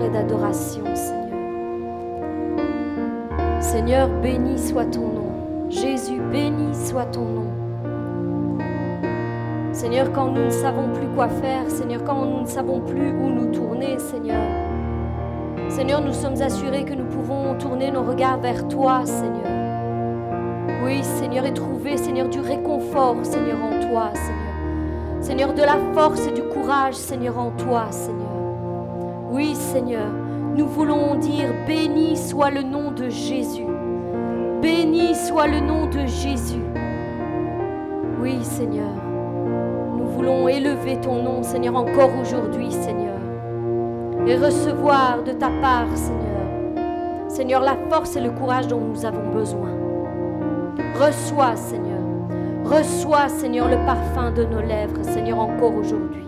Et d'adoration, Seigneur. Seigneur, béni soit ton nom. Jésus, béni soit ton nom. Seigneur, quand nous ne savons plus quoi faire, Seigneur, quand nous ne savons plus où nous tourner, Seigneur. Seigneur, nous sommes assurés que nous pouvons tourner nos regards vers toi, Seigneur. Oui, Seigneur, et trouver, Seigneur, du réconfort, Seigneur, en toi, Seigneur. Seigneur, de la force et du courage, Seigneur, en toi, Seigneur. Oui, Seigneur, nous voulons dire béni soit le nom de Jésus. Béni soit le nom de Jésus. Oui, Seigneur, nous voulons élever ton nom, Seigneur, encore aujourd'hui, Seigneur, et recevoir de ta part, Seigneur, Seigneur, la force et le courage dont nous avons besoin. Reçois, Seigneur, reçois, Seigneur, le parfum de nos lèvres, Seigneur, encore aujourd'hui.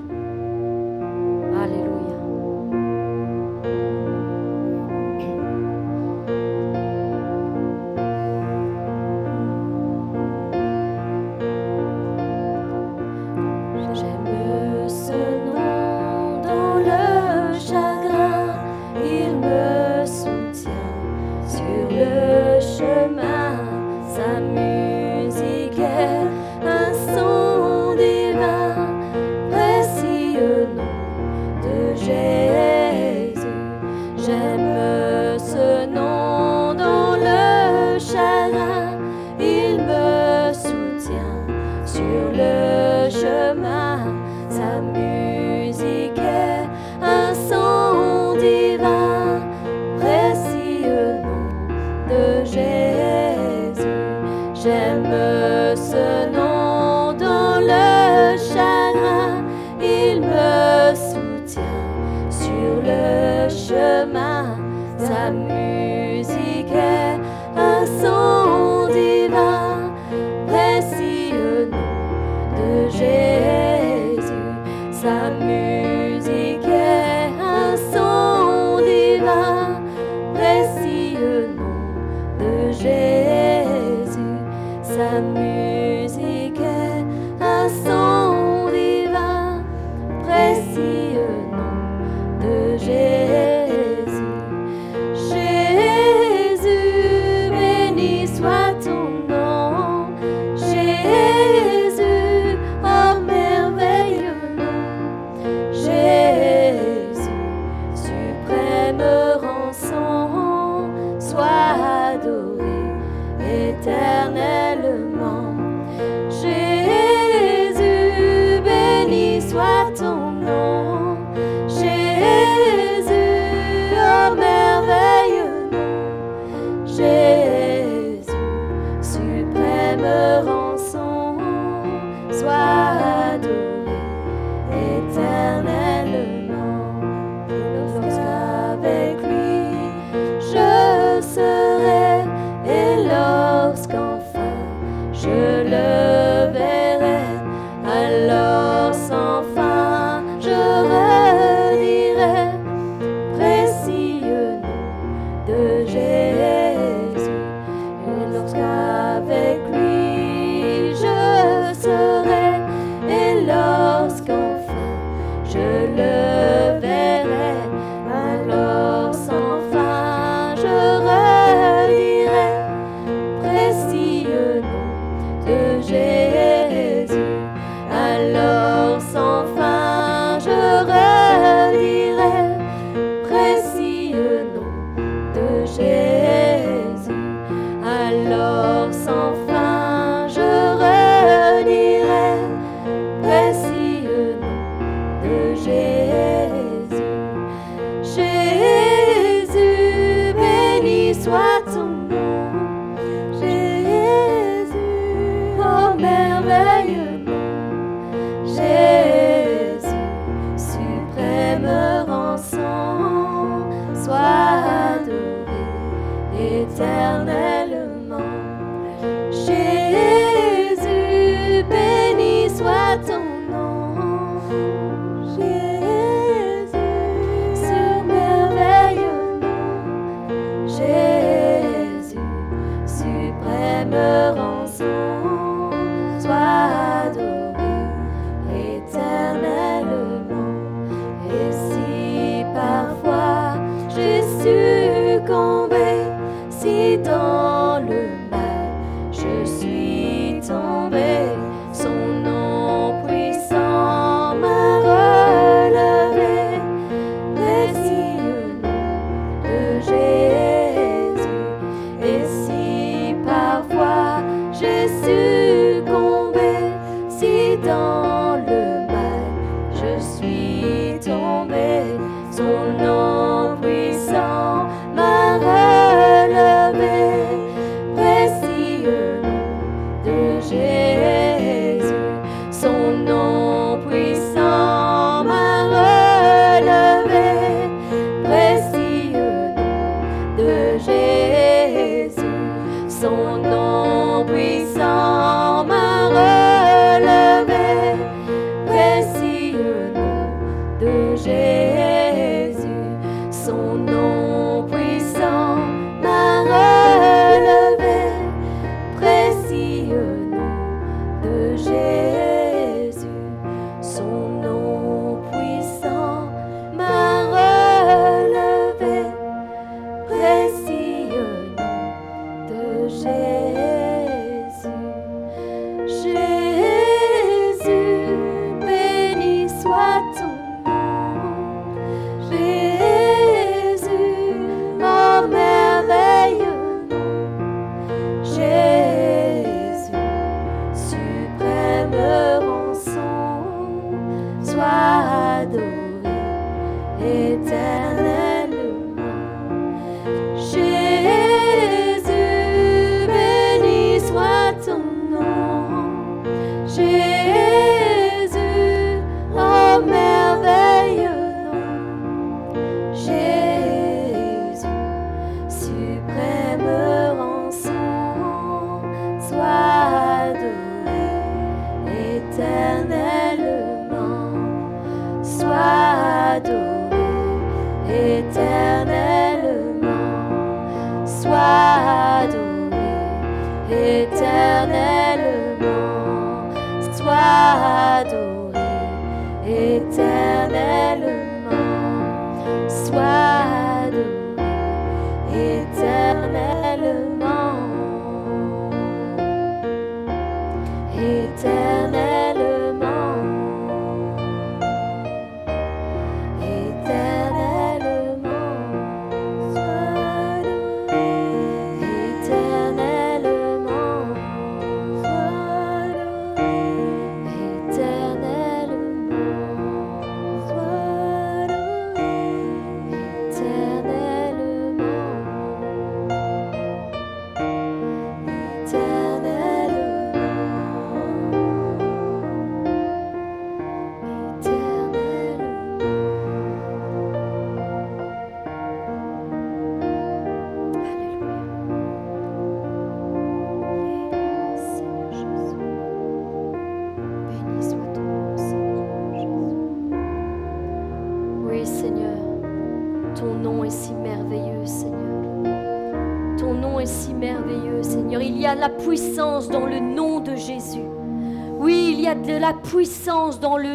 La puissance dans le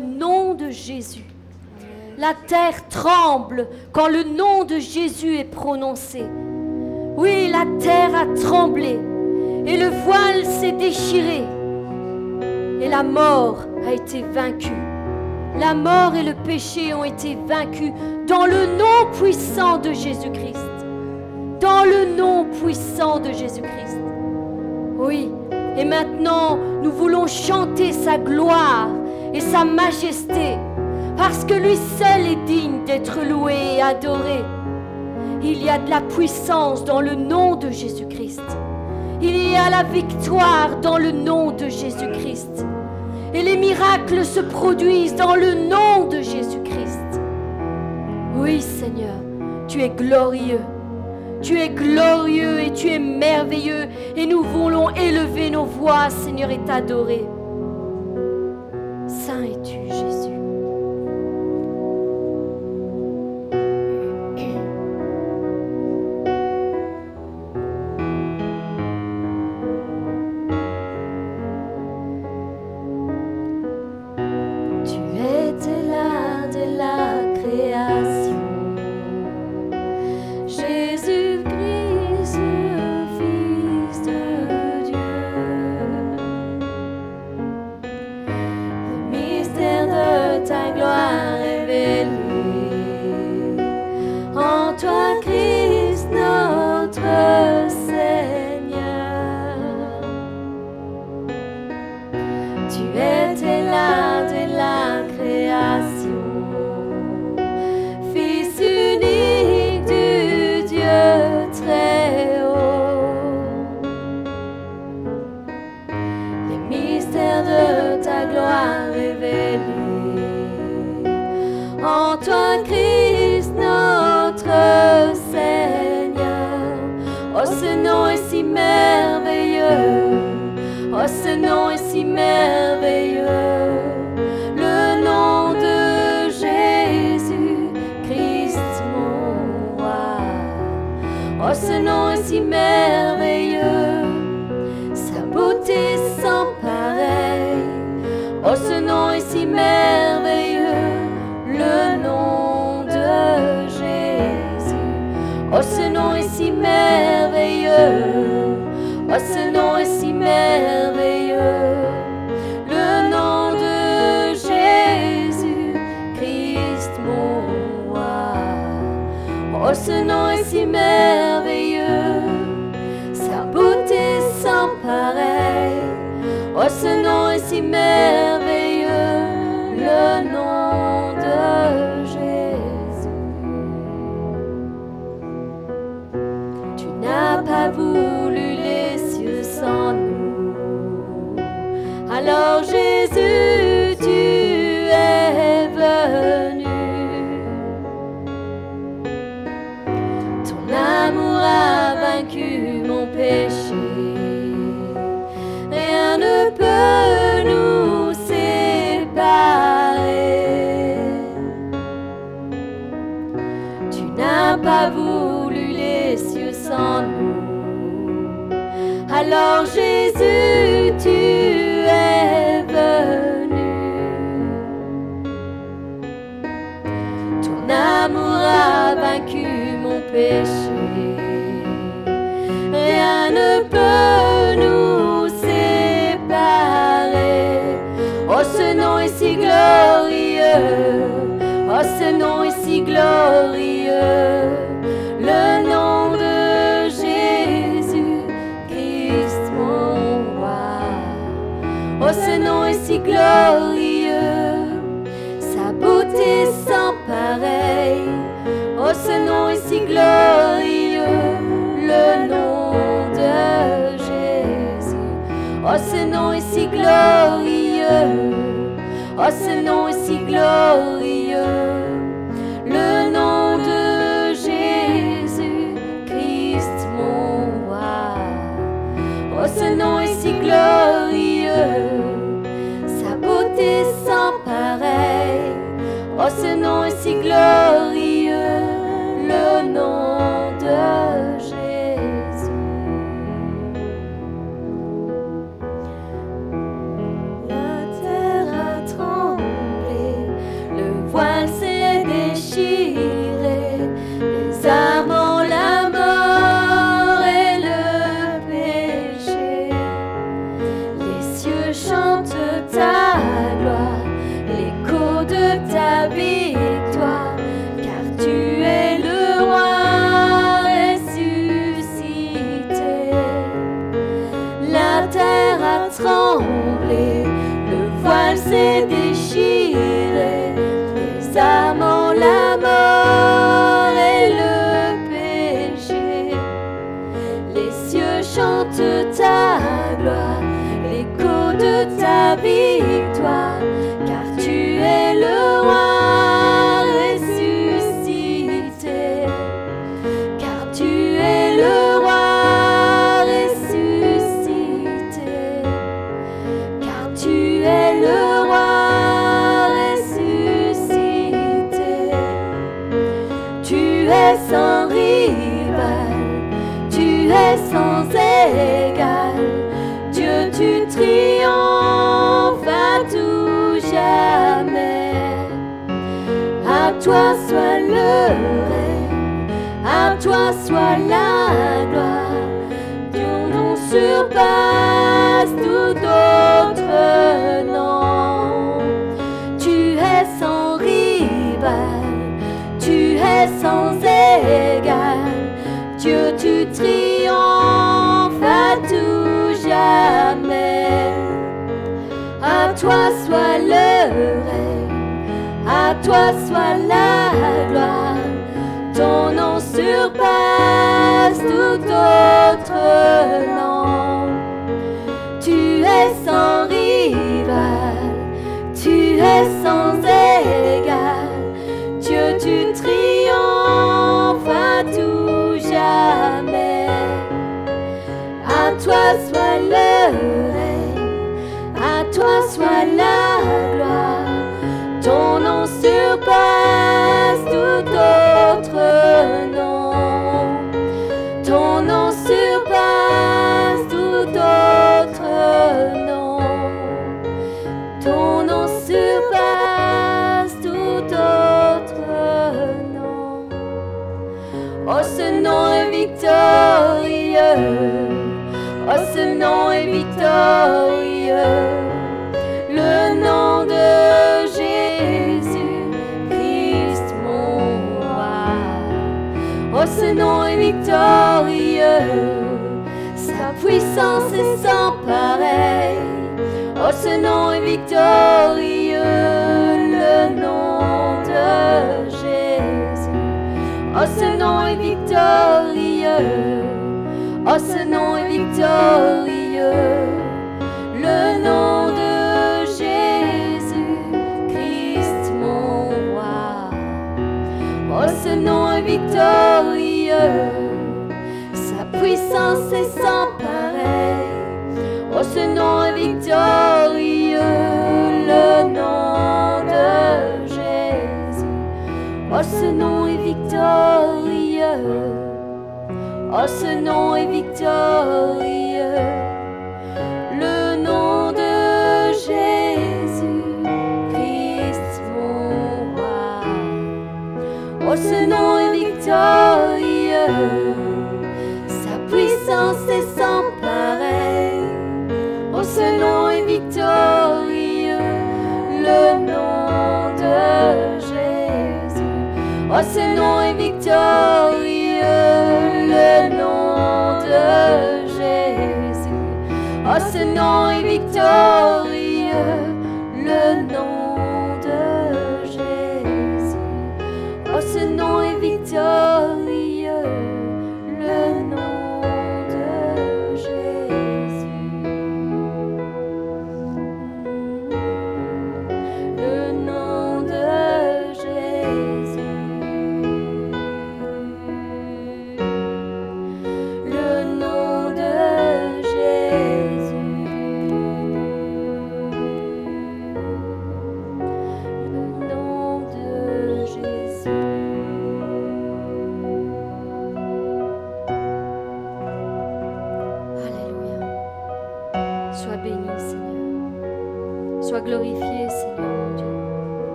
nom de Jésus. La terre tremble quand le nom de Jésus est prononcé. Oui, la terre a tremblé et le voile s'est déchiré et la mort a été vaincue. La mort et le péché ont été vaincus dans le nom puissant de Jésus-Christ. Dans le nom puissant de Jésus-Christ. Oui, et maintenant, nous voulons chanter sa gloire et sa majesté, parce que lui seul est digne d'être loué et adoré. Il y a de la puissance dans le nom de Jésus-Christ. Il y a la victoire dans le nom de Jésus-Christ. Et les miracles se produisent dans le nom de Jésus-Christ. Oui Seigneur, tu es glorieux. Tu es glorieux et tu es merveilleux. Et nous voulons élever nos voix, Seigneur, et t'adorer.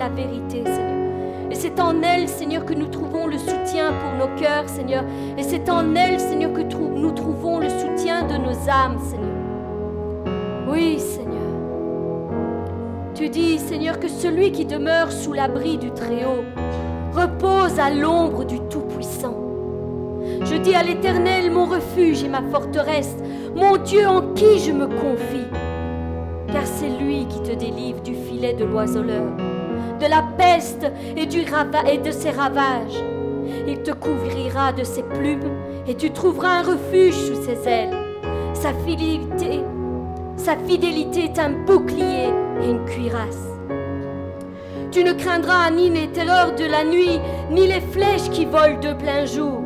La vérité, Seigneur. Et c'est en elle, Seigneur, que nous trouvons le soutien pour nos cœurs, Seigneur. Et c'est en elle, Seigneur, que nous trouvons le soutien de nos âmes, Seigneur. Oui, Seigneur. Tu dis, Seigneur, que celui qui demeure sous l'abri du Très-Haut repose à l'ombre du Tout-Puissant. Je dis à l'Éternel, mon refuge et ma forteresse, mon Dieu en qui je me confie. Car c'est lui qui te délivre du filet de l'oiseleur, de la peste et, de ses ravages. Il te couvrira de ses plumes et tu trouveras un refuge sous ses ailes. Sa fidélité, sa fidélité est un bouclier et une cuirasse. Tu ne craindras ni les terreurs de la nuit, ni les flèches qui volent de plein jour,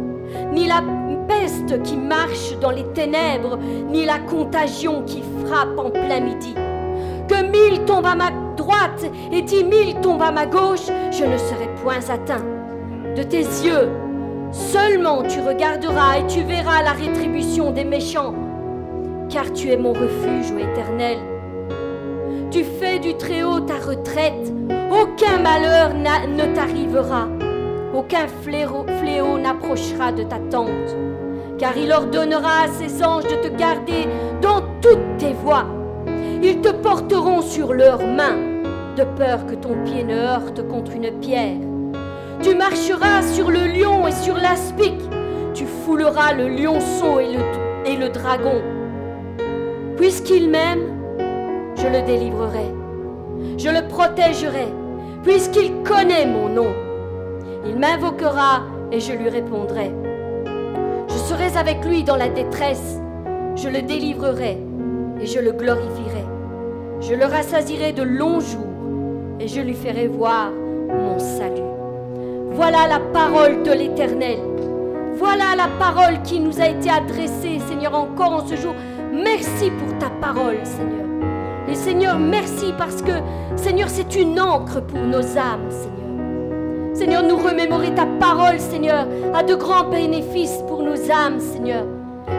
ni la peste qui marche dans les ténèbres, ni la contagion qui frappe en plein midi. Que mille tombent à ma et dix mille tombent à ma gauche, je ne serai point atteint. De tes yeux, seulement tu regarderas et tu verras la rétribution des méchants, car tu es mon refuge, ô éternel. Tu fais du Très-Haut ta retraite, aucun malheur ne t'arrivera, aucun fléau n'approchera de ta tente, car il ordonnera à ses anges de te garder dans toutes tes voies. Ils te porteront sur leurs mains, de peur que ton pied ne heurte contre une pierre. Tu marcheras sur le lion et sur l'aspic, tu fouleras le lionceau et le, et le dragon. Puisqu'il m'aime, je le délivrerai, je le protégerai, puisqu'il connaît mon nom. Il m'invoquera et je lui répondrai. Je serai avec lui dans la détresse, je le délivrerai et je le glorifierai. Je le rassasirai de longs jours et je lui ferai voir mon salut. Voilà la parole de l'Éternel. Voilà la parole qui nous a été adressée, Seigneur, encore en ce jour. Merci pour ta parole, Seigneur. Et Seigneur, merci parce que, Seigneur, c'est une encre pour nos âmes, Seigneur. Seigneur, nous remémorer ta parole, Seigneur, a de grands bénéfices pour nos âmes, Seigneur.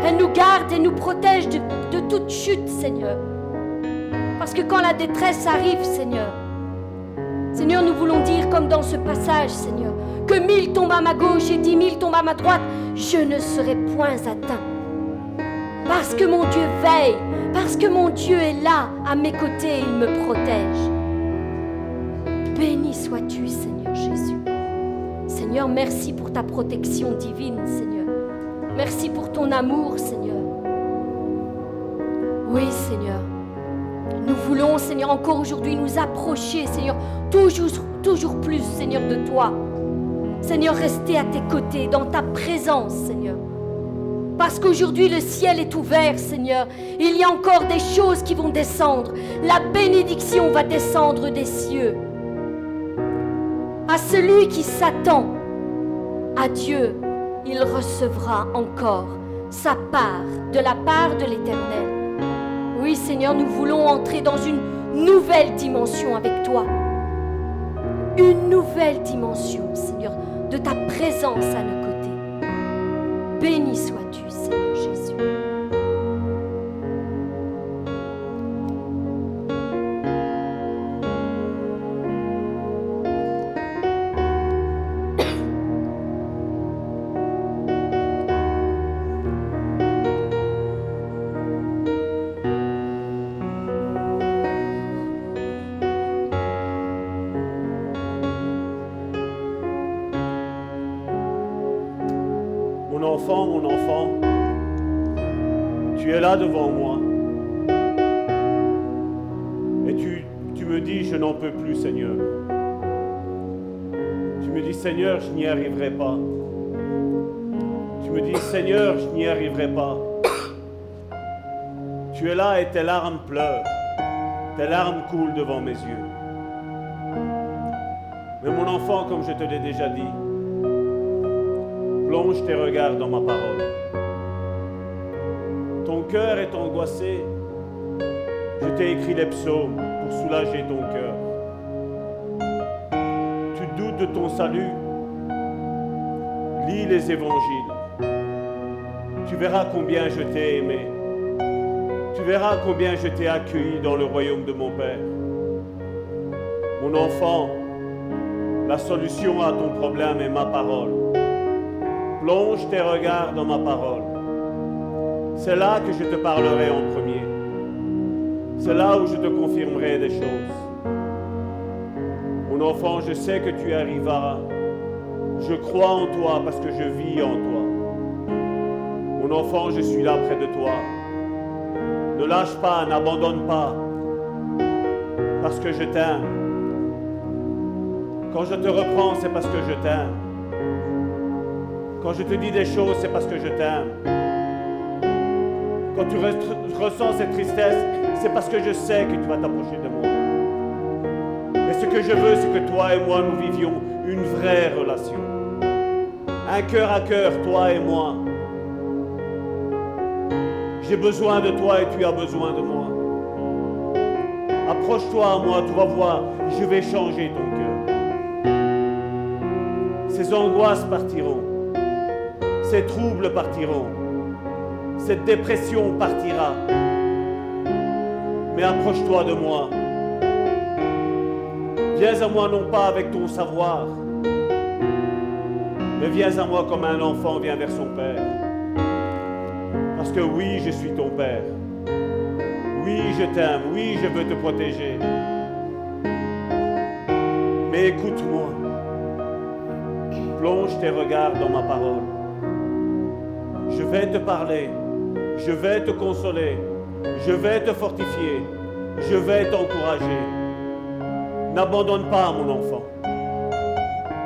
Elle nous garde et nous protège de, de toute chute, Seigneur. Parce que quand la détresse arrive, Seigneur, Seigneur, nous voulons dire comme dans ce passage, Seigneur, que mille tombent à ma gauche et dix mille tombent à ma droite, je ne serai point atteint. Parce que mon Dieu veille, parce que mon Dieu est là, à mes côtés, il me protège. Béni sois-tu, Seigneur Jésus. Seigneur, merci pour ta protection divine, Seigneur. Merci pour ton amour, Seigneur. Oui, Seigneur. Nous voulons, Seigneur, encore aujourd'hui nous approcher, Seigneur, toujours, toujours plus, Seigneur, de toi. Seigneur, rester à tes côtés, dans ta présence, Seigneur. Parce qu'aujourd'hui le ciel est ouvert, Seigneur. Il y a encore des choses qui vont descendre. La bénédiction va descendre des cieux. À celui qui s'attend à Dieu, il recevra encore sa part de la part de l'Éternel. Oui, Seigneur, nous voulons entrer dans une nouvelle dimension avec toi. Une nouvelle dimension, Seigneur, de ta présence à nos côtés. Béni sois-tu, Seigneur Jésus. Enfant, mon enfant, tu es là devant moi. Et tu, tu me dis, je n'en peux plus, Seigneur. Tu me dis, Seigneur, je n'y arriverai pas. Tu me dis, Seigneur, je n'y arriverai pas. Tu es là et tes larmes pleurent. Tes larmes coulent devant mes yeux. Mais mon enfant, comme je te l'ai déjà dit, plonge tes regards dans ma parole. Ton cœur est angoissé. Je t'ai écrit les psaumes pour soulager ton cœur. Tu doutes de ton salut. Lis les évangiles. Tu verras combien je t'ai aimé. Tu verras combien je t'ai accueilli dans le royaume de mon Père. Mon enfant, la solution à ton problème est ma parole. Plonge tes regards dans ma parole. C'est là que je te parlerai en premier. C'est là où je te confirmerai des choses. Mon enfant, je sais que tu arriveras. Je crois en toi parce que je vis en toi. Mon enfant, je suis là près de toi. Ne lâche pas, n'abandonne pas, parce que je t'aime. Quand je te reprends, c'est parce que je t'aime. Quand je te dis des choses, c'est parce que je t'aime. Quand tu re- ressens cette tristesse, c'est parce que je sais que tu vas t'approcher de moi. Mais ce que je veux, c'est que toi et moi, nous vivions une vraie relation. Un cœur à cœur, toi et moi. J'ai besoin de toi et tu as besoin de moi. Approche-toi à moi, tu vas voir, je vais changer ton cœur. Ces angoisses partiront, ces troubles partiront, cette dépression partira. Mais approche-toi de moi. Viens à moi non pas avec ton savoir, mais viens à moi comme un enfant vient vers son Père. Parce que oui, je suis ton Père. Oui, je t'aime. Oui, je veux te protéger. Mais écoute-moi. Plonge tes regards dans ma parole. Je vais te parler. Je vais te consoler. Je vais te fortifier. Je vais t'encourager. N'abandonne pas mon enfant.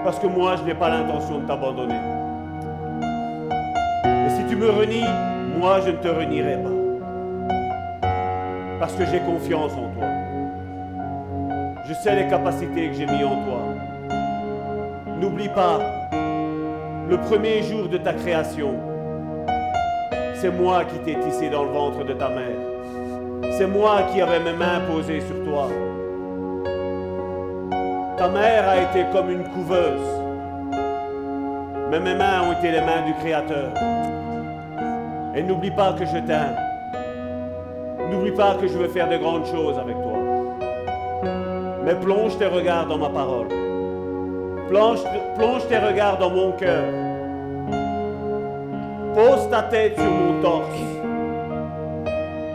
Parce que moi, je n'ai pas l'intention de t'abandonner. Et si tu me renies, moi, je ne te renierai pas. Parce que j'ai confiance en toi. Je sais les capacités que j'ai mis en toi. N'oublie pas, le premier jour de ta création, c'est moi qui t'ai tissé dans le ventre de ta mère. C'est moi qui avais mes mains posées sur toi. Ta mère a été comme une couveuse, mais mes mains ont été les mains du Créateur. Et n'oublie pas que je t'aime. N'oublie pas que je veux faire de grandes choses avec toi. Mais plonge tes regards dans ma parole. Plonge, tes regards dans mon cœur. Pose ta tête sur mon torse.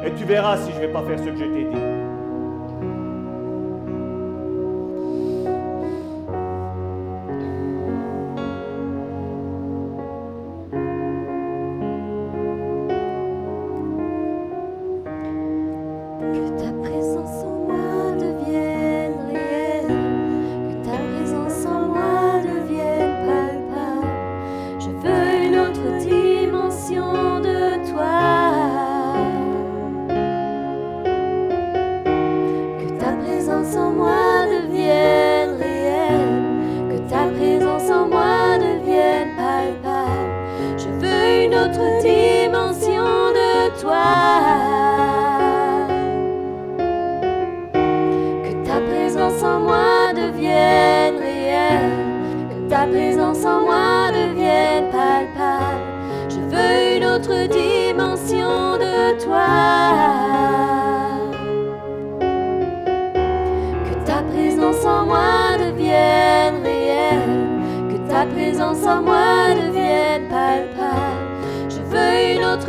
Et tu verras si je ne vais pas faire ce que je t'ai dit.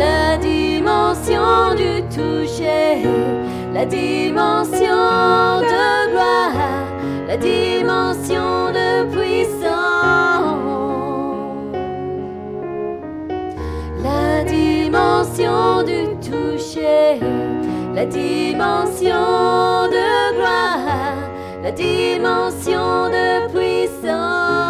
la dimension du toucher, la dimension de gloire, la dimension de puissance, la dimension du toucher, la dimension de gloire, la dimension de puissance.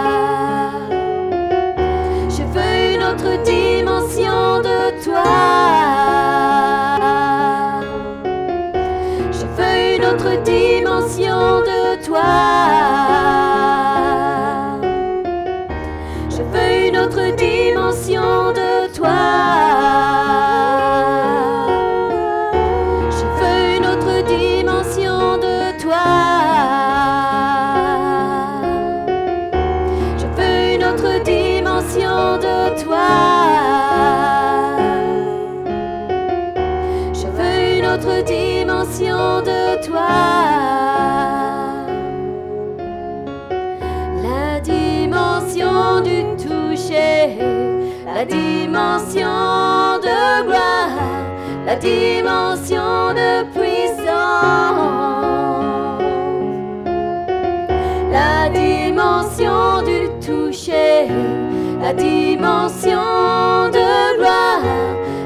dimension de puissance. La dimension du toucher, la dimension de gloire,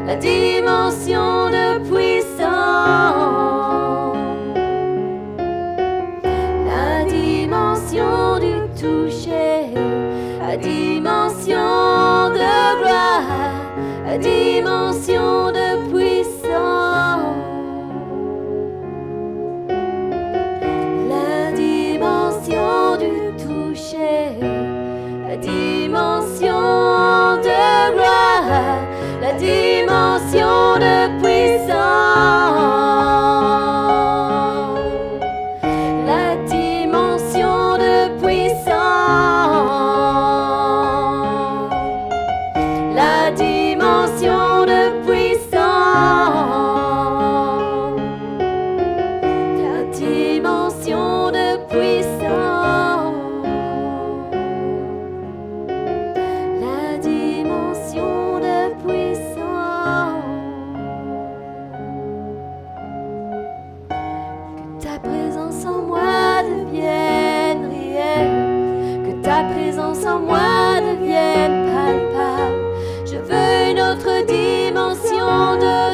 la dimension de puissance. la dimension de gloire, la dimension de dimension de puissance.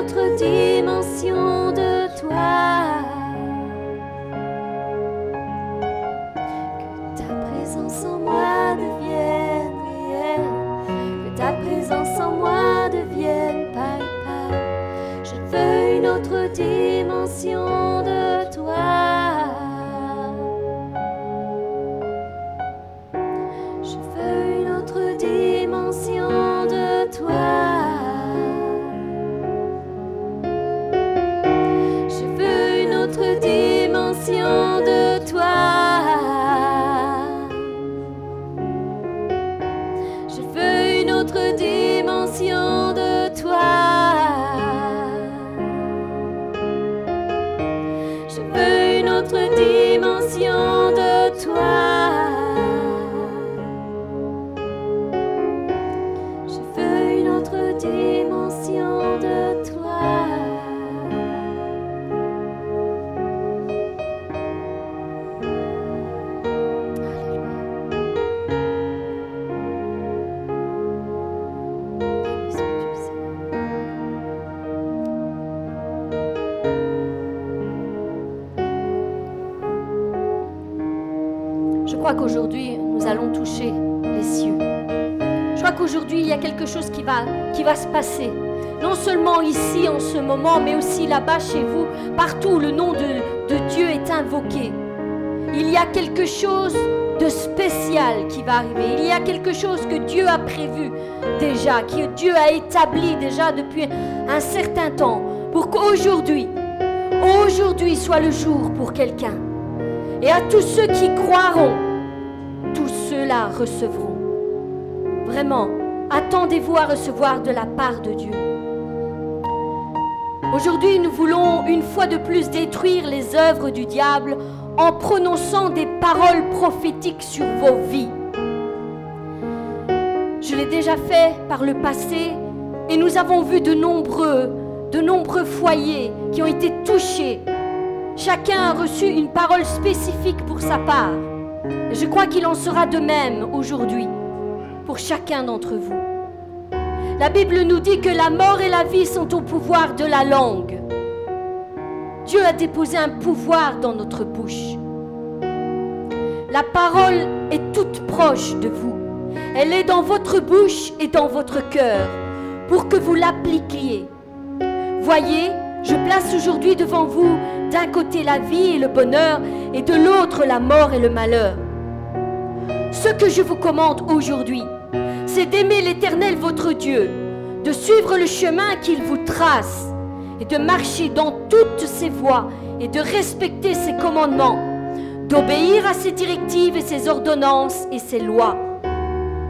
Autre dimension de toi. Toucher les cieux. Je crois qu'aujourd'hui, il y a quelque chose qui va, qui va se passer. Non seulement ici, en ce moment, mais aussi là-bas, chez vous, partout où le nom de, de Dieu est invoqué. Il y a quelque chose de spécial qui va arriver. Il y a quelque chose que Dieu a prévu déjà, que Dieu a établi déjà depuis un certain temps, pour qu'aujourd'hui, aujourd'hui soit le jour pour quelqu'un. Et à tous ceux qui croiront, recevront. Vraiment, attendez-vous à recevoir de la part de Dieu. Aujourd'hui, nous voulons une fois de plus détruire les œuvres du diable en prononçant des paroles prophétiques sur vos vies. Je l'ai déjà fait par le passé et nous avons vu de nombreux, de nombreux foyers qui ont été touchés. Chacun a reçu une parole spécifique pour sa part. Je crois qu'il en sera de même aujourd'hui pour chacun d'entre vous. La Bible nous dit que la mort et la vie sont au pouvoir de la langue. Dieu a déposé un pouvoir dans notre bouche. La parole est toute proche de vous. Elle est dans votre bouche et dans votre cœur pour que vous l'appliquiez. Voyez, je place aujourd'hui devant vous d'un côté la vie et le bonheur et de l'autre la mort et le malheur. Ce que je vous commande aujourd'hui, c'est d'aimer l'Éternel votre Dieu, de suivre le chemin qu'il vous trace et de marcher dans toutes ses voies et de respecter ses commandements, d'obéir à ses directives et ses ordonnances et ses lois.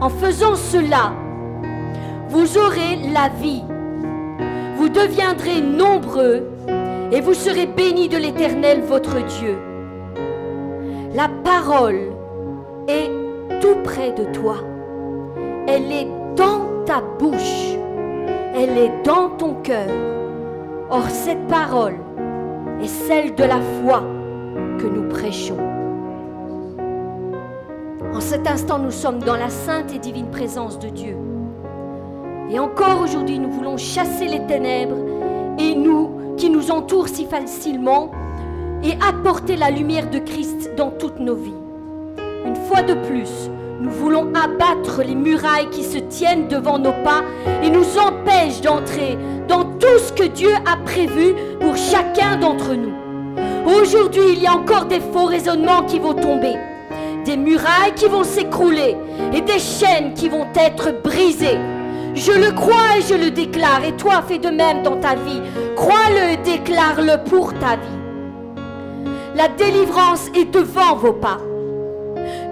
En faisant cela, vous aurez la vie, vous deviendrez nombreux et vous serez bénis de l'Éternel votre Dieu. La parole est tout près de toi elle est dans ta bouche, elle est dans ton cœur. Or cette parole est celle de la foi que nous prêchons. En cet instant, nous sommes dans la sainte et divine présence de Dieu. Et encore aujourd'hui, nous voulons chasser les ténèbres et nous qui nous entourent si facilement et apporter la lumière de Christ dans toutes nos vies. Une fois de plus, nous voulons abattre les murailles qui se tiennent devant nos pas et nous empêchent d'entrer dans tout ce que Dieu a prévu pour chacun d'entre nous. Aujourd'hui, il y a encore des faux raisonnements qui vont tomber, des murailles qui vont s'écrouler et des chaînes qui vont être brisées. Je le crois et je le déclare, et toi fais de même dans ta vie. Crois-le et déclare-le pour ta vie. La délivrance est devant vos pas.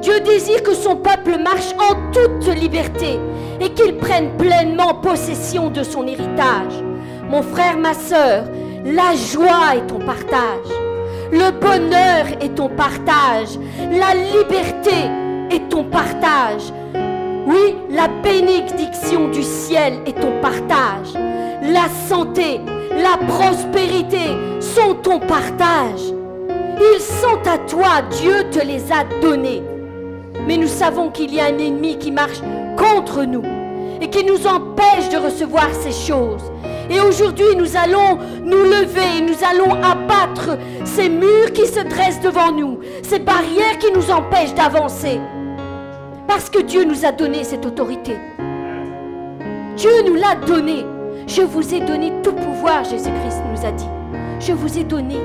Dieu désire que son peuple marche en toute liberté et qu'il prenne pleinement possession de son héritage. Mon frère, ma sœur, la joie est ton partage. Le bonheur est ton partage. La liberté est ton partage. Oui, la bénédiction du ciel est ton partage. La santé, la prospérité sont ton partage. Ils sont à toi, Dieu te les a donnés. Mais nous savons qu'il y a un ennemi qui marche contre nous et qui nous empêche de recevoir ces choses. Et aujourd'hui, nous allons nous lever nous allons abattre ces murs qui se dressent devant nous, ces barrières qui nous empêchent d'avancer. Parce que Dieu nous a donné cette autorité. Dieu nous l'a donné. Je vous ai donné tout pouvoir, Jésus-Christ nous a dit. Je vous ai donné.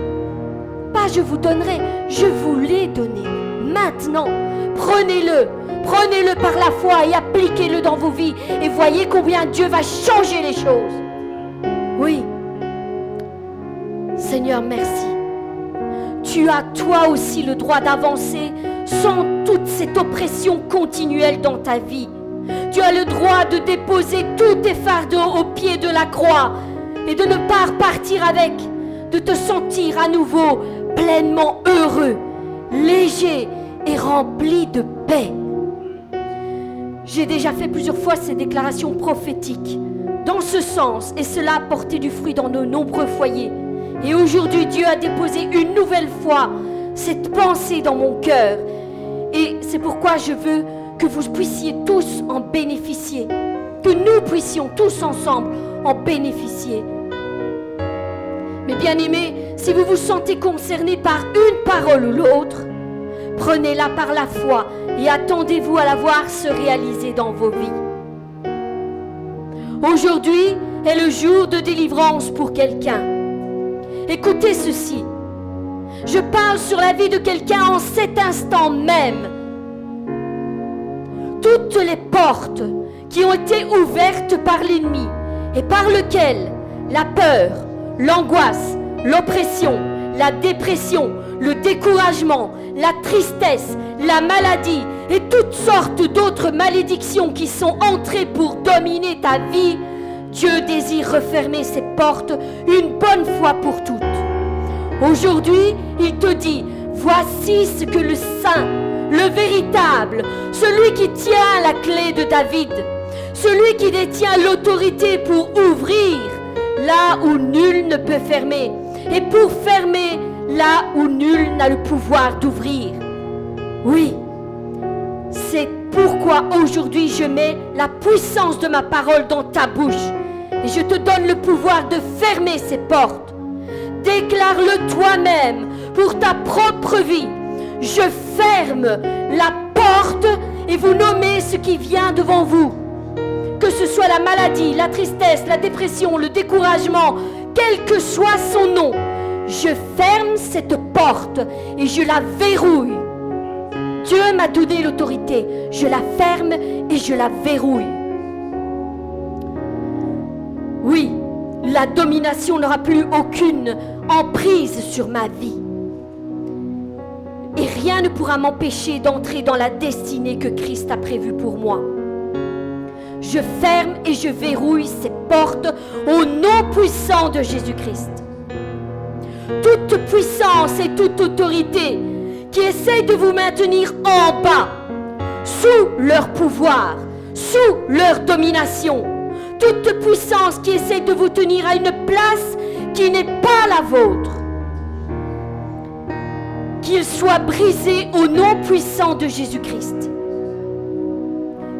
Pas je vous donnerai, je vous l'ai donné. Maintenant, Prenez-le, prenez-le par la foi et appliquez-le dans vos vies et voyez combien Dieu va changer les choses. Oui. Seigneur, merci. Tu as toi aussi le droit d'avancer sans toute cette oppression continuelle dans ta vie. Tu as le droit de déposer tous tes fardeaux au pied de la croix et de ne pas repartir avec, de te sentir à nouveau pleinement heureux, léger est rempli de paix. J'ai déjà fait plusieurs fois ces déclarations prophétiques dans ce sens et cela a porté du fruit dans nos nombreux foyers. Et aujourd'hui, Dieu a déposé une nouvelle fois cette pensée dans mon cœur. Et c'est pourquoi je veux que vous puissiez tous en bénéficier, que nous puissions tous ensemble en bénéficier. Mais bien aimés, si vous vous sentez concerné par une parole ou l'autre, Prenez-la par la foi et attendez-vous à la voir se réaliser dans vos vies. Aujourd'hui est le jour de délivrance pour quelqu'un. Écoutez ceci. Je parle sur la vie de quelqu'un en cet instant même. toutes les portes qui ont été ouvertes par l'ennemi et par lesquelles la peur, l'angoisse, l'oppression, la dépression, le découragement, la tristesse, la maladie et toutes sortes d'autres malédictions qui sont entrées pour dominer ta vie, Dieu désire refermer ses portes une bonne fois pour toutes. Aujourd'hui, il te dit, voici ce que le Saint, le véritable, celui qui tient la clé de David, celui qui détient l'autorité pour ouvrir là où nul ne peut fermer, et pour fermer là où nul n'a le pouvoir d'ouvrir. Oui, c'est pourquoi aujourd'hui je mets la puissance de ma parole dans ta bouche et je te donne le pouvoir de fermer ces portes. Déclare-le toi-même pour ta propre vie. Je ferme la porte et vous nommez ce qui vient devant vous. Que ce soit la maladie, la tristesse, la dépression, le découragement, quel que soit son nom, je ferme cette porte et je la verrouille. Dieu m'a donné l'autorité. Je la ferme et je la verrouille. Oui, la domination n'aura plus aucune emprise sur ma vie. Et rien ne pourra m'empêcher d'entrer dans la destinée que Christ a prévue pour moi. Je ferme et je verrouille ces portes au nom puissant de Jésus-Christ. Toute puissance et toute autorité qui essayent de vous maintenir en bas, sous leur pouvoir, sous leur domination, toute puissance qui essaie de vous tenir à une place qui n'est pas la vôtre, qu'il soit brisé au nom puissant de Jésus-Christ.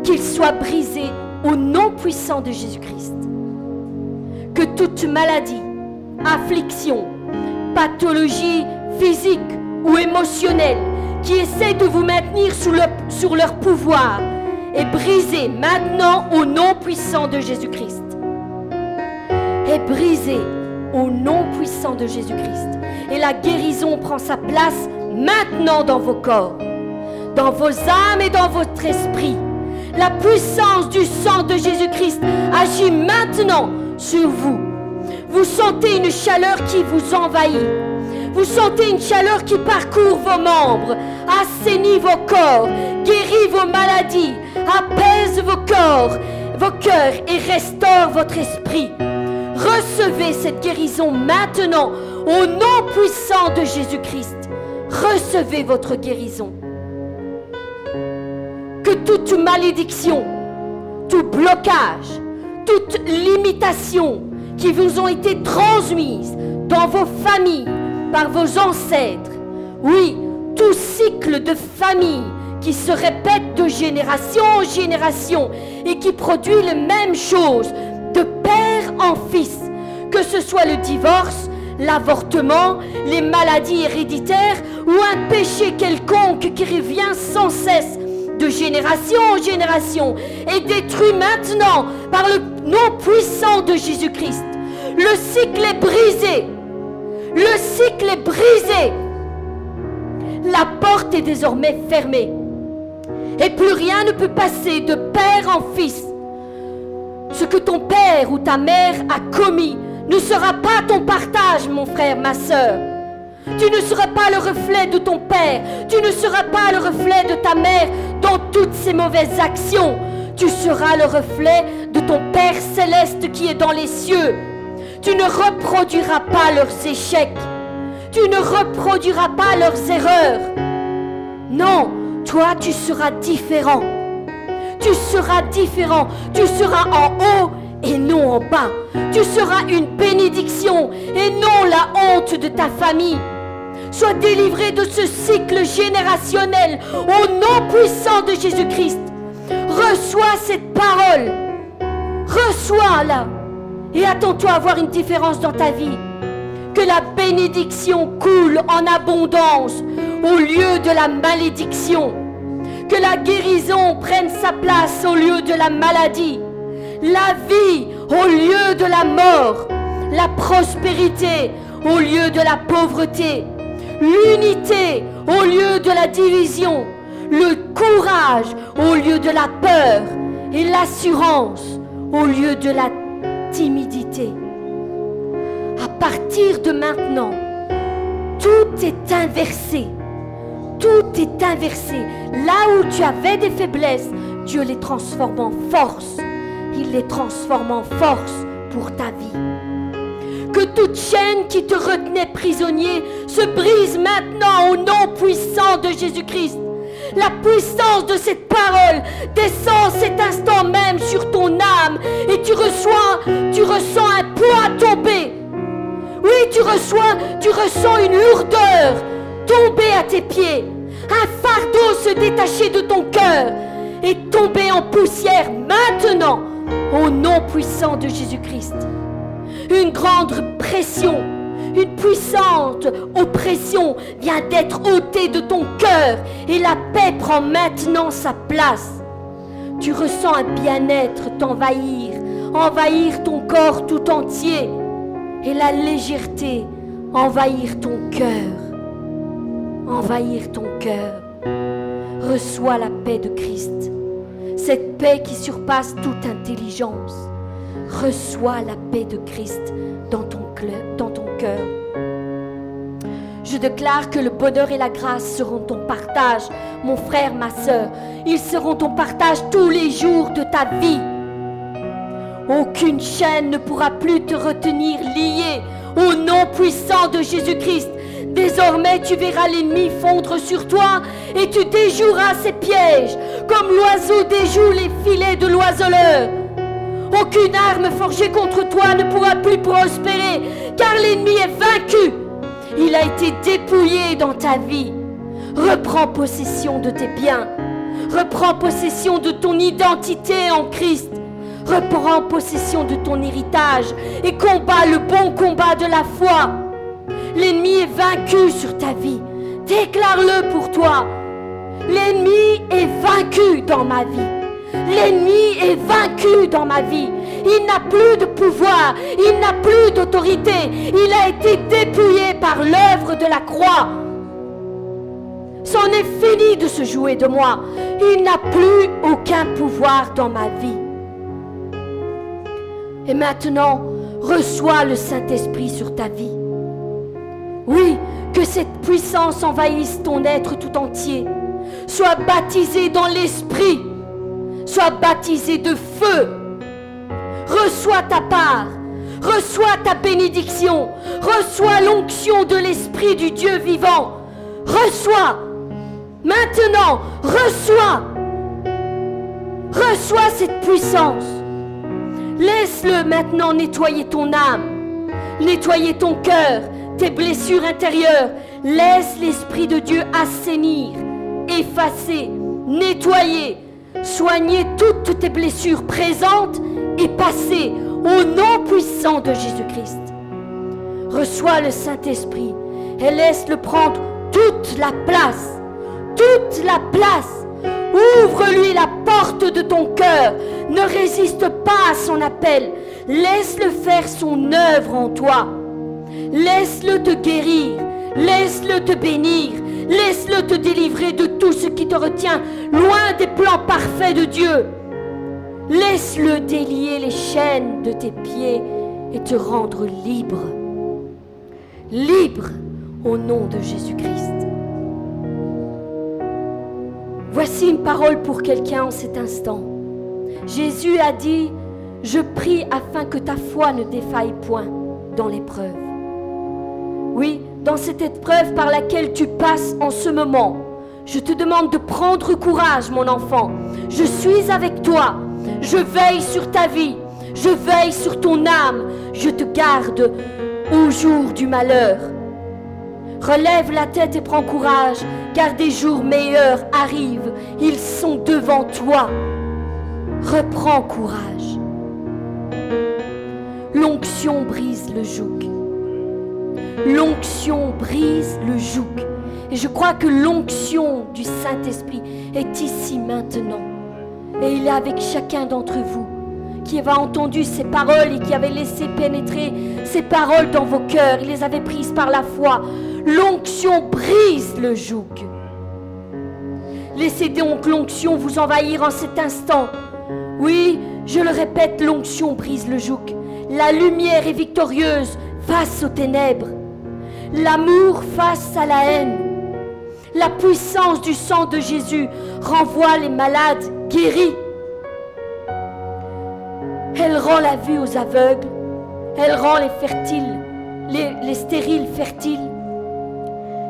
Qu'il soit brisé au nom puissant de Jésus-Christ. Que toute maladie, affliction, pathologie physique ou émotionnelle qui essaie de vous maintenir sur leur pouvoir est brisée maintenant au nom puissant de Jésus-Christ. Est brisée au nom puissant de Jésus-Christ. Et la guérison prend sa place maintenant dans vos corps, dans vos âmes et dans votre esprit. La puissance du sang de Jésus-Christ agit maintenant sur vous. Vous sentez une chaleur qui vous envahit. Vous sentez une chaleur qui parcourt vos membres, assainit vos corps, guérit vos maladies, apaise vos corps, vos cœurs et restaure votre esprit. Recevez cette guérison maintenant au nom puissant de Jésus-Christ. Recevez votre guérison. Que toute malédiction, tout blocage, toute limitation qui vous ont été transmises dans vos familles, par vos ancêtres, oui, tout cycle de famille qui se répète de génération en génération et qui produit les mêmes choses de père en fils, que ce soit le divorce, l'avortement, les maladies héréditaires ou un péché quelconque qui revient sans cesse de génération en génération est détruit maintenant par le nom puissant de Jésus-Christ. Le cycle est brisé. Le cycle est brisé. La porte est désormais fermée. Et plus rien ne peut passer de père en fils. Ce que ton père ou ta mère a commis ne sera pas ton partage, mon frère, ma soeur. Tu ne seras pas le reflet de ton père. Tu ne seras pas le reflet de ta mère dans toutes ces mauvaises actions. Tu seras le reflet de ton Père céleste qui est dans les cieux. Tu ne reproduiras pas leurs échecs. Tu ne reproduiras pas leurs erreurs. Non, toi tu seras différent. Tu seras différent. Tu seras en haut et non en bas. Tu seras une bénédiction et non la honte de ta famille. Sois délivré de ce cycle générationnel au nom puissant de Jésus-Christ. Reçois cette parole. Reçois-la. Et attends-toi à voir une différence dans ta vie. Que la bénédiction coule en abondance au lieu de la malédiction. Que la guérison prenne sa place au lieu de la maladie. La vie au lieu de la mort. La prospérité au lieu de la pauvreté. L'unité au lieu de la division. le courage au lieu de la peur et l'assurance au lieu de la timidité. À partir de maintenant, tout est inversé. Tout est inversé. Là où tu avais des faiblesses, Dieu les transforme en force. Il les transforme en force pour ta vie. Que toute chaîne qui te retenait prisonnier se brise maintenant au nom puissant de Jésus-Christ. La puissance de cette parole descend cet instant même sur ton âme et tu reçois, tu ressens un poids tomber. Oui, tu reçois, tu ressens une lourdeur tomber à tes pieds, un fardeau se détacher de ton cœur et tomber en poussière maintenant au nom puissant de Jésus-Christ. Une grande pression une puissante oppression vient d'être ôtée de ton cœur et la paix prend maintenant sa place. Tu ressens un bien-être t'envahir, envahir ton corps tout entier et la légèreté envahir ton cœur. Envahir ton cœur. Reçois la paix de Christ, cette paix qui surpasse toute intelligence. Reçois la paix de Christ dans ton, cœur. Je déclare que le bonheur et la grâce seront ton partage, mon frère, ma soeur. Ils seront ton partage tous les jours de ta vie. Aucune chaîne ne pourra plus te retenir lié au nom puissant de Jésus-Christ. Désormais, tu verras l'ennemi fondre sur toi et tu déjoueras ses pièges, comme l'oiseau déjoue les filets de l'oiseleur. Aucune arme forgée contre toi ne pourra plus prospérer, car l'ennemi est vaincu. Il a été dépouillé dans ta vie. Reprends possession de tes biens. Reprends possession de ton identité en Christ. Reprends possession de ton héritage et combat le bon combat de la foi. L'ennemi est vaincu sur ta vie. Déclare-le pour toi. L'ennemi est vaincu dans ma vie. L'ennemi est vaincu dans ma vie. Il n'a plus de pouvoir, il n'a plus d'autorité. Il a été dépouillé par l'œuvre de la croix. C'en est fini de se jouer de moi. Il n'a plus aucun pouvoir dans ma vie. Et maintenant, reçois le Saint-Esprit sur ta vie. Oui, que cette puissance envahisse ton être tout entier. Sois baptisé dans l'Esprit Sois baptisé de feu. Reçois ta part. Reçois ta bénédiction. Reçois l'onction de l'Esprit du Dieu vivant. Reçois. Maintenant, reçois. Reçois cette puissance. Laisse-le maintenant nettoyer ton âme, nettoyer ton cœur, tes blessures intérieures. Laisse l'Esprit de Dieu assainir, effacer, nettoyer, soigner toutes tes blessures présentes et passées au nom puissant de Jésus-Christ. Reçois le Saint-Esprit et laisse-le prendre toute la place, toute la place. Ouvre-lui la porte de ton cœur. Ne résiste pas à son appel. Laisse-le faire son œuvre en toi. Laisse-le te guérir. Laisse-le te bénir. Laisse-le te délivrer de tout ce qui te retient loin des plans parfaits de Dieu. Laisse-le délier les chaînes de tes pieds et te rendre libre. Libre au nom de Jésus-Christ. Voici une parole pour quelqu'un en cet instant. Jésus a dit, je prie afin que ta foi ne défaille point dans l'épreuve. Oui, dans cette épreuve par laquelle tu passes en ce moment. Je te demande de prendre courage, mon enfant. Je suis avec toi. Je veille sur ta vie. Je veille sur ton âme. Je te garde au jour du malheur. Relève la tête et prends courage, car des jours meilleurs arrivent. Ils sont devant toi. Reprends courage. L'onction brise le joug. L'onction brise le joug. Et je crois que l'onction du Saint-Esprit est ici maintenant. Et il est avec chacun d'entre vous qui avait entendu ces paroles et qui avait laissé pénétrer ces paroles dans vos cœurs. Il les avait prises par la foi. L'onction brise le joug. Laissez donc l'onction vous envahir en cet instant. Oui, je le répète, l'onction brise le joug. La lumière est victorieuse face aux ténèbres. L'amour face à la haine. La puissance du sang de Jésus renvoie les malades guéris. Elle rend la vue aux aveugles. Elle rend les fertiles, les, les stériles fertiles.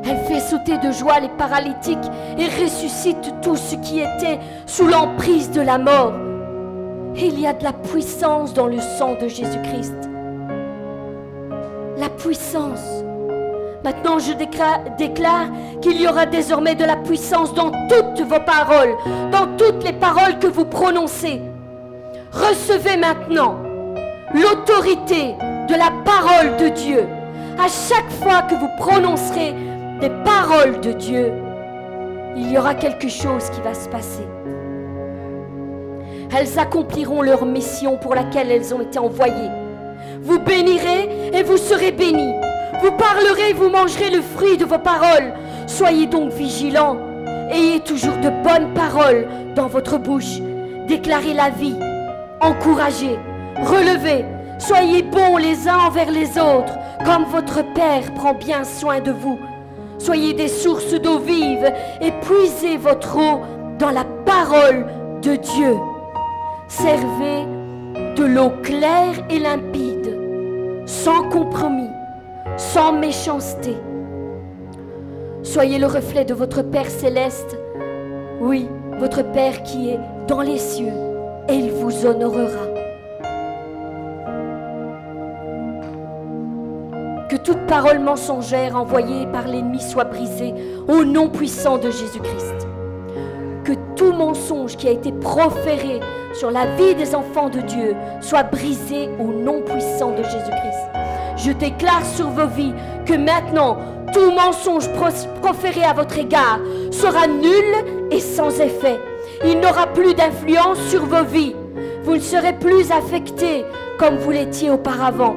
Elle fait sauter de joie les paralytiques et ressuscite tout ce qui était sous l'emprise de la mort. il y a de la puissance dans le sang de Jésus-Christ. La puissance. Maintenant, je déclare, qu'il y aura désormais de la puissance dans toutes vos paroles, dans toutes les paroles que vous prononcez. Recevez maintenant l'autorité de la parole de Dieu. À chaque fois que vous prononcerez des paroles de Dieu, il y aura quelque chose qui va se passer. Elles accompliront leur mission pour laquelle elles ont été envoyées. Vous bénirez et vous serez bénis. Vous parlerez, vous mangerez le fruit de vos paroles. Soyez donc vigilants. Ayez toujours de bonnes paroles dans votre bouche. Déclarez la vie. Encouragez. Relevez. Soyez bons les uns envers les autres, comme votre Père prend bien soin de vous. Soyez des sources d'eau vive et puisez votre eau dans la parole de Dieu. Servez de l'eau claire et limpide, sans compromis, sans méchanceté. Soyez le reflet de votre Père céleste, oui, votre Père qui est dans les cieux, et il vous honorera. Que toute parole mensongère envoyée par l'ennemi soit brisée au nom puissant de Jésus-Christ. Que tout mensonge qui a été proféré sur la vie des enfants de Dieu soit brisé au nom puissant de Jésus-Christ. Je déclare sur vos vies que maintenant, tout mensonge proféré à votre égard sera nul et sans effet. Il n'aura plus d'influence sur vos vies. Vous ne serez plus affectés comme vous l'étiez auparavant.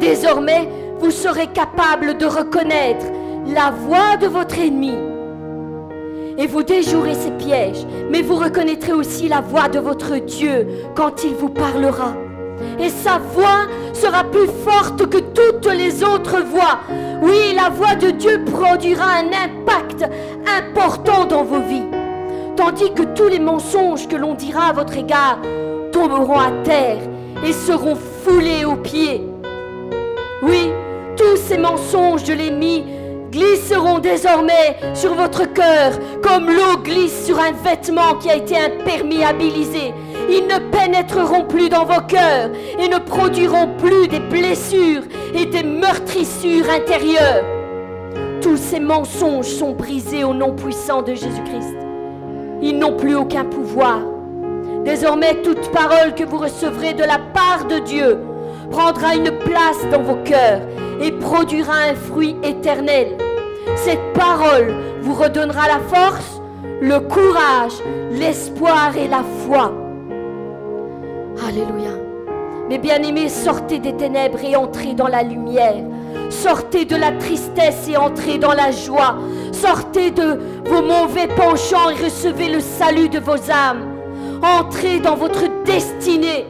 Désormais, vous serez capable de reconnaître la voix de votre ennemi. Et vous déjouerez ses pièges, mais vous reconnaîtrez aussi la voix de votre Dieu quand il vous parlera. Et sa voix sera plus forte que toutes les autres voix. Oui, la voix de Dieu produira un impact important dans vos vies. Tandis que tous les mensonges que l'on dira à votre égard tomberont à terre et seront foulés aux pieds. Oui, tous ces mensonges de l'ennemi glisseront désormais sur votre cœur comme l'eau glisse sur un vêtement qui a été imperméabilisé. Ils ne pénétreront plus dans vos cœurs et ne produiront plus des blessures et des meurtrissures intérieures. Tous ces mensonges sont brisés au nom puissant de Jésus-Christ. Ils n'ont plus aucun pouvoir. Désormais, toute parole que vous recevrez de la part de Dieu prendra une place dans vos cœurs et produira un fruit éternel. Cette parole vous redonnera la force, le courage, l'espoir et la foi. Alléluia. Mes bien-aimés, sortez des ténèbres et entrez dans la lumière. Sortez de la tristesse et entrez dans la joie. Sortez de vos mauvais penchants et recevez le salut de vos âmes. Entrez dans votre destinée.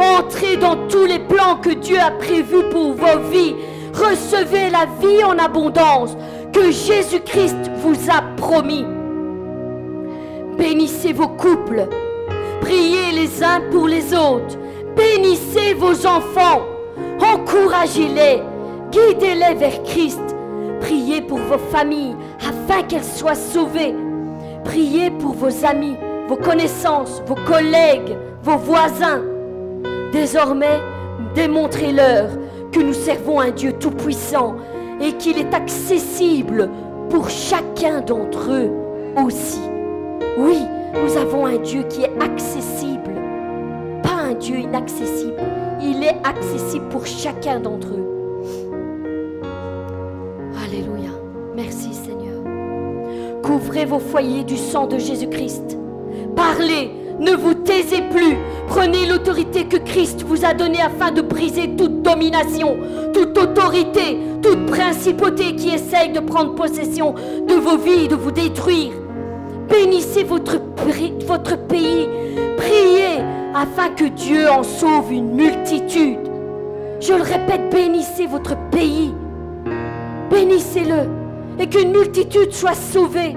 Entrez dans tous les plans que Dieu a prévus pour vos vies. Recevez la vie en abondance que Jésus-Christ vous a promis. Bénissez vos couples. Priez les uns pour les autres. Bénissez vos enfants. Encouragez-les. Guidez-les vers Christ. Priez pour vos familles afin qu'elles soient sauvées. Priez pour vos amis, vos connaissances, vos collègues, vos voisins. Désormais, démontrez-leur que nous servons un Dieu tout-puissant et qu'il est accessible pour chacun d'entre eux aussi. Oui, nous avons un Dieu qui est accessible, pas un Dieu inaccessible. Il est accessible pour chacun d'entre eux. Alléluia. Merci Seigneur. Couvrez vos foyers du sang de Jésus-Christ. Parlez ne vous taisez plus. Prenez l'autorité que Christ vous a donnée afin de briser toute domination, toute autorité, toute principauté qui essaye de prendre possession de vos vies, de vous détruire. Bénissez votre, votre pays. Priez afin que Dieu en sauve une multitude. Je le répète, bénissez votre pays. Bénissez-le et qu'une multitude soit sauvée.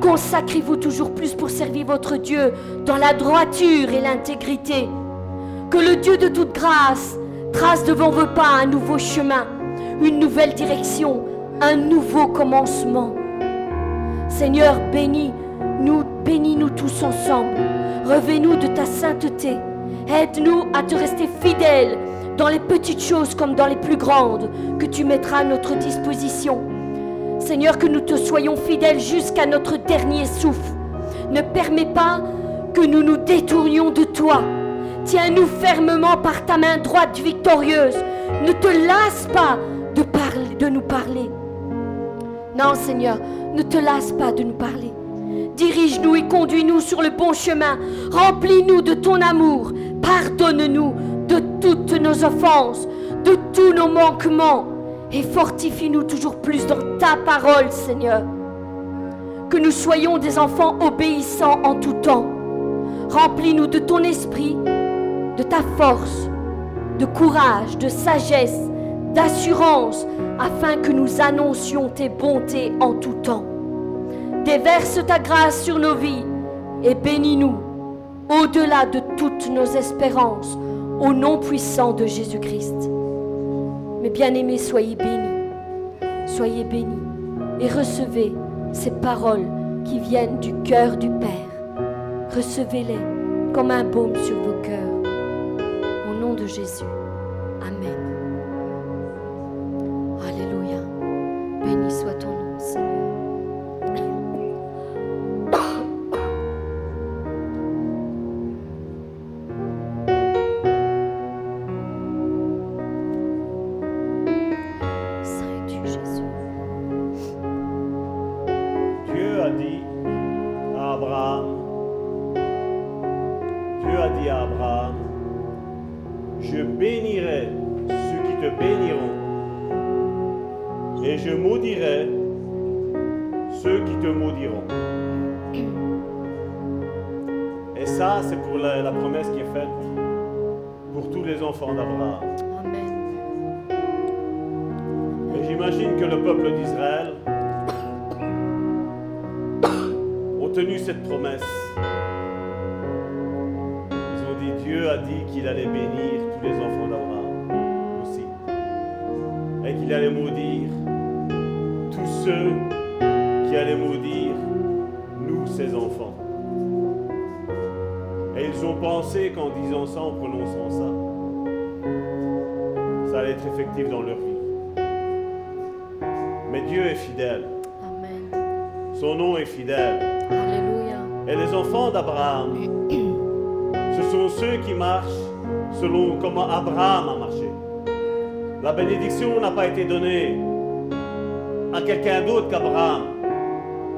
Consacrez-vous toujours plus pour servir votre Dieu dans la droiture et l'intégrité. Que le Dieu de toute grâce trace devant vos pas un nouveau chemin, une nouvelle direction, un nouveau commencement. Seigneur, bénis-nous, bénis-nous tous ensemble. Revais-nous de ta sainteté. Aide-nous à te rester fidèles dans les petites choses comme dans les plus grandes que tu mettras à notre disposition. Seigneur, que nous te soyons fidèles jusqu'à notre dernier souffle. Ne permets pas que nous nous détournions de toi. Tiens-nous fermement par ta main droite victorieuse. Ne te lasse pas de, de nous parler. Non, Seigneur, ne te lasse pas de nous parler. Dirige-nous et conduis-nous sur le bon chemin. Remplis-nous de ton amour. Pardonne-nous de toutes nos offenses, de tous nos manquements. Et fortifie-nous toujours plus dans ta parole, Seigneur. Que nous soyons des enfants obéissants en tout temps. Remplis-nous de ton esprit, de ta force, de courage, de sagesse, d'assurance, afin que nous annoncions tes bontés en tout temps. Déverse ta grâce sur nos vies et bénis-nous au-delà de toutes nos espérances, au nom puissant de Jésus-Christ. Mes bien-aimés, soyez bénis, soyez bénis et recevez ces paroles qui viennent du cœur du Père. Recevez-les comme un baume sur vos cœurs. Au nom de Jésus. Promesse. Ils ont dit, Dieu a dit qu'il allait bénir tous les enfants d'Abraham aussi. Et qu'il allait maudire tous ceux qui allaient maudire nous, ses enfants. Et ils ont pensé qu'en disant ça, en prononçant ça, ça allait être effectif dans leur vie. Mais Dieu est fidèle. Amen. Son nom est fidèle. Alléluia. Et les enfants d'Abraham, ce sont ceux qui marchent selon comment Abraham a marché. La bénédiction n'a pas été donnée à quelqu'un d'autre qu'Abraham.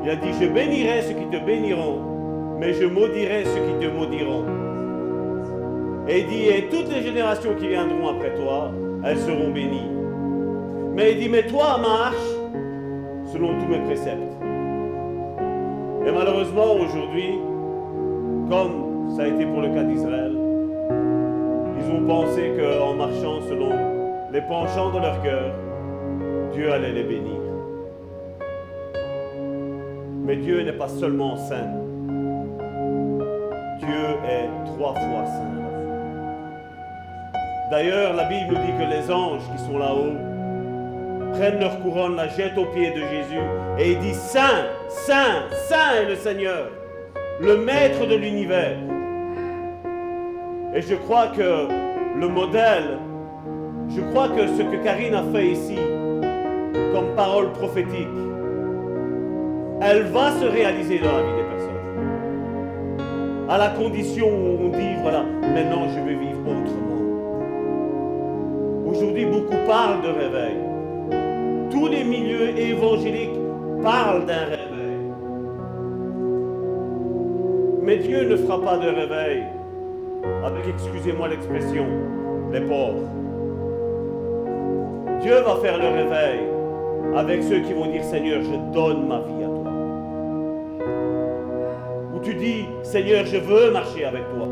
Il a dit, je bénirai ceux qui te béniront, mais je maudirai ceux qui te maudiront. Et il dit, et toutes les générations qui viendront après toi, elles seront bénies. Mais il dit, mais toi marche selon tous mes préceptes. Et malheureusement, aujourd'hui, comme ça a été pour le cas d'Israël, ils ont pensé qu'en marchant selon les penchants de leur cœur, Dieu allait les bénir. Mais Dieu n'est pas seulement saint. Dieu est trois fois saint. D'ailleurs, la Bible dit que les anges qui sont là-haut prennent leur couronne, la jettent aux pieds de Jésus et il dit Saint, Saint, Saint est le Seigneur, le Maître de l'univers. Et je crois que le modèle, je crois que ce que Karine a fait ici, comme parole prophétique, elle va se réaliser dans la vie des personnes. À la condition où on dit, voilà, maintenant je vais vivre autrement. Aujourd'hui, beaucoup parlent de réveil. Tous les milieux évangéliques parlent d'un réveil. Mais Dieu ne fera pas de réveil avec, excusez-moi l'expression, les pauvres. Dieu va faire le réveil avec ceux qui vont dire Seigneur, je donne ma vie à toi. tu dis, Seigneur, je veux marcher avec toi.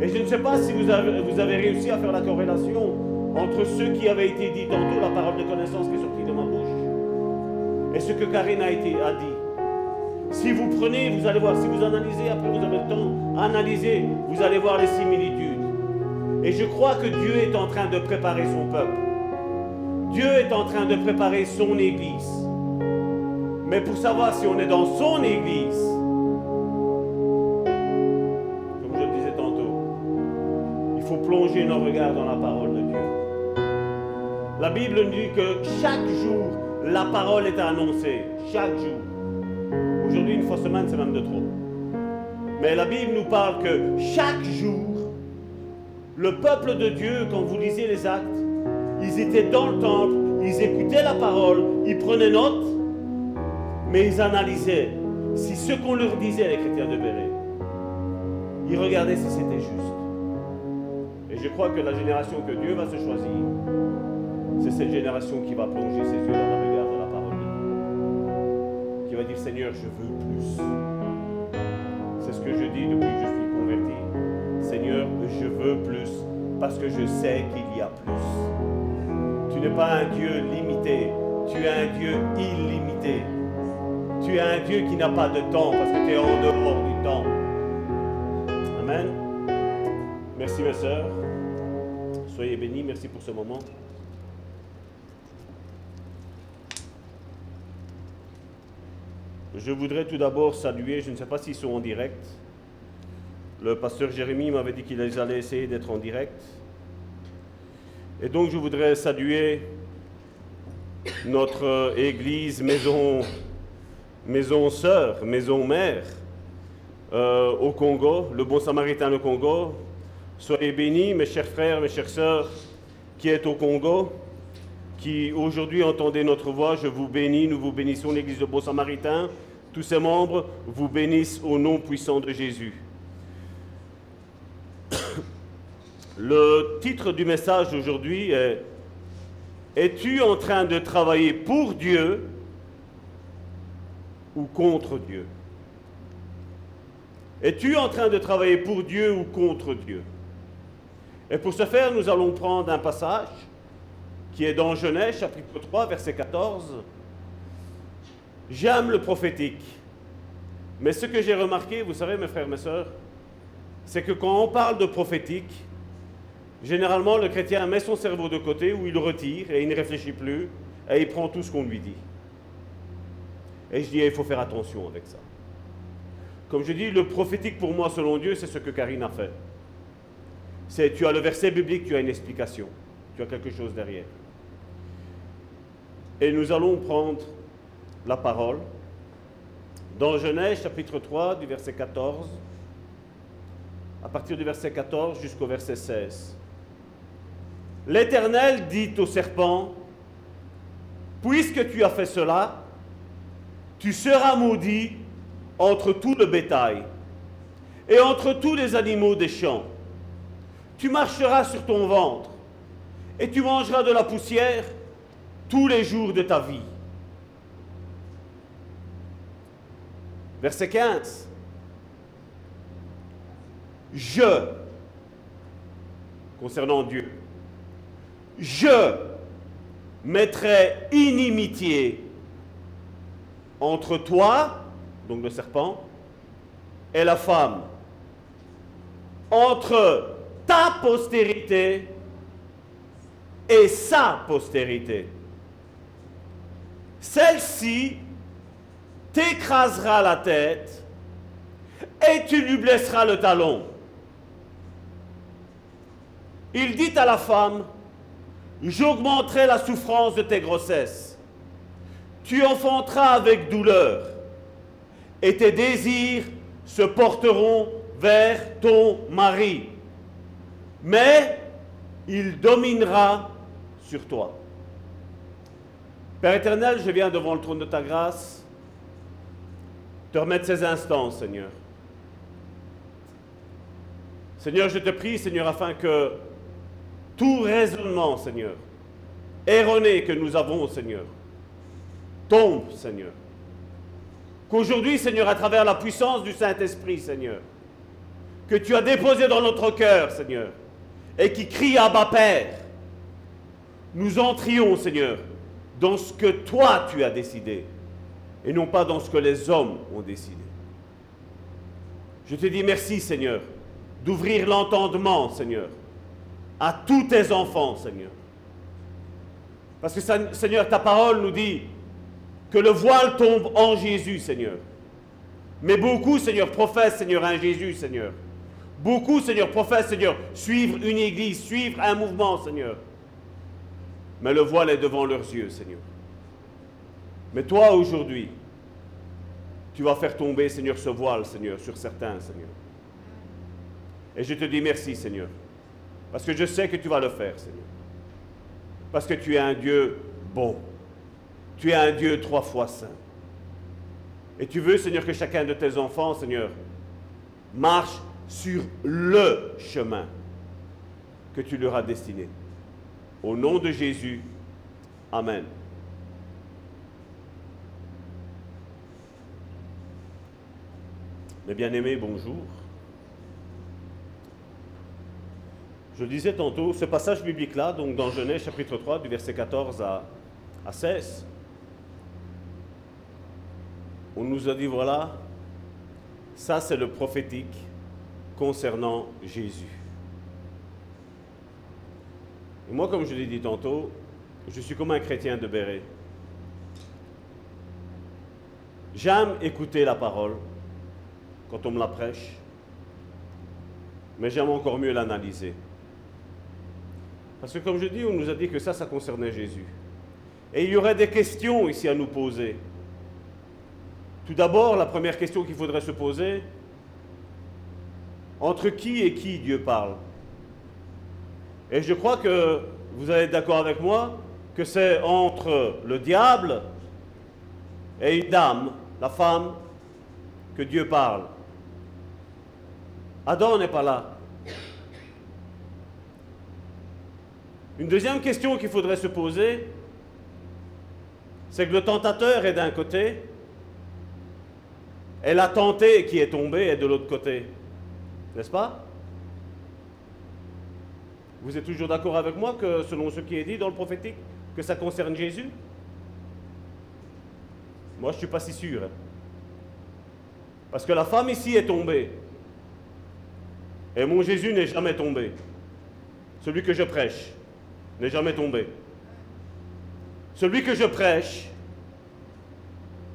Et je ne sais pas si vous avez réussi à faire la corrélation entre ce qui avait été dit tantôt, la parole de connaissance qui est sortie de ma bouche, et ce que Karine a, dit. Si vous prenez, vous allez voir, si vous analysez, après vous avez le temps, analysez, vous allez voir les similitudes. Et je crois que Dieu est en train de préparer son peuple. Dieu est en train de préparer son Église. Mais pour savoir si on est dans son Église, comme je le disais tantôt, il faut plonger nos regards dans la parole. La Bible nous dit que chaque jour, la parole est annoncée. Chaque jour. Aujourd'hui, une fois semaine, c'est même de trop. Mais la Bible nous parle que chaque jour, le peuple de Dieu, quand vous lisez les actes, ils étaient dans le temple, ils écoutaient la parole, ils prenaient note, mais ils analysaient si ce qu'on leur disait, les chrétiens de Béret, ils regardaient si c'était juste. Et je crois que la génération que Dieu va se choisir, c'est cette génération qui va plonger ses yeux dans le regard de la parole. Qui va dire Seigneur, je veux plus. C'est ce que je dis depuis que je suis converti. Seigneur, je veux plus parce que je sais qu'il y a plus. Tu n'es pas un Dieu limité, tu es un Dieu illimité. Tu es un Dieu qui n'a pas de temps parce que tu es en dehors du temps. Amen. Merci mes sœurs. Soyez bénis. Merci pour ce moment. Je voudrais tout d'abord saluer, je ne sais pas s'ils sont en direct. Le pasteur Jérémie m'avait dit qu'il allait essayer d'être en direct. Et donc je voudrais saluer notre église maison maison sœur, maison mère euh, au Congo, le bon samaritain au Congo. Soyez bénis, mes chers frères, mes chères sœurs, qui êtes au Congo, qui aujourd'hui entendez notre voix. Je vous bénis, nous vous bénissons, l'Église de Bon Samaritain. Tous ses membres vous bénissent au nom puissant de Jésus. Le titre du message aujourd'hui est Es-tu en train de travailler pour Dieu ou contre Dieu? Es-tu en train de travailler pour Dieu ou contre Dieu? Et pour ce faire, nous allons prendre un passage qui est dans Genèse chapitre 3 verset 14. J'aime le prophétique. Mais ce que j'ai remarqué, vous savez mes frères, mes sœurs, c'est que quand on parle de prophétique, généralement le chrétien met son cerveau de côté ou il le retire et il ne réfléchit plus et il prend tout ce qu'on lui dit. Et je dis, il faut faire attention avec ça. Comme je dis, le prophétique pour moi, selon Dieu, c'est ce que Karine a fait. C'est, tu as le verset biblique, tu as une explication. Tu as quelque chose derrière. Et nous allons prendre la parole dans Genèse chapitre 3 du verset 14, à partir du verset 14 jusqu'au verset 16. L'Éternel dit au serpent, puisque tu as fait cela, tu seras maudit entre tout le bétail et entre tous les animaux des champs. Tu marcheras sur ton ventre et tu mangeras de la poussière tous les jours de ta vie. Verset 15. Je, concernant Dieu, je mettrai inimitié entre toi, donc le serpent, et la femme, entre ta postérité et sa postérité. Celle-ci t'écrasera la tête et tu lui blesseras le talon. Il dit à la femme, j'augmenterai la souffrance de tes grossesses tu enfanteras avec douleur, et tes désirs se porteront vers ton mari, mais il dominera sur toi. Père éternel, je viens devant le trône de ta grâce te remettre ces instants, Seigneur. Seigneur, je te prie, Seigneur, afin que tout raisonnement, Seigneur, erroné que nous avons, Seigneur, tombe, Seigneur. Qu'aujourd'hui, Seigneur, à travers la puissance du Saint-Esprit, Seigneur, que tu as déposé dans notre cœur, Seigneur, et qui crie à bas Père, nous entrions, Seigneur, dans ce que toi tu as décidé, et non pas dans ce que les hommes ont décidé. Je te dis merci, Seigneur, d'ouvrir l'entendement, Seigneur, à tous tes enfants, Seigneur. Parce que, Seigneur, ta parole nous dit que le voile tombe en Jésus, Seigneur. Mais beaucoup, Seigneur, professent, Seigneur, un Jésus, Seigneur. Beaucoup, Seigneur, professent, Seigneur, suivre une église, suivre un mouvement, Seigneur. Mais le voile est devant leurs yeux, Seigneur. Mais toi, aujourd'hui, tu vas faire tomber, Seigneur, ce voile, Seigneur, sur certains, Seigneur. Et je te dis merci, Seigneur. Parce que je sais que tu vas le faire, Seigneur. Parce que tu es un Dieu bon. Tu es un Dieu trois fois saint. Et tu veux, Seigneur, que chacun de tes enfants, Seigneur, marche sur le chemin que tu leur as destiné. Au nom de Jésus, Amen. Mes bien-aimés, bonjour. Je disais tantôt, ce passage biblique-là, donc dans Genèse chapitre 3, du verset 14 à, à 16, on nous a dit, voilà, ça c'est le prophétique concernant Jésus. Et moi, comme je l'ai dit tantôt, je suis comme un chrétien de Béret. J'aime écouter la parole quand on me la prêche, mais j'aime encore mieux l'analyser. Parce que comme je dis, on nous a dit que ça, ça concernait Jésus. Et il y aurait des questions ici à nous poser. Tout d'abord, la première question qu'il faudrait se poser, entre qui et qui Dieu parle? Et je crois que vous allez être d'accord avec moi que c'est entre le diable et une dame, la femme, que Dieu parle. Adam n'est pas là. Une deuxième question qu'il faudrait se poser, c'est que le tentateur est d'un côté, et la tentée qui est tombée est de l'autre côté. N'est-ce pas? Vous êtes toujours d'accord avec moi que selon ce qui est dit dans le prophétique, que ça concerne Jésus? Moi, je ne suis pas si sûr. Hein. Parce que la femme ici est tombée. Et mon Jésus n'est jamais tombé. Celui que je prêche n'est jamais tombé. Celui que je prêche,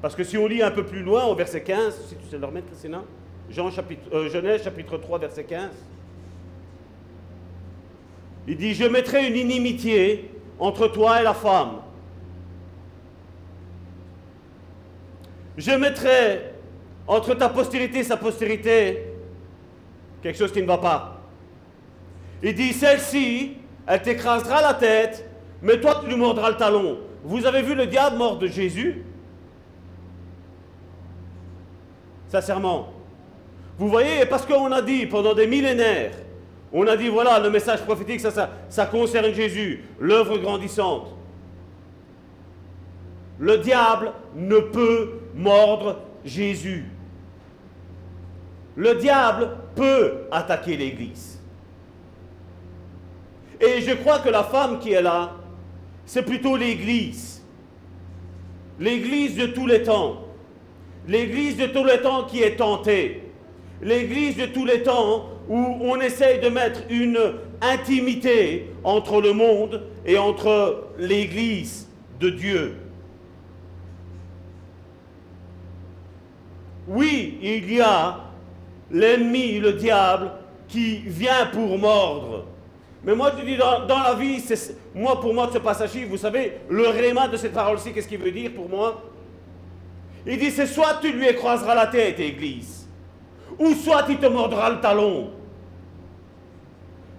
parce que si on lit un peu plus loin, au verset 15, si tu sais le remettre, Jean chapitre, euh, Genèse chapitre 3, verset 15, il dit, je mettrai une inimitié entre toi et la femme. Je mettrai entre ta postérité et sa postérité quelque chose qui ne va pas. Il dit, celle-ci elle t'écrasera la tête, mais toi tu lui mordras le talon. Vous avez vu le diable mort de Jésus? Sincèrement. Vous voyez, parce qu'on a dit pendant des millénaires, on a dit voilà, le message prophétique, ça, ça, ça concerne Jésus, l'œuvre grandissante. Le diable ne peut mordre Jésus. Le diable peut attaquer l'Église. Et je crois que la femme qui est là, c'est plutôt l'Église. L'Église de tous les temps. L'Église de tous les temps qui est tentée. L'Église de tous les temps où on essaye de mettre une intimité entre le monde et entre l'Église de Dieu. Oui, il y a l'ennemi, le diable, qui vient pour mordre. Mais moi, je dis, dans, la vie, moi, pour moi, ce passage-ci, vous savez, le réma de cette parole-ci, qu'est-ce qu'il veut dire pour moi? Il dit, c'est soit tu lui écraseras la tête, Église, ou soit il te mordra le talon.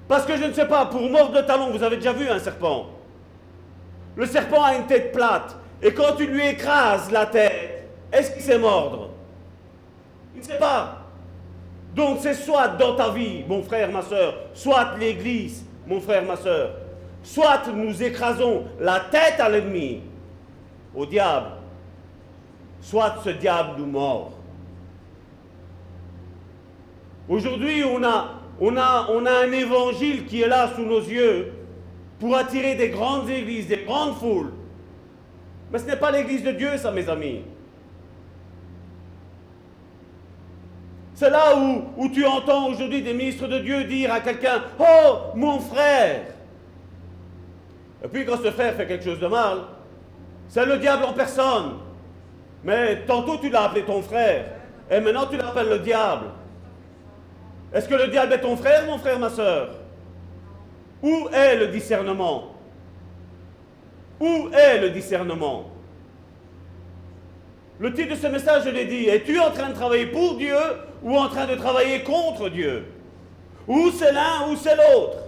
Parce que je ne sais pas, pour mordre le talon, vous avez déjà vu un serpent. Le serpent a une tête plate, et quand tu lui écrases la tête, est-ce qu'il sait mordre? Il ne sait pas. Donc c'est soit dans ta vie, mon frère, ma soeur, soit l'Église, mon frère, ma soeur, soit nous écrasons la tête à l'ennemi, au diable, soit ce diable nous mord. Aujourd'hui, on a, un évangile qui est là sous nos yeux pour attirer des grandes églises, des grandes foules. Mais ce n'est pas l'église de Dieu, ça, mes amis. C'est là où, tu entends aujourd'hui des ministres de Dieu dire à quelqu'un Oh, mon frère Et puis quand ce frère fait quelque chose de mal, c'est le diable en personne. Mais tantôt tu l'as appelé ton frère, et maintenant tu l'appelles le diable. Est-ce que le diable est ton frère, mon frère, ma soeur Où est le discernement? Où est le discernement? Le titre de ce message, je l'ai dit, es-tu en train de travailler pour Dieu ou en train de travailler contre Dieu Ou c'est l'un ou c'est l'autre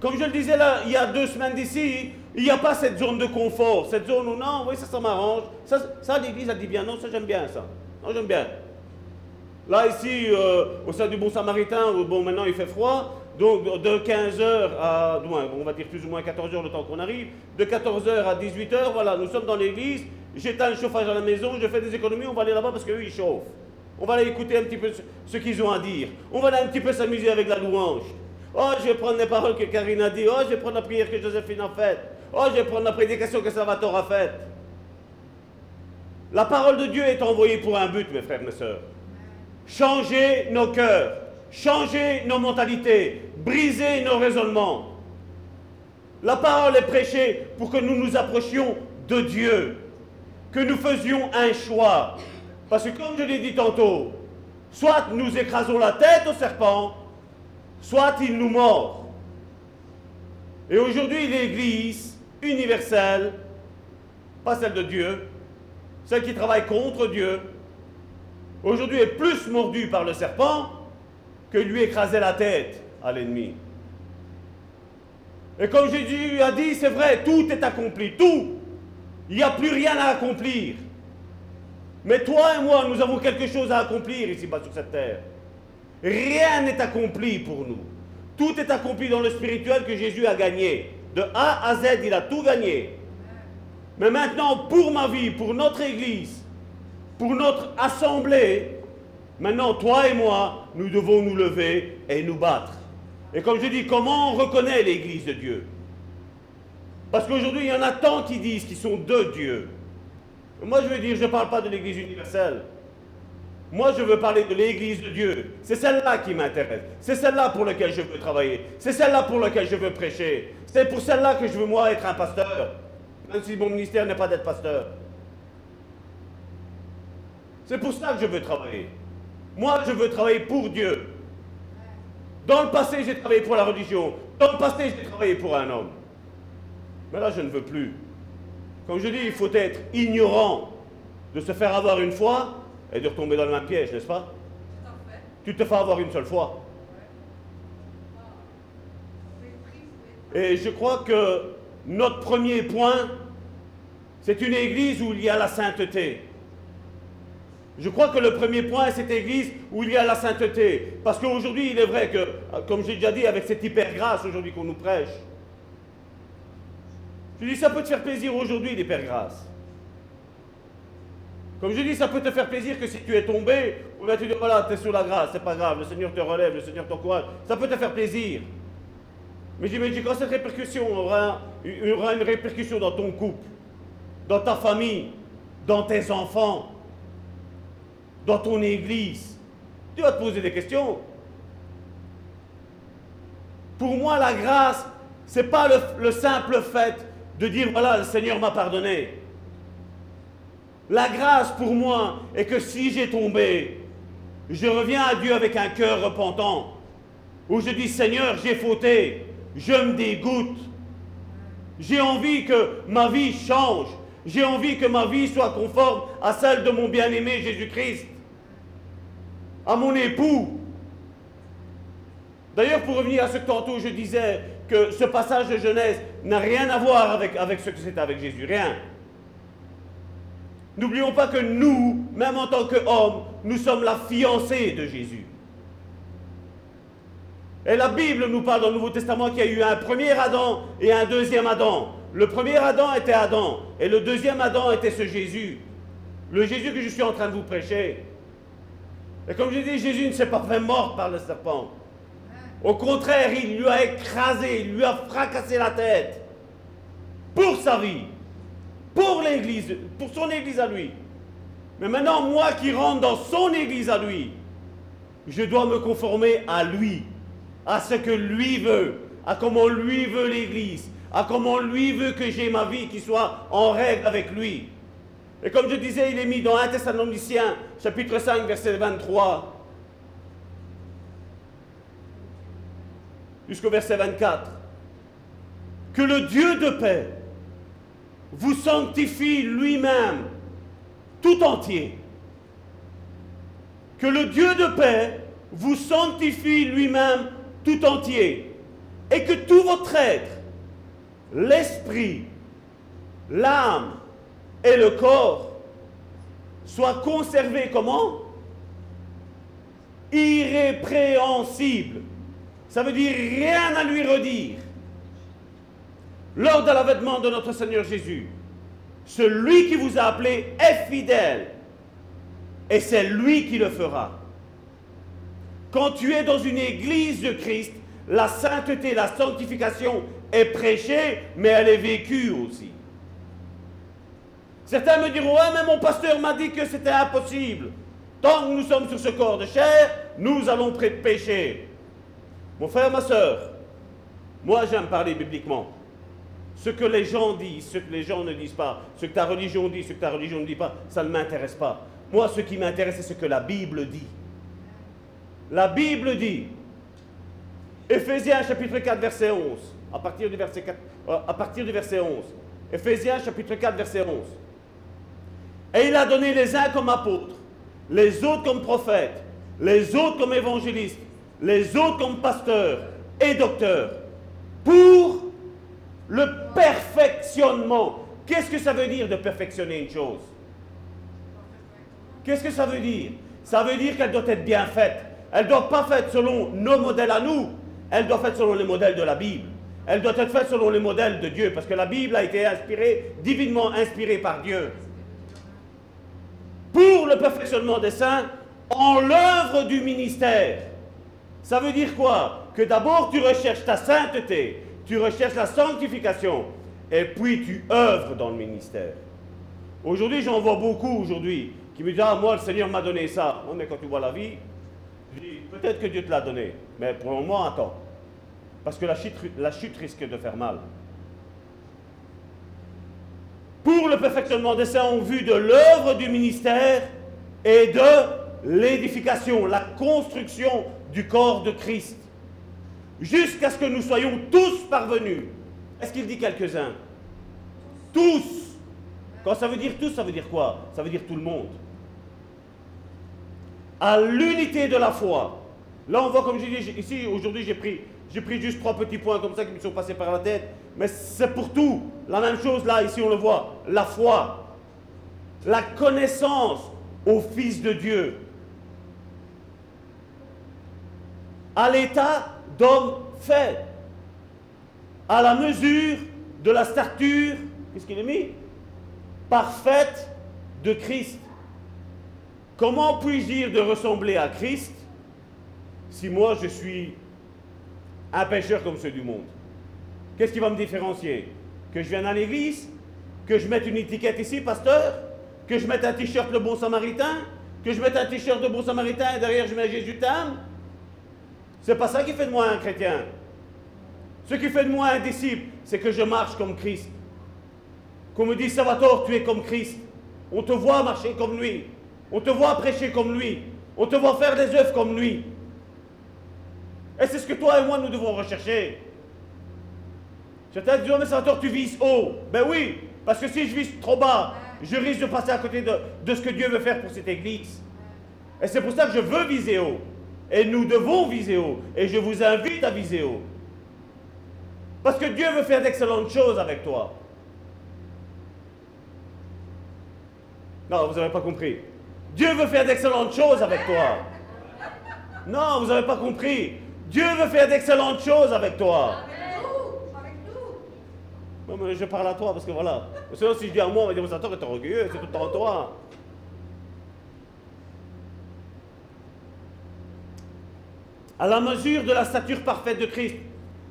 Comme je le disais là, il y a deux semaines d'ici, il n'y a pas cette zone de confort, cette zone où non, oui, ça, ça m'arrange. Ça, l'Église a dit bien, non, ça j'aime bien ça. Non, j'aime bien. Là, ici, euh, au sein du Bon Samaritain, où, bon, maintenant il fait froid, donc de 15h à, on va dire plus ou moins 14h le temps qu'on arrive, de 14h à 18h, voilà, nous sommes dans l'église, j'éteins le chauffage à la maison, je fais des économies, on va aller là-bas parce ils chauffent. On va aller écouter un petit peu ce qu'ils ont à dire. On va aller un petit peu s'amuser avec la louange. Oh, je vais prendre les paroles que Karine a dit. Oh, je vais prendre la prière que Joséphine a faite. Oh, je vais prendre la prédication que Salvatore a faite. La parole de Dieu est envoyée pour un but, mes frères, mes sœurs changer nos cœurs, changer nos mentalités, briser nos raisonnements. La parole est prêchée pour que nous nous approchions de Dieu, que nous faisions un choix. Parce que comme je l'ai dit tantôt, soit nous écrasons la tête au serpent, soit il nous mord. Et aujourd'hui, l'Église universelle, pas celle de Dieu, celle qui travaille contre Dieu, aujourd'hui est plus mordu par le serpent que lui écraser la tête à l'ennemi. Et comme Jésus a dit, c'est vrai, tout est accompli, tout. Il n'y a plus rien à accomplir. Mais toi et moi, nous avons quelque chose à accomplir ici-bas sur cette terre. Rien n'est accompli pour nous. Tout est accompli dans le spirituel que Jésus a gagné. De A à Z, il a tout gagné. Mais maintenant, pour ma vie, pour notre Église, pour notre assemblée, maintenant, toi et moi, nous devons nous lever et nous battre. Et comme je dis, comment on reconnaît l'Église de Dieu? Parce qu'aujourd'hui, il y en a tant qui disent qu'ils sont de Dieu. Moi, je veux dire, je ne parle pas de l'Église universelle. Moi, je veux parler de l'Église de Dieu. C'est celle-là qui m'intéresse. C'est celle-là pour laquelle je veux travailler. C'est celle-là pour laquelle je veux prêcher. C'est pour celle-là que je veux, moi, être un pasteur. Même si mon ministère n'est pas d'être pasteur. C'est pour ça que je veux travailler. Moi, je veux travailler pour Dieu. Dans le passé, j'ai travaillé pour la religion. Dans le passé, j'ai travaillé pour un homme. Mais là, je ne veux plus. Comme je dis, il faut être ignorant de se faire avoir une fois et de retomber dans le même piège, n'est-ce pas? Tu te fais avoir une seule fois. Et je crois que notre premier point, c'est une église où il y a la sainteté. Je crois que le premier point est cette église où il y a la sainteté. Parce qu'aujourd'hui, il est vrai que, comme j'ai déjà dit, avec cette hyper grâce aujourd'hui qu'on nous prêche, je dis, ça peut te faire plaisir aujourd'hui, l'hyper grâce. Comme je dis, ça peut te faire plaisir que si tu es tombé, ou bien tu dis, voilà, tu es sur la grâce, c'est pas grave, le Seigneur te relève, le Seigneur t'encourage. Ça peut te faire plaisir. Mais je dis, quand cette répercussion aura, aura une répercussion dans ton couple, dans ta famille, dans tes enfants, dans ton église, tu vas te poser des questions. Pour moi, la grâce, ce n'est pas le, simple fait de dire, voilà, le Seigneur m'a pardonné. La grâce pour moi est que si j'ai tombé, je reviens à Dieu avec un cœur repentant, où je dis, Seigneur, j'ai fauté, je me dégoûte. J'ai envie que ma vie change. J'ai envie que ma vie soit conforme à celle de mon bien-aimé Jésus-Christ, à mon époux. D'ailleurs, pour revenir à ce que tantôt je disais, que ce passage de Genèse n'a rien à voir avec, ce que c'était avec Jésus, rien. N'oublions pas que nous, même en tant qu'hommes, nous sommes la fiancée de Jésus. Et la Bible nous parle dans le Nouveau Testament qu'il y a eu un premier Adam et un deuxième Adam. Le premier Adam était Adam et le deuxième Adam était ce Jésus. Le Jésus que je suis en train de vous prêcher. Et comme je dis, Jésus ne s'est pas fait mort par le serpent. Au contraire, il lui a écrasé, il lui a fracassé la tête. Pour sa vie, pour l'église, pour son église à lui. Mais maintenant, moi qui rentre dans son église à lui, je dois me conformer à lui, à ce que lui veut, à comment lui veut l'église, à comment lui veut que j'ai ma vie qui soit en règle avec lui. Et comme je disais, il est mis dans 1 Thessaloniciens, chapitre 5, verset 23, jusqu'au verset 24. Que le Dieu de paix vous sanctifie lui-même tout entier. Que le Dieu de paix vous sanctifie lui-même tout entier. Et que tout votre être, l'esprit, l'âme et le corps soient conservés comment? Irrépréhensibles. Ça veut dire rien à lui redire. Lors de l'avènement de notre Seigneur Jésus, celui qui vous a appelé est fidèle. Et c'est lui qui le fera. Quand tu es dans une église de Christ, la sainteté, la sanctification est prêchée, mais elle est vécue aussi. Certains me diront, ouais, mais mon pasteur m'a dit que c'était impossible. Tant que nous sommes sur ce corps de chair, nous allons pécher. Mon frère, ma soeur, moi j'aime parler bibliquement. Ce que les gens disent, ce que les gens ne disent pas, ce que ta religion dit, ce que ta religion ne dit pas, ça ne m'intéresse pas. Moi, ce qui m'intéresse, c'est ce que la Bible dit. La Bible dit, Éphésiens chapitre 4, verset 11, à partir du verset, 4, euh, à partir du verset 11. Éphésiens chapitre 4, verset 11. Et il a donné les uns comme apôtres, les autres comme prophètes, les autres comme évangélistes, les autres comme pasteurs et docteurs, pour le perfectionnement. Qu'est-ce que ça veut dire de perfectionner une chose? Qu'est-ce que ça veut dire? Ça veut dire qu'elle doit être bien faite. Elle ne doit pas être faite selon nos modèles à nous. Elle doit être faite selon les modèles de la Bible. Elle doit être faite selon les modèles de Dieu, parce que la Bible a été inspirée, divinement inspirée par Dieu. Pour le perfectionnement des saints, en l'œuvre du ministère. Ça veut dire quoi? Que d'abord tu recherches ta sainteté, tu recherches la sanctification, et puis tu œuvres dans le ministère. Aujourd'hui, j'en vois beaucoup aujourd'hui qui me disent Ah, moi, le Seigneur m'a donné ça. mais quand tu vois la vie, Peut-être que Dieu te l'a donné, mais pour le moment, attends. Parce que la chute, la chute risque de faire mal. Pour le perfectionnement des saints en vue de l'œuvre du ministère et de l'édification, la construction du corps de Christ, jusqu'à ce que nous soyons tous parvenus. Est-ce qu'il dit quelques-uns? Tous. Quand ça veut dire tous, ça veut dire quoi? Ça veut dire tout le monde. À l'unité de la foi. Là, on voit, comme je dis, ici, aujourd'hui, j'ai pris, j'ai pris juste trois petits points comme ça qui me sont passés par la tête. Mais c'est pour tout. La même chose, là, ici, on le voit. La foi. La connaissance au Fils de Dieu. À l'état d'homme fait, à la mesure de la stature, qu'est-ce qu'il est mis? Parfaite de Christ. Comment puis-je dire de ressembler à Christ si moi je suis un pécheur comme ceux du monde? Qu'est-ce qui va me différencier? Que je vienne à l'église Que je mette une étiquette ici, pasteur Que je mette un t-shirt de bon samaritain Que je mette un t-shirt de bon samaritain et derrière je mets Jésus t'aime c'est pas ça qui fait de moi un chrétien. Ce qui fait de moi un disciple, c'est que je marche comme Christ. Qu'on me dit, Salvatore, tu es comme Christ. On te voit marcher comme lui. On te voit prêcher comme lui. On te voit faire des œuvres comme lui. Et c'est ce que toi et moi, nous devons rechercher. Certains disent, oh, mais Salvatore, tu vises haut. Ben oui, parce que si je vise trop bas, je risque de passer à côté de, de ce que Dieu veut faire pour cette église. Et c'est pour ça que je veux viser haut. Et nous devons viser haut. Et je vous invite à viser haut. Parce que Dieu veut faire d'excellentes choses avec toi. Non, vous n'avez pas compris. Dieu veut faire d'excellentes choses avec toi. Non, vous n'avez pas compris. Dieu veut faire d'excellentes choses avec toi. Mais je parle à toi parce que voilà. Sinon, si je dis à moi, on va dire, vous est orgueilleux, c'est tout le temps toi. À la mesure de la stature parfaite de Christ,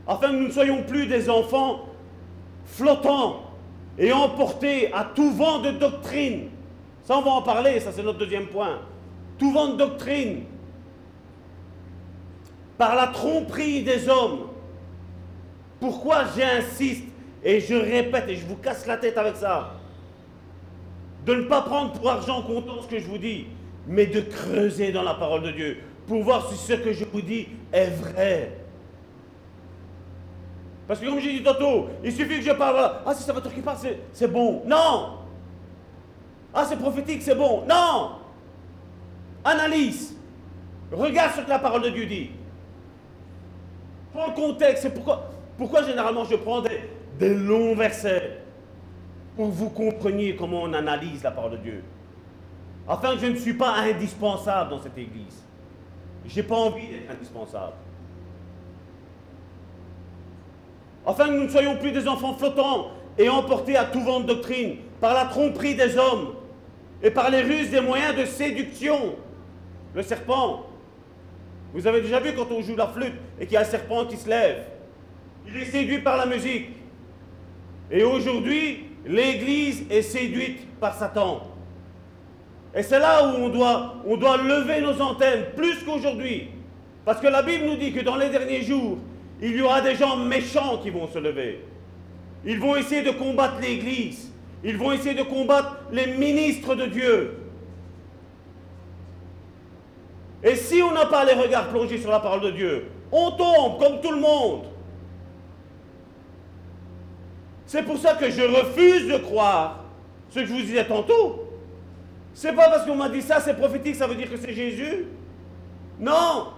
afin que nous ne soyons plus des enfants flottants et emportés à tout vent de doctrine. Ça, on va en parler, ça c'est notre deuxième point. Tout vent de doctrine, par la tromperie des hommes. Pourquoi j'insiste et je répète et je vous casse la tête avec ça De ne pas prendre pour argent comptant ce que je vous dis, mais de creuser dans la parole de Dieu pour voir si ce que je vous dis est vrai. Parce que comme j'ai dit tantôt, il suffit que je parle, ah c'est Salvatore qui parle, c'est bon. Non Ah c'est prophétique, c'est bon. Non Analyse. Regarde ce que la parole de Dieu dit. Prends le contexte. C'est pourquoi, pourquoi généralement je prends des, des longs versets pour que vous compreniez comment on analyse la parole de Dieu. Afin que je ne suis pas indispensable dans cette église. Je n'ai pas envie d'être indispensable. Afin que nous ne soyons plus des enfants flottants et emportés à tout vent de doctrine par la tromperie des hommes et par les ruses des moyens de séduction. Le serpent. Vous avez déjà vu quand on joue la flûte et qu'il y a un serpent qui se lève. Il est séduit par la musique. Et aujourd'hui, l'Église est séduite par Satan. Et c'est là où on doit, lever nos antennes, plus qu'aujourd'hui. Parce que la Bible nous dit que dans les derniers jours, il y aura des gens méchants qui vont se lever. Ils vont essayer de combattre l'Église. Ils vont essayer de combattre les ministres de Dieu. Et si on n'a pas les regards plongés sur la parole de Dieu, on tombe comme tout le monde. C'est pour ça que je refuse de croire ce que je vous disais tantôt. C'est pas parce qu'on m'a dit ça, c'est prophétique, ça veut dire que c'est Jésus? Non.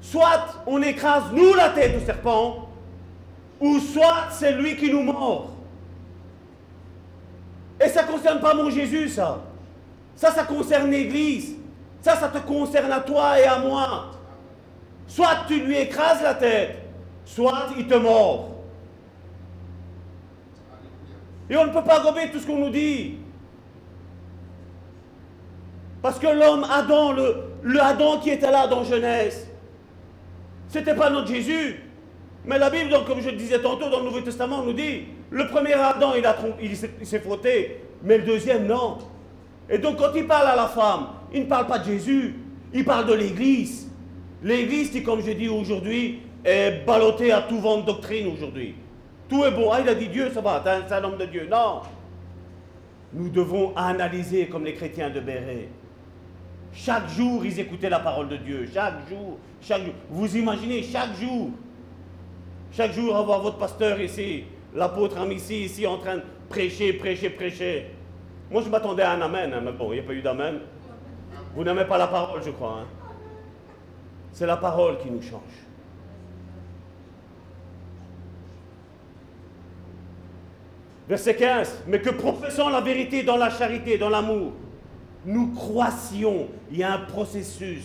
Soit on écrase nous la tête du serpent, ou soit c'est lui qui nous mord. Et ça ne concerne pas mon Jésus, ça. Ça, ça concerne l'Église. Ça, ça te concerne à toi et à moi. Soit tu lui écrases la tête, soit il te mord. Et on ne peut pas gober tout ce qu'on nous dit. Parce que l'homme Adam, le, le Adam qui était là dans Genèse, c'était pas notre Jésus. Mais la Bible, donc, comme je le disais tantôt dans le Nouveau Testament, nous dit, le premier Adam, il, il s'est frotté, mais le deuxième, non. Et donc, quand il parle à la femme, il ne parle pas de Jésus, il parle de l'Église. L'Église qui, comme je dis aujourd'hui, est ballottée à tout vent de doctrine aujourd'hui. Tout est bon. Ah, il a dit Dieu, ça va, c'est un homme de Dieu. Non. Nous devons analyser comme les chrétiens de Béret. Chaque jour, ils écoutaient la parole de Dieu. Chaque jour, chaque jour. Vous imaginez, chaque jour. Chaque jour, avoir votre pasteur ici, l'apôtre Amici ici en train de prêcher, prêcher, prêcher. Moi, je m'attendais à un amen, hein, mais bon, il n'y a pas eu d'amen. Vous n'aimez pas la parole, je crois. Hein. C'est la parole qui nous change. Verset 15. Mais que professant la vérité dans la charité, dans l'amour, nous croissions. Il y a un processus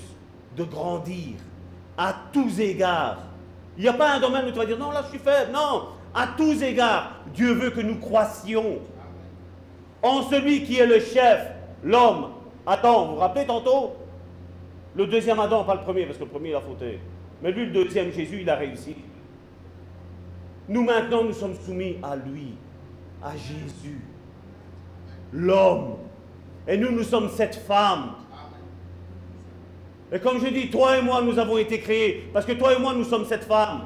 de grandir à tous égards. Il n'y a pas un domaine où tu vas dire non, là je suis faible. Non, à tous égards, Dieu veut que nous croissions en celui qui est le chef, l'homme. Attends, vous vous rappelez tantôt? Le deuxième Adam, pas le premier, parce que le premier il a fauté. Mais lui, le deuxième Jésus, il a réussi. Nous maintenant, nous sommes soumis à lui, à Jésus, l'homme. Et nous, nous sommes cette femme. Et comme je dis, toi et moi, nous avons été créés, parce que toi et moi, nous sommes cette femme.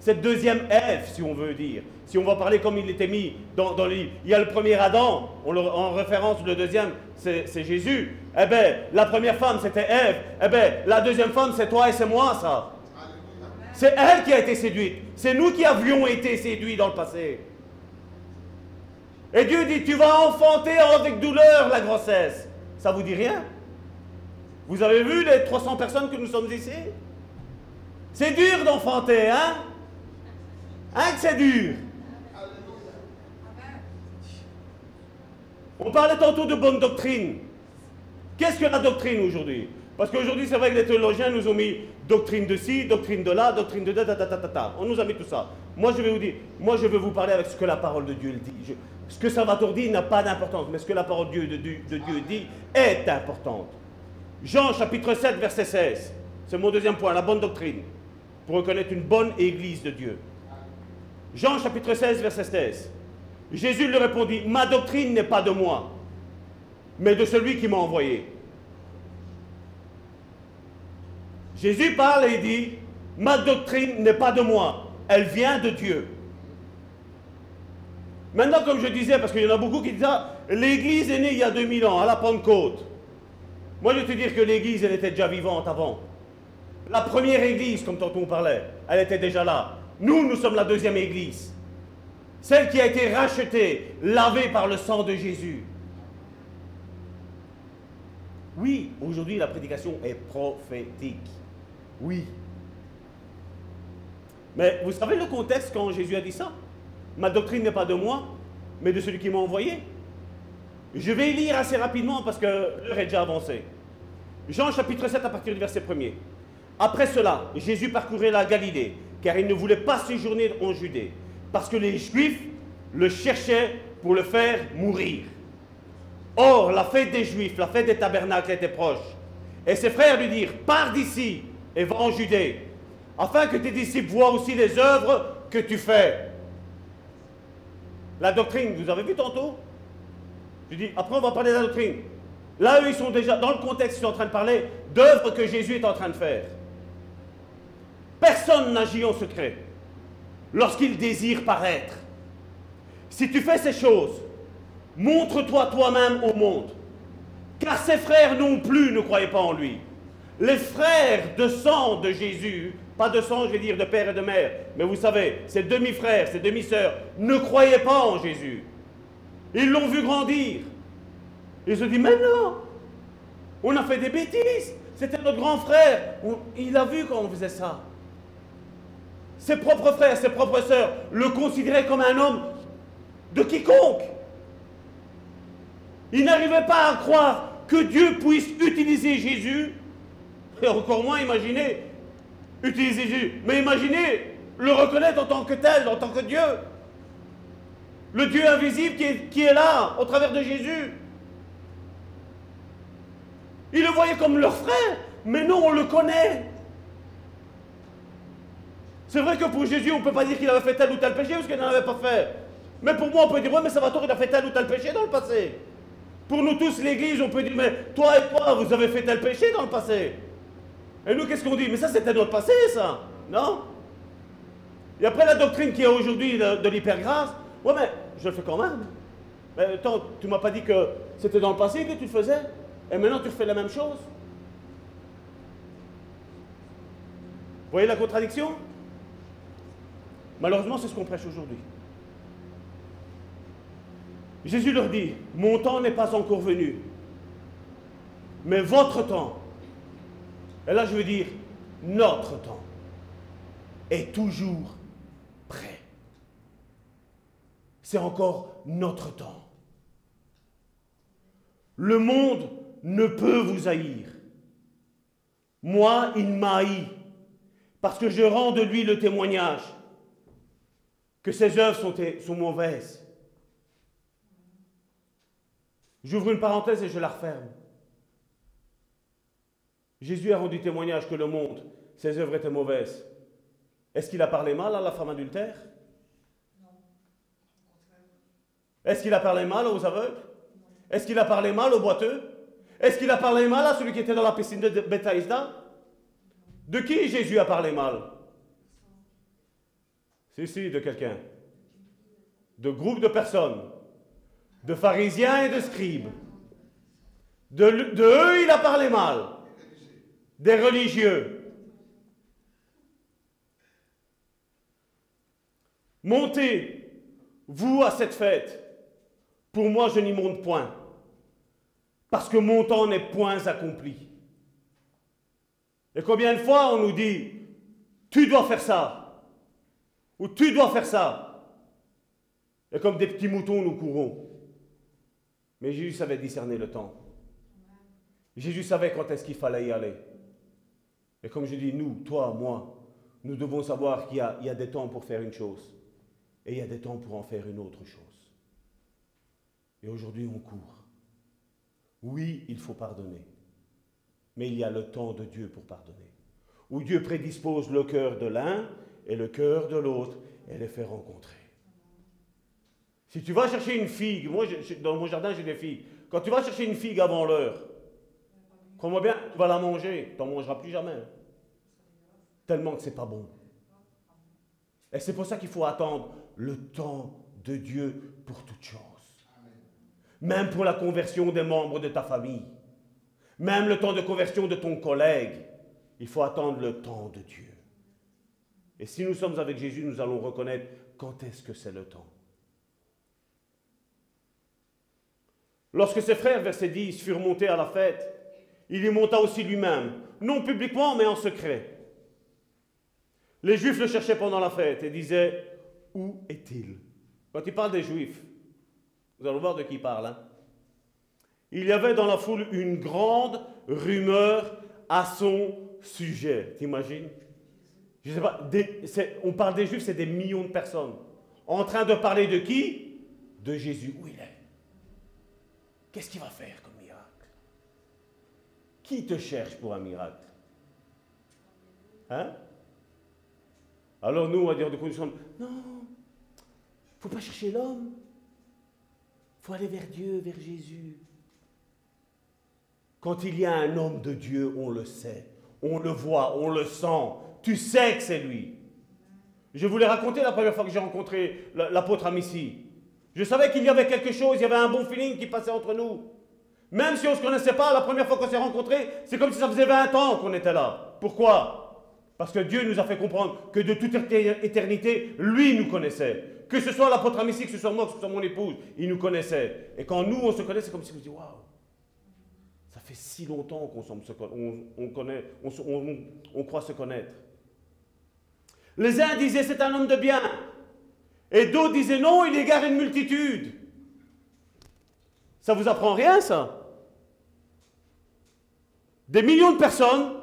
Cette deuxième Ève, si on veut dire. Si on va parler comme il était mis dans, le livre. Il y a le premier Adam, en référence, le deuxième, c'est Jésus. Eh bien, la première femme, c'était Ève. Eh bien, la deuxième femme, c'est toi et c'est moi, ça. C'est elle qui a été séduite. C'est nous qui avions été séduits dans le passé. Et Dieu dit, tu vas enfanter avec douleur la grossesse. Ça vous dit rien? Vous avez vu les 300 personnes que nous sommes ici? C'est dur d'enfanter, hein? Hein que c'est dur? On parlait tantôt de bonne doctrine. Qu'est-ce que la doctrine aujourd'hui? Parce qu'aujourd'hui, c'est vrai que les théologiens nous ont mis doctrine de ci, doctrine de là, doctrine de ta, ta, ta, ta, ta. On nous a mis tout ça. Moi, je vais vous dire, moi, je vais vous parler avec ce que la parole de Dieu dit Ce que Salvatore dit n'a pas d'importance, mais ce que la parole de Dieu, de, de Dieu dit est importante. Jean chapitre 7, verset 16. C'est mon deuxième point, la bonne doctrine, pour reconnaître une bonne église de Dieu. Jean chapitre 16, verset 16. Jésus lui répondit, ma doctrine n'est pas de moi, mais de celui qui m'a envoyé. Jésus parle et dit, ma doctrine n'est pas de moi, elle vient de Dieu. Maintenant, comme je disais, parce qu'il y en a beaucoup qui disent, ah, l'Église est née il y a 2000 ans, à la Pentecôte. Moi, je te dire que l'Église, elle était déjà vivante avant. La première Église, comme tantôt on parlait, elle était déjà là. Nous, nous sommes la deuxième Église. Celle qui a été rachetée, lavée par le sang de Jésus. Oui, aujourd'hui, la prédication est prophétique. Oui. Mais vous savez le contexte quand Jésus a dit ça? Ma doctrine n'est pas de moi, mais de celui qui m'a envoyé. Je vais lire assez rapidement parce que l'heure est déjà avancée. Jean chapitre 7 à partir du verset 1 Après cela, Jésus parcourait la Galilée, car il ne voulait pas séjourner en Judée, parce que les Juifs le cherchaient pour le faire mourir. Or, la fête des Juifs, la fête des tabernacles était proche. Et ses frères lui dirent, pars d'ici et va en Judée, afin que tes disciples voient aussi les œuvres que tu fais. La doctrine, vous avez vu tantôt Je dis, après on va parler de la doctrine. Là, eux, ils sont déjà, dans le contexte, ils sont en train de parler d'œuvres que Jésus est en train de faire. Personne n'agit en secret lorsqu'il désire paraître. Si tu fais ces choses, montre-toi toi-même au monde. Car ses frères non plus ne croyaient pas en lui. Les frères de sang de Jésus, pas de sang, je vais dire, de père et de mère, mais vous savez, ses demi-frères, ses demi-sœurs, ne croyaient pas en Jésus. Ils l'ont vu grandir. Ils se disent, mais non, on a fait des bêtises. C'était notre grand frère. il a vu quand on faisait ça. Ses propres frères, ses propres sœurs le considéraient comme un homme de quiconque. Ils n'arrivaient pas à croire que Dieu puisse utiliser Jésus, et encore moins imaginer utiliser Jésus, mais imaginez le reconnaître en tant que tel, en tant que Dieu. Le Dieu invisible qui est, là, au travers de Jésus. Ils le voyaient comme leur frère, mais non, on le connaît. C'est vrai que pour Jésus, on ne peut pas dire qu'il avait fait tel ou tel péché parce qu'il n'en avait pas fait. Mais pour moi, on peut dire, ouais, mais Salvatore, il a fait tel ou tel péché dans le passé. Pour nous tous, l'Église, on peut dire, mais toi et toi, vous avez fait tel péché dans le passé. Et nous, qu'est-ce qu'on dit? Mais ça, c'était notre passé, ça. Non? Et après, la doctrine qui est aujourd'hui de, l'hypergrâce, ouais, mais je le fais quand même. Mais attends, tu m'as pas dit que c'était dans le passé que tu le faisais? Et maintenant, tu fais la même chose? Vous voyez la contradiction? Malheureusement, c'est ce qu'on prêche aujourd'hui. Jésus leur dit, mon temps n'est pas encore venu, mais votre temps, et là je veux dire, notre temps, est toujours prêt. C'est encore notre temps. Le monde ne peut vous haïr. Moi, il m'a haï parce que je rends de lui le témoignage que ses œuvres sont, mauvaises. J'ouvre une parenthèse et je la referme. Jésus a rendu témoignage que le monde, ses œuvres étaient mauvaises. Est-ce qu'il a parlé mal à la femme adultère? Est-ce qu'il a parlé mal aux aveugles? Est-ce qu'il a parlé mal aux boiteux? Est-ce qu'il a parlé mal à celui qui était dans la piscine de Bethesda? De qui Jésus a parlé mal? Si, si, de quelqu'un. De groupes de personnes. De pharisiens et de scribes. De, de eux, il a parlé mal. Des religieux. Montez, vous, à cette fête. Pour moi, je n'y monte point parce que mon temps n'est point accompli. Et combien de fois on nous dit, tu dois faire ça, ou tu dois faire ça. Et comme des petits moutons, nous courons. Mais Jésus savait discerner le temps. Jésus savait quand est-ce qu'il fallait y aller. Et comme je dis, nous, toi, moi, nous devons savoir qu'il y, a des temps pour faire une chose et il y a des temps pour en faire une autre chose. Et aujourd'hui, on court. Oui, il faut pardonner. Mais il y a le temps de Dieu pour pardonner. Où Dieu prédispose le cœur de l'un et le cœur de l'autre et les fait rencontrer. Si tu vas chercher une figue, moi dans mon jardin j'ai des figues, quand tu vas chercher une figue avant l'heure, crois-moi bien, tu vas la manger, tu n'en mangeras plus jamais. Tellement que c'est pas bon. Et c'est pour ça qu'il faut attendre le temps de Dieu pour toute chose. Même pour la conversion des membres de ta famille. Même le temps de conversion de ton collègue. Il faut attendre le temps de Dieu. Et si nous sommes avec Jésus, nous allons reconnaître quand est-ce que c'est le temps. Lorsque ses frères, verset 10, furent montés à la fête, il y monta aussi lui-même, non publiquement, mais en secret. Les Juifs le cherchaient pendant la fête et disaient, où est-il? Quand il parle des Juifs, vous allez voir de qui il parle. Hein. il y avait dans la foule une grande rumeur à son sujet. T'imagines? Je sais pas, on parle des Juifs, c'est des millions de personnes. En train de parler de qui? De Jésus. Où il est? Qu'est-ce qu'il va faire Qui te cherche pour un miracle? Hein? Alors nous, on va dire de condition, non, il ne faut pas chercher l'homme. Il faut aller vers Dieu, vers Jésus. Quand il y a un homme de Dieu, on le sait, on le voit, on le sent. Tu sais que c'est lui. Je vous l'ai raconté la première fois que j'ai rencontré l'apôtre Amici. Je savais qu'il y avait quelque chose, il y avait un bon feeling qui passait entre nous. Même si on ne se connaissait pas, la première fois qu'on s'est rencontrés, c'est comme si ça faisait 20 ans qu'on était là. Pourquoi? Parce que Dieu nous a fait comprendre que de toute éternité, lui nous connaissait. Que ce soit l'apôtre Amici, que ce soit moi, que ce soit mon épouse, il nous connaissait. Et quand nous, on se connaît, c'est comme si on se dit, waouh, ça fait si longtemps qu'on on, connaît, on, on croit se connaître. Les uns disaient, c'est un homme de bien. Et d'autres disaient non, il égare une multitude. Ça vous apprend rien, ça? Des millions de personnes,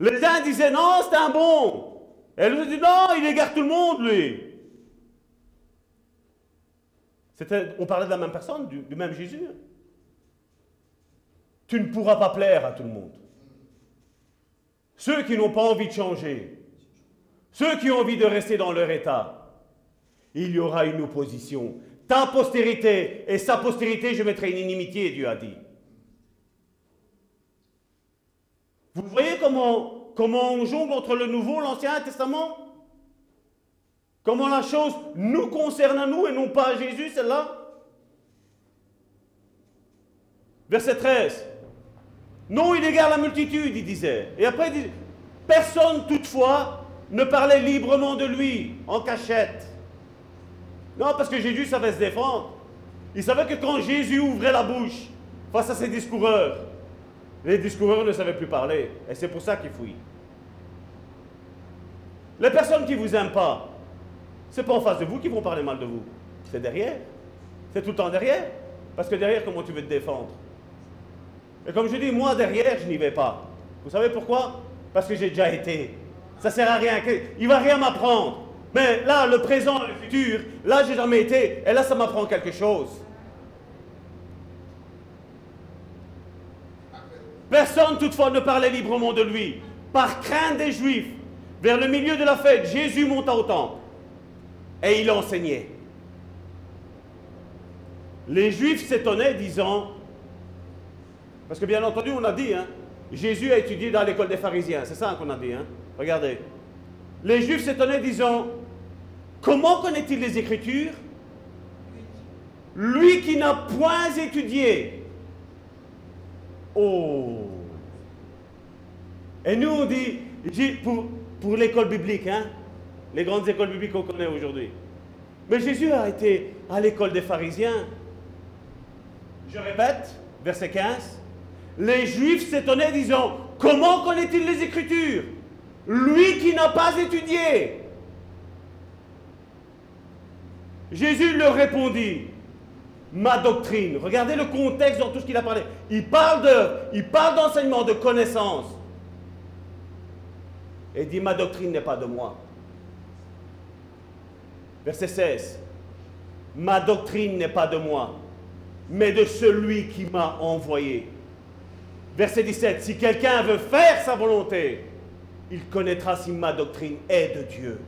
les uns disaient non, c'est un bon. Et l'autre dit non, il égare tout le monde, lui. on parlait de la même personne, du, du même Jésus. Tu ne pourras pas plaire à tout le monde. Ceux qui n'ont pas envie de changer, ceux qui ont envie de rester dans leur état, il y aura une opposition. Ta postérité et sa postérité, je mettrai une inimitié, Dieu a dit. Vous voyez comment, on jongle entre le Nouveau et l'Ancien Testament? Comment la chose nous concerne à nous et non pas à Jésus, celle-là? Verset 13. Non, il égare la multitude, il disait. Et après, personne toutefois ne parlait librement de lui, en cachette. Non, parce que Jésus savait se défendre. Il savait que quand Jésus ouvrait la bouche face à ses discoureurs, les discoureurs ne savaient plus parler. Et c'est pour ça qu'ils fuient. Les personnes qui ne vous aiment pas, ce n'est pas en face de vous qui vont parler mal de vous. C'est derrière. C'est tout le temps derrière. Parce que derrière, comment tu veux te défendre? Et comme je dis, moi, derrière, je n'y vais pas. Vous savez pourquoi? Parce que j'ai déjà été. Ça ne sert à rien. Il ne va rien m'apprendre. Mais là, le présent, le futur, là, j'ai jamais été, et là, ça m'apprend quelque chose. Personne toutefois ne parlait librement de lui. Par crainte des Juifs, vers le milieu de la fête, Jésus monta au temple et il enseignait. Les Juifs s'étonnaient, disant, parce que bien entendu, on a dit, hein, Jésus a étudié dans l'école des pharisiens, c'est ça qu'on a dit, hein. regardez. Les Juifs s'étonnaient, disant, comment connaît-il les Écritures? Lui qui n'a point étudié. Oh Et nous, on dit, pour, pour l'école biblique, hein, les grandes écoles bibliques qu'on connaît aujourd'hui. Mais Jésus a été à l'école des pharisiens. Je répète, verset 15. Les Juifs s'étonnaient, disant, comment connaît-il les Écritures? Lui qui n'a pas étudié. Jésus leur répondit, ma doctrine. Regardez le contexte dans tout ce qu'il a parlé. Il parle de, il parle d'enseignement, de connaissance. Et dit, ma doctrine n'est pas de moi. Verset 16. Ma doctrine n'est pas de moi. mais de celui qui m'a envoyé. Verset 17, si quelqu'un veut faire sa volonté, il connaîtra si ma doctrine est de Dieu,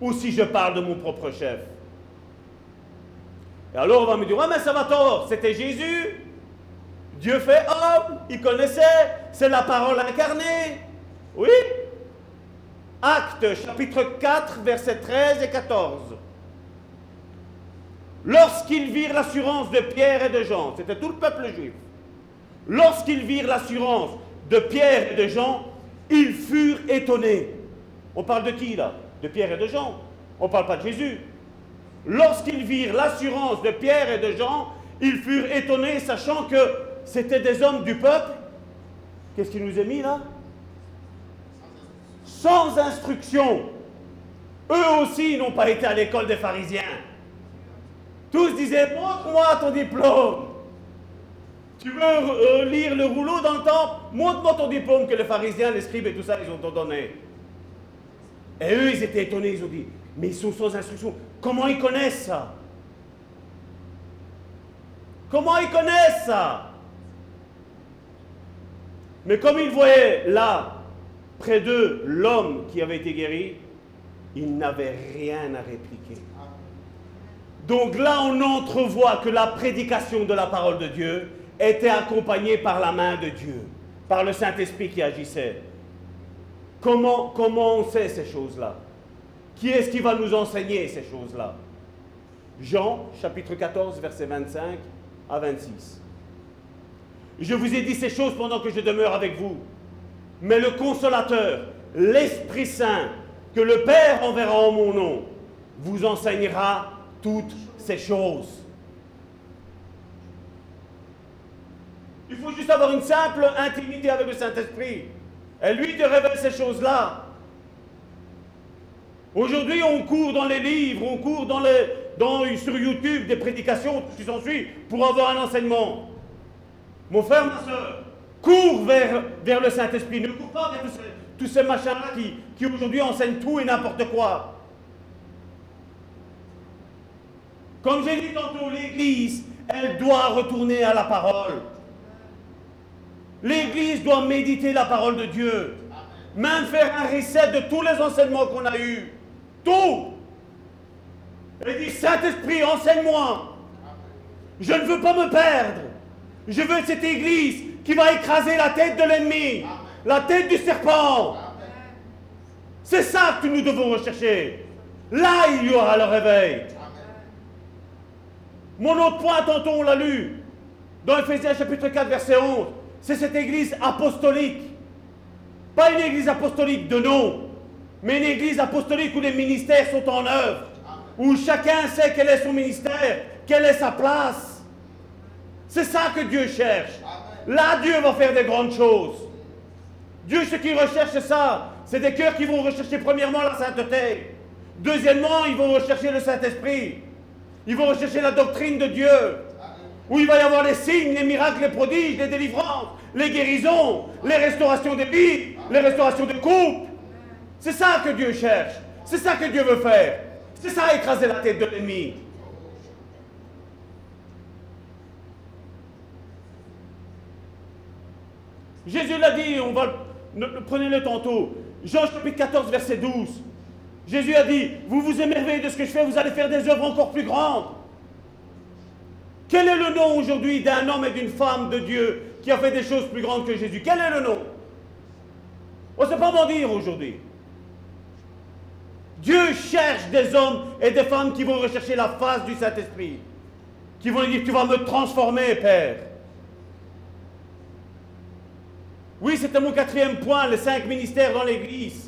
ou si je parle de mon propre chef. Et alors on va me dire, ouais mais ça va tort, c'était Jésus. Dieu fait homme, il connaissait, c'est la parole incarnée. Oui. Acte chapitre 4, versets 13 et 14. Lorsqu'ils virent l'assurance de Pierre et de Jean, c'était tout le peuple juif, lorsqu'ils virent l'assurance de Pierre et de Jean, ils furent étonnés. On parle de qui là? De Pierre et de Jean. On ne parle pas de Jésus. Lorsqu'ils virent l'assurance de Pierre et de Jean, ils furent étonnés, sachant que c'était des hommes du peuple. Qu'est-ce qu'il nous a mis là? Sans instruction. Eux aussi n'ont pas été à l'école des pharisiens. Tous disaient, montre-moi ton diplôme. Tu veux euh, lire le rouleau dans le temps Montre-moi ton diplôme que les pharisiens, les scribes et tout ça, ils ont donné. Et eux, ils étaient étonnés, ils ont dit, mais ils sont sans instruction. Comment ils connaissent ça? Comment ils connaissent ça? Mais comme ils voyaient là, près d'eux, l'homme qui avait été guéri, ils n'avaient rien à répliquer. Donc là, on entrevoit que la prédication de la parole de Dieu était accompagnée par la main de Dieu, par le Saint-Esprit qui agissait. Comment, comment on sait ces choses-là? Qui est-ce qui va nous enseigner ces choses-là? Jean, chapitre 14, verset 25 à 26. Je vous ai dit ces choses pendant que je demeure avec vous. Mais le consolateur, l'Esprit Saint, que le Père enverra en mon nom, vous enseignera toutes ces choses. Il faut juste avoir une simple intimité avec le Saint-Esprit. Et lui te révèle ces choses-là. Aujourd'hui, on court dans les livres, on court dans sur YouTube des prédications, tout ce qui s'ensuit, pour avoir un enseignement. Mon frère, ma soeur, cours vers, vers le Saint-Esprit. Ne cours pas vers tous ces, machins-là qui, qui aujourd'hui enseignent tout et n'importe quoi. Comme j'ai dit tantôt, l'Église, elle doit retourner à la parole. L'Église doit méditer la parole de Dieu. Même faire un reset de tous les enseignements qu'on a eus. Tout. Elle dit, Saint-Esprit, enseigne-moi. Je ne veux pas me perdre. Je veux cette Église qui va écraser la tête de l'ennemi, la tête du serpent. C'est ça que nous devons rechercher. Là, il y aura le réveil. Mon autre point, tantôt on l'a lu, dans Ephésiens chapitre 4, verset 11, c'est cette église apostolique. Pas une église apostolique de nom, mais une église apostolique où les ministères sont en œuvre, où chacun sait quel est son ministère, quelle est sa place. C'est ça que Dieu cherche. Là, Dieu va faire des grandes choses. Dieu, ce qu'il recherche, c'est ça. C'est des cœurs qui vont rechercher premièrement la sainteté. Deuxièmement, ils vont rechercher le Saint-Esprit. Ils vont rechercher la doctrine de Dieu. Où il va y avoir les signes, les miracles, les prodiges, les délivrances, les guérisons, les restaurations des vies, les restaurations de couple. C'est ça que Dieu cherche. C'est ça que Dieu veut faire. C'est ça écraser la tête de l'ennemi. Jésus l'a dit, on va prenez-le tantôt. Jean chapitre 14, verset 12. Jésus a dit, vous vous émerveillez de ce que je fais, vous allez faire des œuvres encore plus grandes. Quel est le nom aujourd'hui d'un homme et d'une femme de Dieu qui a fait des choses plus grandes que Jésus? Quel est le nom? On ne sait pas m'en dire aujourd'hui. Dieu cherche des hommes et des femmes qui vont rechercher la face du Saint-Esprit, qui vont lui dire, tu vas me transformer, Père. Oui, c'était mon quatrième point, les cinq ministères dans l'Église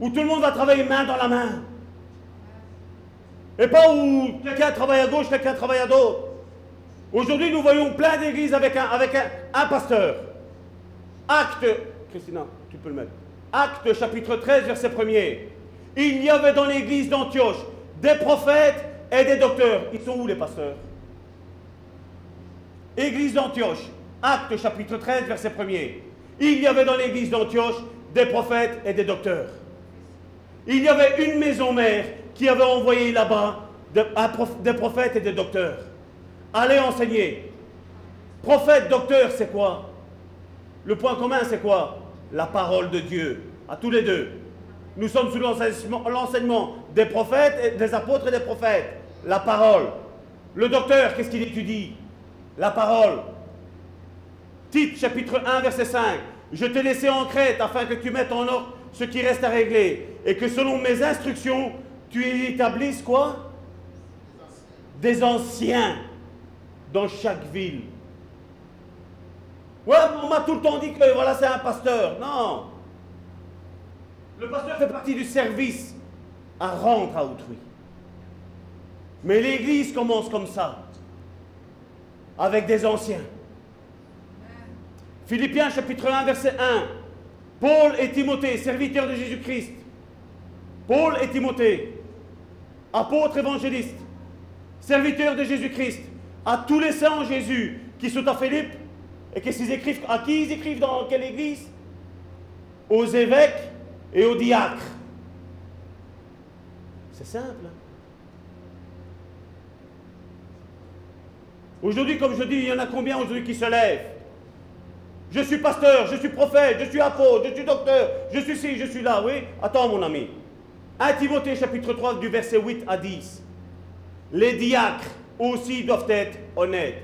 où tout le monde va travailler main dans la main. Et pas où quelqu'un travaille à gauche, quelqu'un travaille à droite. Aujourd'hui, nous voyons plein d'églises avec un, pasteur. Acte, Christina, tu peux le mettre. Acte chapitre 13, verset 1er. Il y avait dans l'église d'Antioche des prophètes et des docteurs. Ils sont où les pasteurs? Église d'Antioche, acte chapitre 13, verset 1er. Il y avait dans l'église d'Antioche des prophètes et des docteurs. Il y avait une maison mère qui avait envoyé là-bas des prophètes et des docteurs. allez enseigner. Prophète, docteur, c'est quoi? Le point commun, c'est quoi? La parole de Dieu, à tous les deux. Nous sommes sous l'enseignement des prophètes, des apôtres et des prophètes. La parole. Le docteur, qu'est-ce qu'il étudie? La parole. Tite, chapitre 1, verset 5. Je t'ai laissé en Crète afin que tu mettes en ordre ce qui reste à régler et que selon mes instructions, tu établisses quoi? Des anciens dans chaque ville. Ouais, on m'a tout le temps dit que voilà, c'est un pasteur. Non. Le pasteur fait partie du service à rendre à autrui. Mais l'Église commence comme ça, avec des anciens. Philippiens chapitre 1, verset 1. Paul et Timothée, serviteurs de Jésus-Christ. Paul et Timothée, apôtres évangélistes, serviteurs de Jésus-Christ, à tous les saints en Jésus qui sont à Philippe, et qu'est-ce qu'ils écrivent? À qui ils écrivent dans quelle église? Aux évêques et aux diacres. C'est simple. Hein. Aujourd'hui, comme je dis, il y en a combien aujourd'hui qui se lèvent? Je suis pasteur, je suis prophète, je suis apôtre, je suis docteur, je suis ci, je suis là. Oui? Attends, mon ami. 1 Timothée chapitre 3 du verset 8 à 10. Les diacres aussi doivent être honnêtes.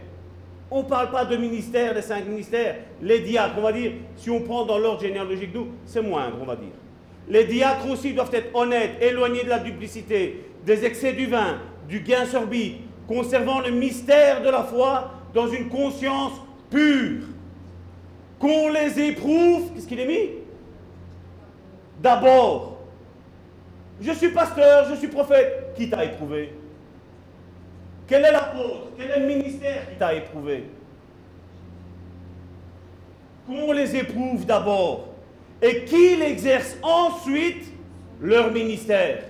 On ne parle pas de ministère, des cinq ministères. Les diacres, on va dire, si on prend dans l'ordre généalogique nous, c'est moindre, on va dire. Les diacres aussi doivent être honnêtes, éloignés de la duplicité, des excès du vin, du gain sorbite, conservant le mystère de la foi dans une conscience pure. Qu'on les éprouve, qu'est-ce qu'il est mis? D'abord, je suis pasteur, je suis prophète. Qui t'a éprouvé? Quel est l'apôtre Quel est le ministère qui t'a éprouvé? Qu'on les éprouve d'abord? Et qu'ils exercent ensuite leur ministère?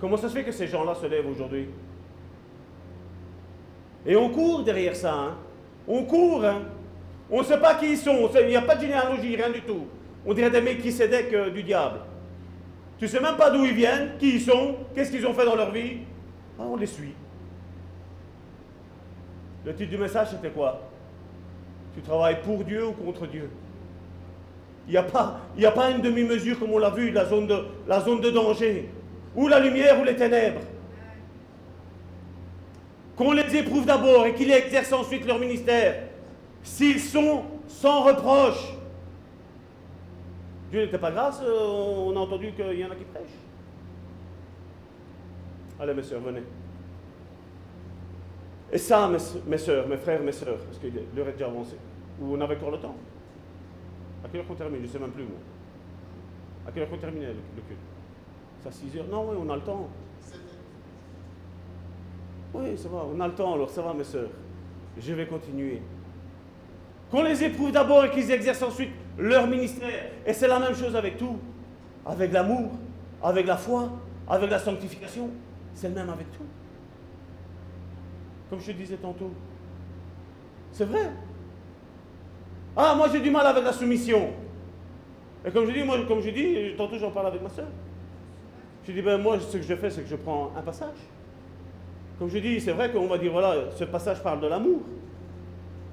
Comment ça se fait que ces gens-là se lèvent aujourd'hui? Et on court derrière ça. Hein? On court. Hein? On ne sait pas qui ils sont. Il n'y a pas de généalogie, rien du tout. On dirait des mecs qui s'édèquent euh, du diable. Tu ne sais même pas d'où ils viennent, qui ils sont, qu'est-ce qu'ils ont fait dans leur vie? Ah, on les suit. Le titre du message, c'était quoi? Tu travailles pour Dieu ou contre Dieu? Il n'y a, pas, a pas une demi-mesure comme on l'a vu, la zone, de, la zone de danger. Ou la lumière ou les ténèbres. Qu'on les éprouve d'abord et qu'ils exercent ensuite leur ministère. S'ils sont sans reproche. Dieu n'était pas grâce, euh, on a entendu qu'il y en a qui prêchent. Allez, mes soeurs, venez. Et ça, mes, soeurs, mes frères, mes soeurs, parce que l'heure est déjà avancée. Ou on avait encore le temps À quelle heure qu'on termine? Je ne sais même plus, moi. À quelle heure qu'on terminait le, le culte? C'est à 6 heures? Non, oui, on a le temps. Oui, ça va, on a le temps, alors ça va, mes soeurs. Je vais continuer. Qu'on les éprouve d'abord et qu'ils exercent ensuite leur ministère. Et c'est la même chose avec tout. Avec l'amour, avec la foi, avec la sanctification. C'est le même avec tout. Comme je disais tantôt. C'est vrai. Ah, moi j'ai du mal avec la soumission. Et comme je dis, moi, comme je dis, tantôt j'en parle avec ma soeur. Je dis, ben moi, ce que je fais, c'est que je prends un passage. Comme je dis, c'est vrai qu'on va dire, voilà, ce passage parle de l'amour.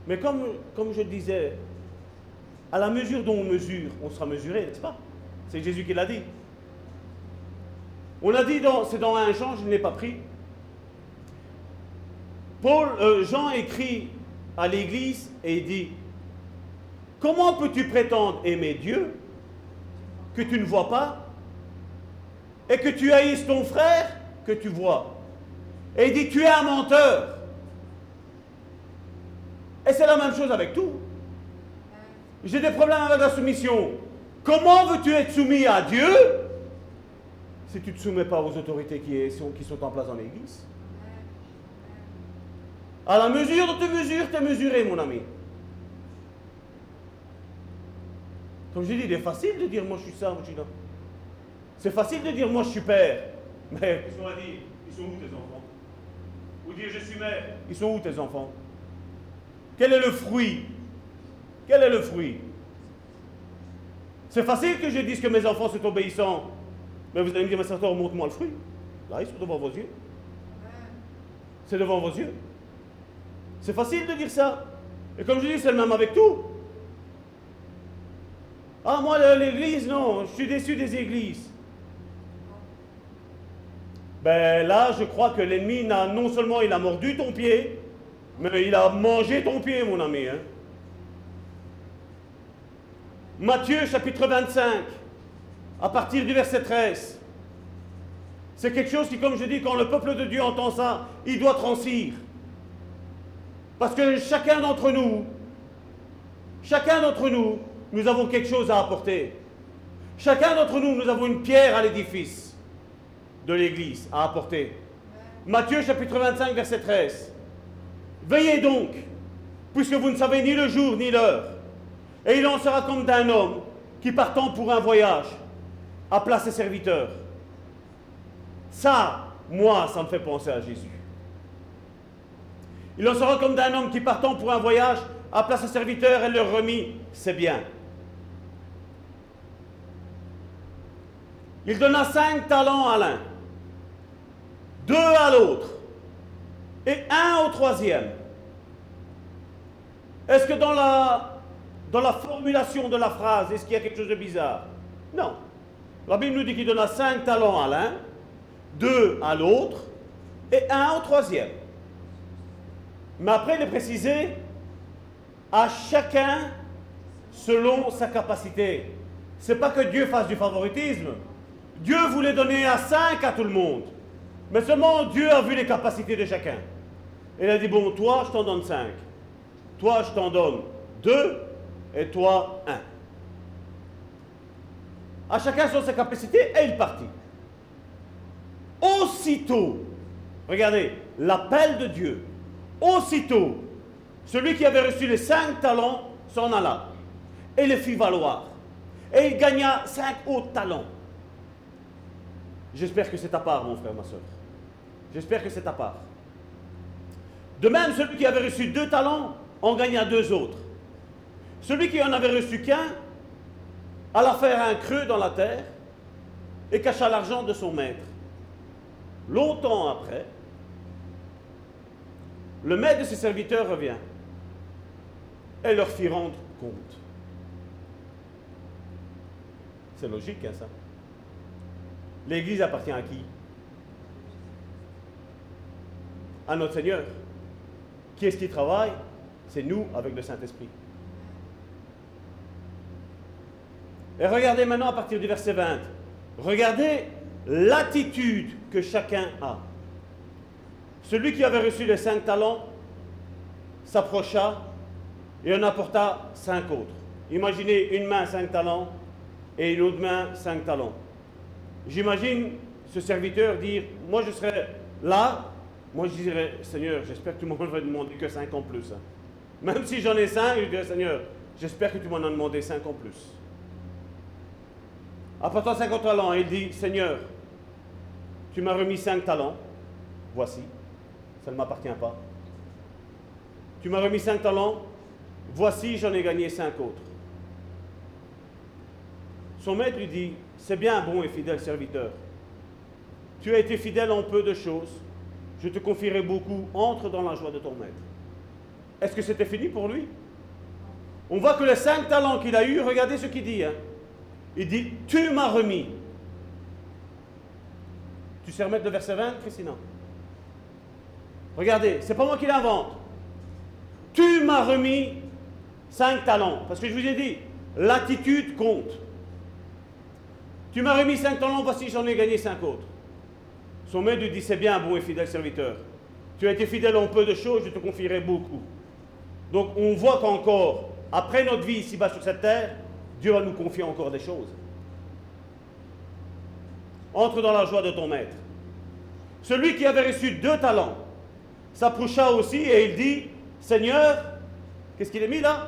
Mais comme, je disais, à la mesure dont on mesure, on sera mesuré, n'est-ce pas? C'est Jésus qui l'a dit. On a dit, c'est dans un Jean, je ne l'ai pas pris. Paul, euh, Jean écrit à l'Église et dit, comment peux-tu prétendre aimer Dieu que tu ne vois pas et que tu haïsses ton frère que tu vois? Et il dit, tu es un menteur. Et c'est la même chose avec tout. J'ai des problèmes avec la soumission. Comment veux-tu être soumis à Dieu si tu ne te soumets pas aux autorités qui sont en place dans l'Église? À la mesure de tu mesures, tu es mesuré, mon ami. Comme je dis, il est facile de dire moi je suis ça, moi je suis là. C'est facile de dire moi je suis père. Mais qu'on va dire Ils sont où tes enfants? Ou dire je suis mère, ils sont où tes enfants? Quel est le fruit? Quel est le fruit? C'est facile que je dise que mes enfants sont obéissants. Mais vous allez me dire, mais Satan, montre-moi le fruit. Là, ils sont devant vos yeux. C'est devant vos yeux. C'est facile de dire ça. Et comme je dis, c'est le même avec tout. Ah, moi, l'église, non, je suis déçu des églises. Ben là, je crois que l'ennemi, non seulement il a mordu ton pied, mais il a mangé ton pied, mon ami. Hein. Matthieu chapitre 25, à partir du verset 13. C'est quelque chose qui, comme je dis, quand le peuple de Dieu entend ça, il doit transire. Parce que chacun d'entre nous, chacun d'entre nous, nous avons quelque chose à apporter. Chacun d'entre nous, nous avons une pierre à l'édifice de l'Église à apporter. Matthieu chapitre 25, verset 13. Veillez donc, puisque vous ne savez ni le jour ni l'heure. Et il en sera comme d'un homme qui partant pour un voyage appela ses serviteurs. Ça, moi, ça me fait penser à Jésus. Il en sera comme d'un homme qui partant pour un voyage appela ses serviteurs et leur remit ses biens. Il donna cinq talents à l'un, deux à l'autre et un au troisième. Est-ce que dans la, dans la formulation de la phrase, est-ce qu'il y a quelque chose de bizarre? Non. La Bible nous dit qu'il donna cinq talents à l'un, deux à l'autre et un au troisième. Mais après, il est précisé à chacun selon sa capacité. C'est pas que Dieu fasse du favoritisme. Dieu voulait donner à cinq à tout le monde. Mais seulement Dieu a vu les capacités de chacun. Il a dit, bon, toi, je t'en donne cinq. Toi, je t'en donne deux. Et toi, un. À chacun selon sa capacité, et il partit. Aussitôt, regardez, l'appel de Dieu, aussitôt, celui qui avait reçu les cinq talents s'en alla et les fit valoir. Et il gagna cinq autres talents. J'espère que c'est ta part, mon frère, ma soeur. J'espère que c'est ta part. De même, celui qui avait reçu deux talents en gagna deux autres. Celui qui en avait reçu qu'un alla faire un creux dans la terre et cacha l'argent de son maître. Longtemps après, le maître de ses serviteurs revient et leur fit rendre compte. C'est logique, hein, ça. L'Église appartient à qui? À notre Seigneur. Qui est-ce qui travaille? C'est nous avec le Saint-Esprit. Et regardez maintenant à partir du verset 20. Regardez l'attitude que chacun a. Celui qui avait reçu les cinq talents s'approcha et en apporta cinq autres. Imaginez une main cinq talents et une autre main cinq talents. J'imagine ce serviteur dire, moi je serai là, moi je dirais, Seigneur, j'espère que tout le monde va demander que cinq en plus. Même si j'en ai cinq, je dirais, Seigneur, j'espère que tu m'en as demandé cinq en plus. Apportant cinq talents, il dit, Seigneur, tu m'as remis cinq talents, voici, ça ne m'appartient pas. Tu m'as remis cinq talents, voici, j'en ai gagné cinq autres. Son maître lui dit, c'est bien, bon et fidèle serviteur. Tu as été fidèle en peu de choses, je te confierai beaucoup, entre dans la joie de ton maître. Est-ce que c'était fini pour lui? On voit que les cinq talents qu'il a eus, regardez ce qu'il dit. Hein. Il dit, tu m'as remis. Tu sais remettre le verset 20, Christina? Regardez, c'est pas moi qui l'invente. Tu m'as remis cinq talents. Parce que je vous ai dit, l'attitude compte. Tu m'as remis cinq talents, voici j'en ai gagné cinq autres. Son maître lui dit, c'est bien, bon et fidèle serviteur. Tu as été fidèle en peu de choses, je te confierai beaucoup. Donc on voit qu'encore, après notre vie ici-bas sur cette terre, Dieu va nous confier encore des choses. Entre dans la joie de ton maître. Celui qui avait reçu deux talents s'approcha aussi et il dit, Seigneur, qu'est-ce qu'il est mis là?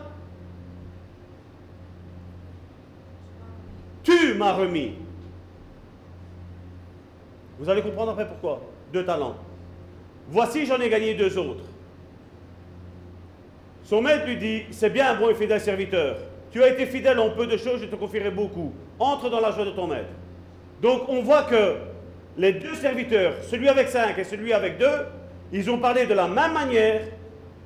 Tu m'as remis. Vous allez comprendre après pourquoi. Deux talents. Voici, j'en ai gagné deux autres. Son maître lui dit, c'est bien, bon et fidèle serviteur. Tu as été fidèle en peu de choses, je te confierai beaucoup. Entre dans la joie de ton maître. Donc on voit que les deux serviteurs, celui avec cinq et celui avec deux, ils ont parlé de la même manière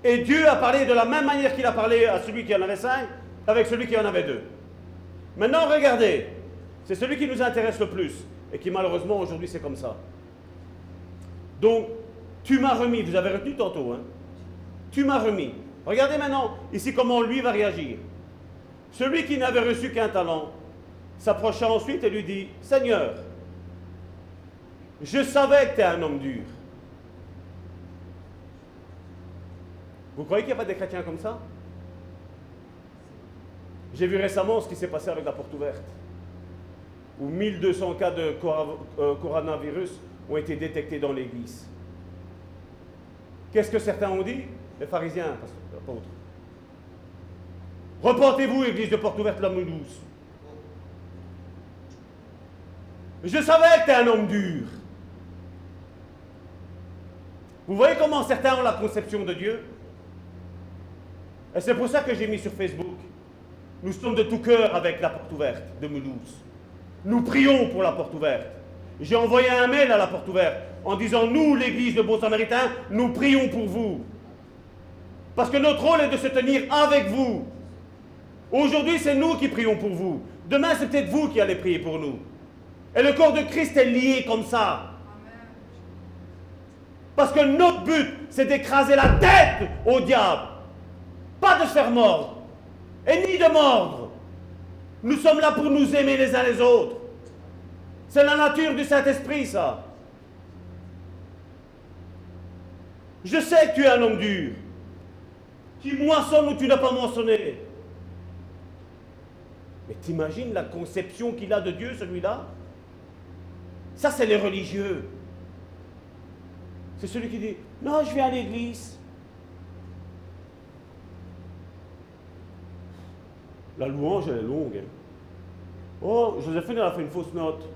Et Dieu a parlé de la même manière qu'il a parlé à celui qui en avait cinq, avec celui qui en avait deux. Maintenant, regardez, c'est celui qui nous intéresse le plus, et qui malheureusement aujourd'hui c'est comme ça. Donc, tu m'as remis, vous avez retenu tantôt, hein Tu m'as remis. Regardez maintenant ici comment lui va réagir. Celui qui n'avait reçu qu'un talent s'approcha ensuite et lui dit, Seigneur, je savais que tu es un homme dur. Vous croyez qu'il n'y a pas des chrétiens comme ça? J'ai vu récemment ce qui s'est passé avec la porte ouverte, où 1200 cas de euh, coronavirus ont été détectés dans l'église. Qu'est-ce que certains ont dit? Les pharisiens, apôtres. Repentez-vous, église de porte ouverte, la douce. Je savais que tu es un homme dur. Vous voyez comment certains ont la conception de Dieu? Et c'est pour ça que j'ai mis sur Facebook. Nous sommes de tout cœur avec la porte ouverte de Mulhouse. Nous prions pour la porte ouverte. J'ai envoyé un mail à la porte ouverte en disant, nous, l'église de Bon Samaritain, nous prions pour vous. Parce que notre rôle est de se tenir avec vous. Aujourd'hui, c'est nous qui prions pour vous. Demain, c'est peut-être vous qui allez prier pour nous. Et le corps de Christ est lié comme ça. Parce que notre but, c'est d'écraser la tête au diable. Pas de se faire mordre. Et ni de mordre. Nous sommes là pour nous aimer les uns les autres. C'est la nature du Saint-Esprit, ça. Je sais que tu es un homme dur. Qui moissonne où tu n'as pas moissonné. Mais t'imagines la conception qu'il a de Dieu, celui-là? Ça, c'est les religieux. C'est celui qui dit, non, je viens à l'église. La louange, elle est longue. Hein. Oh, Joséphine, elle a fait une fausse note.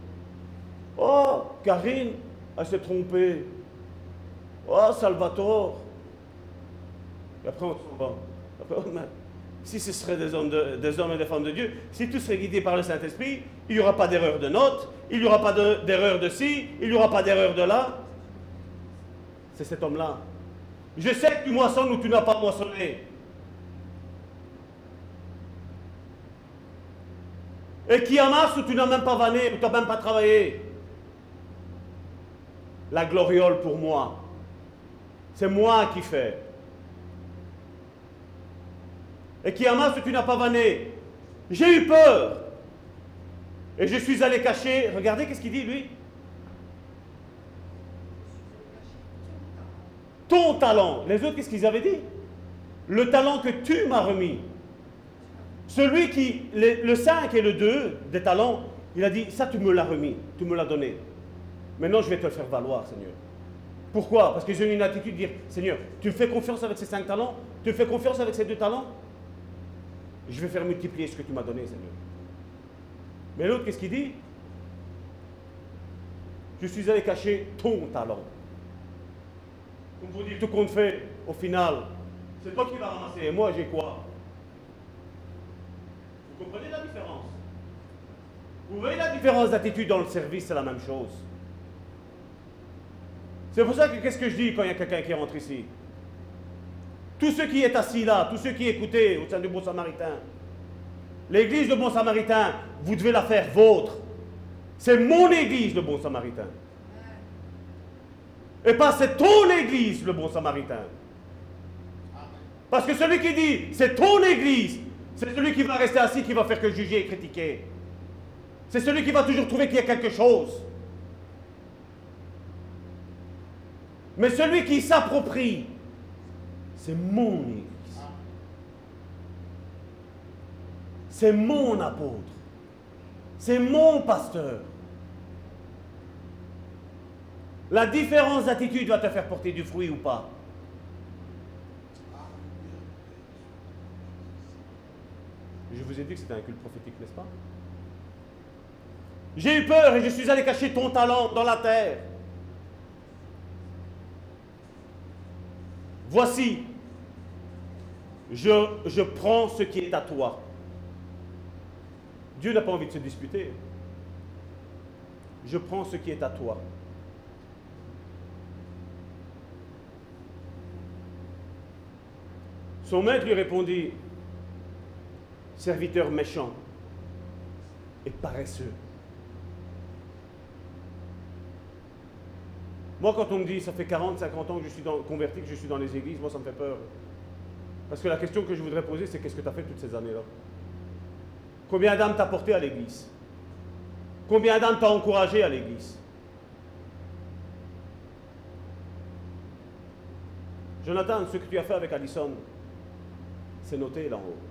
Oh, Karine, elle s'est trompée. Oh, Salvatore. Et après, on s'en va. Si ce seraient des hommes, des hommes et des femmes de Dieu, si tout serait guidé par le Saint-Esprit, il n'y aura pas d'erreur de note, il n'y aura pas d'erreur de, ci, il n'y aura pas d'erreur de là. C'est cet homme-là. Je sais que tu moissonnes ou tu n'as pas moissonné. Et qui amasse ou tu n'as même pas vanné, ou tu n'as même pas travaillé. La gloriole pour moi. C'est moi qui fais. Et qui amasse, tu n'as pas vanné. J'ai eu peur. Et je suis allé cacher. Regardez qu'est-ce qu'il dit, lui? Ton talent. Les autres, qu'est-ce qu'ils avaient dit? Le talent que tu m'as remis. Celui qui, le, 5 et le 2 des talents, il a dit, ça tu me l'as remis, tu me l'as donné. Maintenant, je vais te le faire valoir, Seigneur. Pourquoi? Parce que j'ai une attitude de dire, Seigneur, tu me fais confiance avec ces cinq talents? Tu me fais confiance avec ces deux talents? Je vais faire multiplier ce que tu m'as donné, Seigneur. Mais l'autre, qu'est-ce qu'il dit? Je suis allé cacher ton talent. Comme vous dites, tout compte fait, au final, c'est toi qui vas ramasser. Et moi, j'ai quoi? Vous comprenez la différence? Vous voyez la différence d'attitude dans le service, c'est la même chose. C'est pour ça que qu'est-ce que je dis quand il y a quelqu'un qui rentre ici? Tous ceux qui est assis là, tous ceux qui écoutaient au sein du Bon Samaritain, l'église de Bon Samaritain, vous devez la faire vôtre. C'est mon église, le Bon Samaritain. Et pas c'est ton église, le Bon Samaritain. Parce que celui qui dit c'est ton église, c'est celui qui va rester assis, qui va faire que juger et critiquer. C'est celui qui va toujours trouver qu'il y a quelque chose. Mais celui qui s'approprie, c'est mon Église. C'est mon apôtre. C'est mon pasteur. La différence d'attitude va te faire porter du fruit ou pas. Je vous ai dit que c'était un culte prophétique, n'est-ce pas? J'ai eu peur et je suis allé cacher ton talent dans la terre. Voici, je, prends ce qui est à toi. Dieu n'a pas envie de se disputer. Je prends ce qui est à toi. Son maître lui répondit, serviteur méchant et paresseux. Moi, quand on me dit, ça fait 40, 50 ans que je suis converti, que je suis dans les églises, moi, ça me fait peur. Parce que la question que je voudrais poser, c'est qu'est-ce que tu as fait toutes ces années-là? Combien d'âmes t'as porté à l'église? Combien d'âmes t'as encouragé à l'église? Jonathan, ce que tu as fait avec Allison, c'est noté là haut.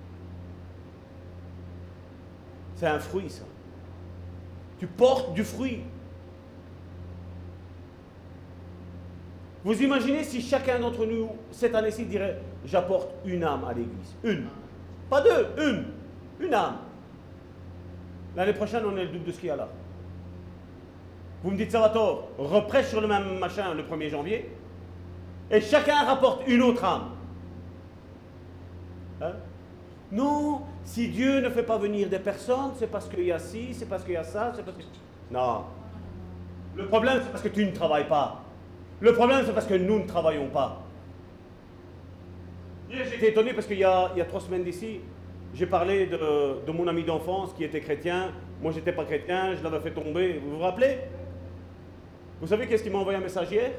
C'est un fruit, ça. Tu portes du fruit. Vous imaginez si chacun d'entre nous, cette année-ci, dirait J'apporte une âme à l'église. Une. Pas deux, une. Une âme. L'année prochaine, on est le double de ce qu'il y a là. Vous me dites, Salvatore, reprêche sur le même machin le 1er janvier, et chacun rapporte une autre âme. Non, si Dieu ne fait pas venir des personnes, c'est parce qu'il y a ci, c'est parce qu'il y a ça, c'est parce que... Non. Le problème, c'est parce que tu ne travailles pas. Le problème, c'est parce que nous ne travaillons pas. J'étais étonné parce qu'il y, a, trois semaines d'ici, j'ai parlé de, mon ami d'enfance qui était chrétien. Moi, j'étais pas chrétien, je l'avais fait tomber. Vous vous rappelez? Vous savez qu'est-ce qu'il m'a envoyé un message hier?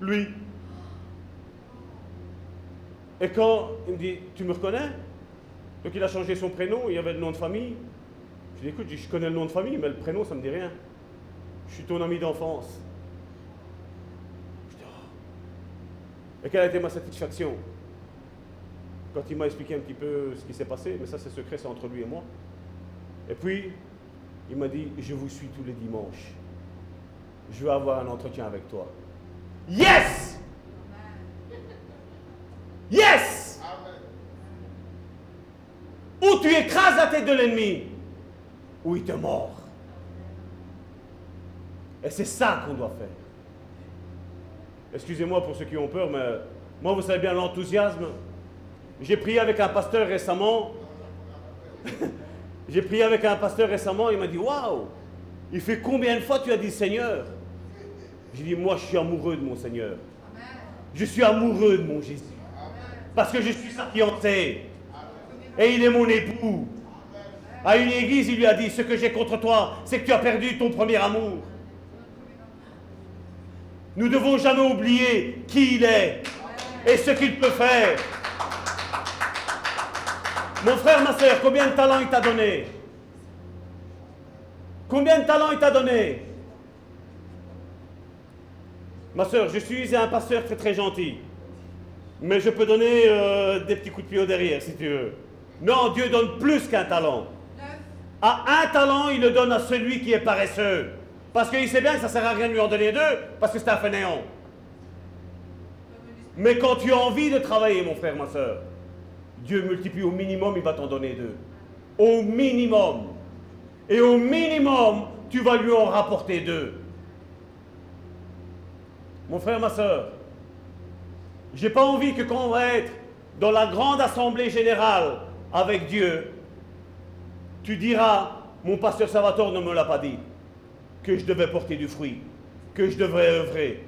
Lui. Et quand il me dit, tu me reconnais? Donc il a changé son prénom, il y avait le nom de famille. Je lui dit, écoute, je connais le nom de famille, mais le prénom, ça ne me dit rien. Je suis ton ami d'enfance. Et quelle a été ma satisfaction? Quand il m'a expliqué un petit peu ce qui s'est passé, mais ça c'est secret, c'est entre lui et moi. Et puis, il m'a dit, je vous suis tous les dimanches. Je veux avoir un entretien avec toi. Yes Yes Ou tu écrases la tête de l'ennemi, ou il te mord. Et c'est ça qu'on doit faire. Excusez-moi pour ceux qui ont peur, mais moi, vous savez bien l'enthousiasme. J'ai prié avec un pasteur récemment. J'ai prié avec un pasteur récemment, il m'a dit Waouh Il fait combien de fois tu as dit Seigneur? J'ai dit Moi, je suis amoureux de mon Seigneur. Je suis amoureux de mon Jésus. Parce que je suis sa fiancée. Et il est mon époux. À une église, il lui a dit Ce que j'ai contre toi, c'est que tu as perdu ton premier amour. Nous ne devons jamais oublier qui il est et ce qu'il peut faire. Mon frère, ma soeur, combien de talents il t'a donné? Combien de talents il t'a donné? Ma soeur, je suis un pasteur très très gentil. Mais je peux donner euh, des petits coups de pied au derrière si tu veux. Non, Dieu donne plus qu'un talent. À un talent, il le donne à celui qui est paresseux. Parce qu'il sait bien que ça ne sert à rien de lui en donner deux, parce que c'est un fainéant. Mais quand tu as envie de travailler, mon frère, ma soeur, Dieu multiplie au minimum, il va t'en donner deux. Au minimum. Et au minimum, tu vas lui en rapporter deux. Mon frère, ma soeur, j'ai pas envie que quand on va être dans la grande assemblée générale avec Dieu, tu diras, mon pasteur Salvatore ne me l'a pas dit que je devais porter du fruit, que je devrais œuvrer.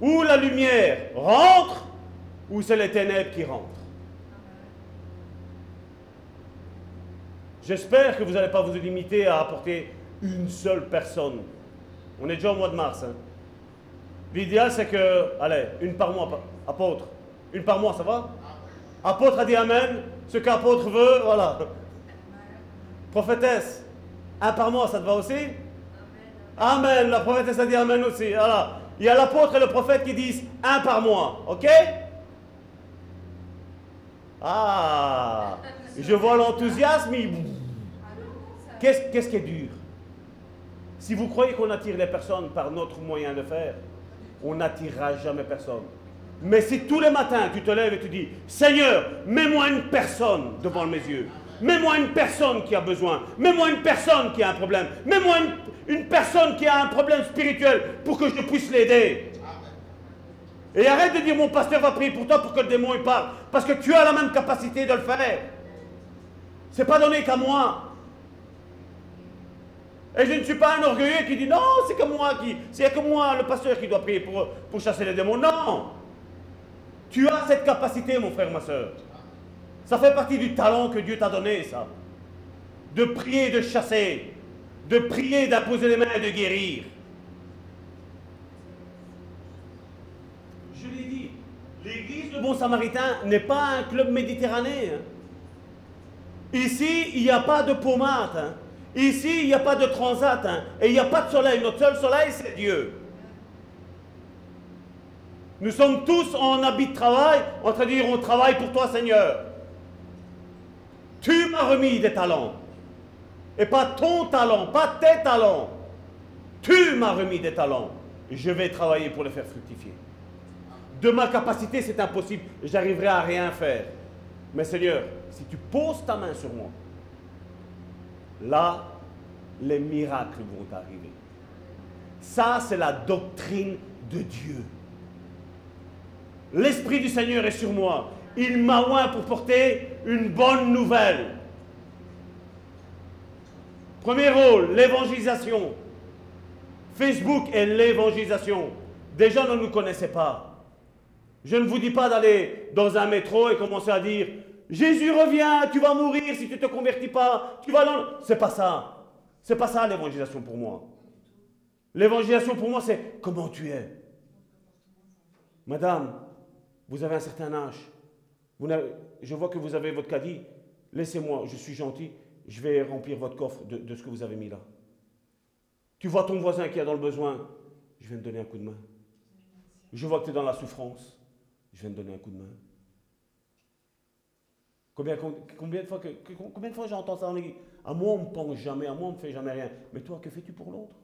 Ou la lumière rentre, ou c'est les ténèbres qui rentrent. J'espère que vous n'allez pas vous limiter à apporter une seule personne. On est déjà au mois de mars. Hein. L'idéal, c'est que, allez, une par mois, apôtre. Une par mois, ça va? Apôtre a dit Amen. Ce qu'apôtre veut, voilà. Prophétesse, un par mois, ça te va aussi? Amen. La prophétesse a dit Amen aussi. Voilà. Il y a l'apôtre et le prophète qui disent un par mois. Ok? Ah Je vois l'enthousiasme. Qu'est-ce qui est dur? Si vous croyez qu'on attire les personnes par notre moyen de faire, on n'attirera jamais personne. Mais si tous les matins tu te lèves et tu dis Seigneur, mets-moi une personne devant mes yeux, Mets-moi une personne qui a besoin. Mets-moi une personne qui a un problème. Mets-moi une, personne qui a un problème spirituel pour que je puisse l'aider. Et arrête de dire mon pasteur va prier pour toi pour que le démon il parle. Parce que tu as la même capacité de le faire. C'est pas donné qu'à moi. Et je ne suis pas un orgueilleux qui dit non, c'est que moi qui, c'est que moi, le pasteur qui doit prier pour, pour chasser les démons. Non. Tu as cette capacité, mon frère, ma soeur. Ça fait partie du talent que Dieu t'a donné, ça. De prier, de chasser, de prier, d'imposer les mains et de guérir. Je l'ai dit, l'église de Bon Samaritain n'est pas un club méditerranéen. Ici, il n'y a pas de pommade. Hein. Ici, il n'y a pas de transat. Hein. Et il n'y a pas de soleil. Notre seul soleil, c'est Dieu. Nous sommes tous en habit de travail, en train de dire on travaille pour toi, Seigneur. Tu m'as remis des talents. Et pas ton talent, pas tes talents. Tu m'as remis des talents. Je vais travailler pour les faire fructifier. De ma capacité, c'est impossible. J'arriverai à rien faire. Mais Seigneur, si tu poses ta main sur moi, là, les miracles vont arriver. Ça, c'est la doctrine de Dieu. L'Esprit du Seigneur est sur moi. Il m'a oint pour porter une bonne nouvelle. Premier rôle, l'évangélisation. Facebook est l'évangélisation. Des gens ne nous connaissaient pas. Je ne vous dis pas d'aller dans un métro et commencer à dire Jésus revient, tu vas mourir si tu ne te convertis pas, tu vas. C'est pas ça. C'est pas ça l'évangélisation pour moi. L'évangélisation pour moi, c'est comment tu es. Madame, vous avez un certain âge. Vous je vois que vous avez votre caddie. Laissez-moi, je suis gentil, je vais remplir votre coffre de, de ce que vous avez mis là. Tu vois ton voisin qui a dans le besoin, je viens te donner un coup de main. Je vois que tu es dans la souffrance, je viens te donner un coup de main. Combien, de fois, j'entends ça en église À moi, on ne pense jamais, à moi, on ne fait jamais rien. Mais toi, que fais-tu pour l'autre?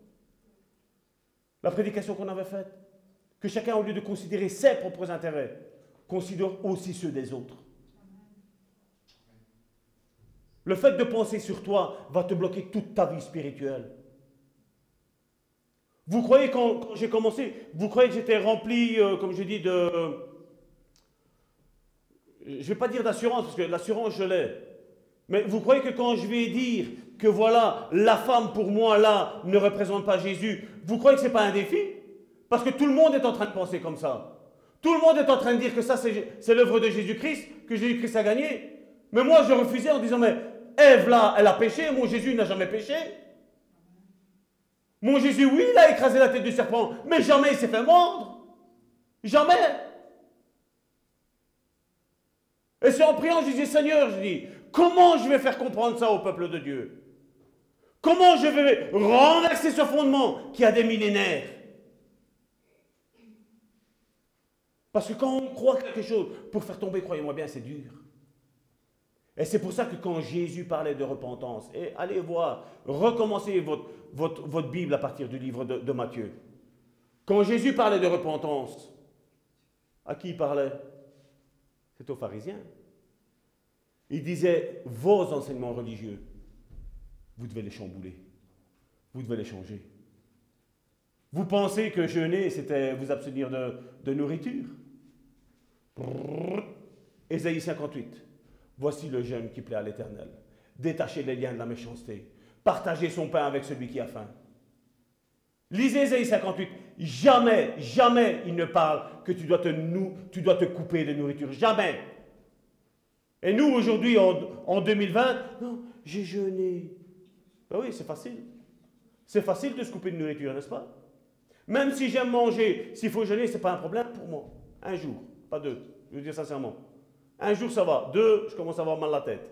La prédication qu'on avait faite, que chacun, au lieu de considérer ses propres intérêts, considère aussi ceux des autres. Le fait de penser sur toi va te bloquer toute ta vie spirituelle. Vous croyez quand, j'ai commencé, vous croyez que j'étais rempli, euh, comme je dis, de... je ne vais pas dire d'assurance, parce que l'assurance, je l'ai. Mais vous croyez que quand je vais dire que voilà, la femme pour moi là ne représente pas Jésus, vous croyez que ce n'est pas un défi? Parce que tout le monde est en train de penser comme ça. Tout le monde est en train de dire que ça, c'est l'œuvre de Jésus-Christ, que Jésus-Christ a gagné. Mais moi, je refusais en disant, mais Ève, là, elle a péché, mon Jésus n'a jamais péché. Mon Jésus, oui, il a écrasé la tête du serpent, mais jamais il s'est fait mordre. Jamais. Et c'est en priant, je disais, Seigneur, je dis, comment je vais faire comprendre ça au peuple de Dieu? Comment je vais renverser ce fondement qui a des millénaires? Parce que quand on croit quelque chose, pour faire tomber, croyez-moi bien, c'est dur. Et c'est pour ça que quand Jésus parlait de repentance, et allez voir, recommencez votre, votre, Bible à partir du livre de, de Matthieu. Quand Jésus parlait de repentance, à qui il parlait? C'est aux pharisiens. Il disait, vos enseignements religieux, vous devez les chambouler, vous devez les changer. Vous pensez que jeûner, c'était vous abstenir de, nourriture? Ésaïe 58. Voici le jeûne qui plaît à l'Éternel. Détacher les liens de la méchanceté. Partager son pain avec celui qui a faim. Lisez Ésaïe 58. Jamais, jamais il ne parle que tu dois te couper de nourriture. Jamais. Et nous, aujourd'hui, en, 2020, non, j'ai jeûné. Ben oui, c'est facile. C'est facile de se couper de nourriture, n'est-ce pas? Même si j'aime manger, s'il faut jeûner, ce n'est pas un problème pour moi. Un jour, pas deux. Je veux dire sincèrement. Un jour, ça va. Deux, je commence à avoir mal la tête.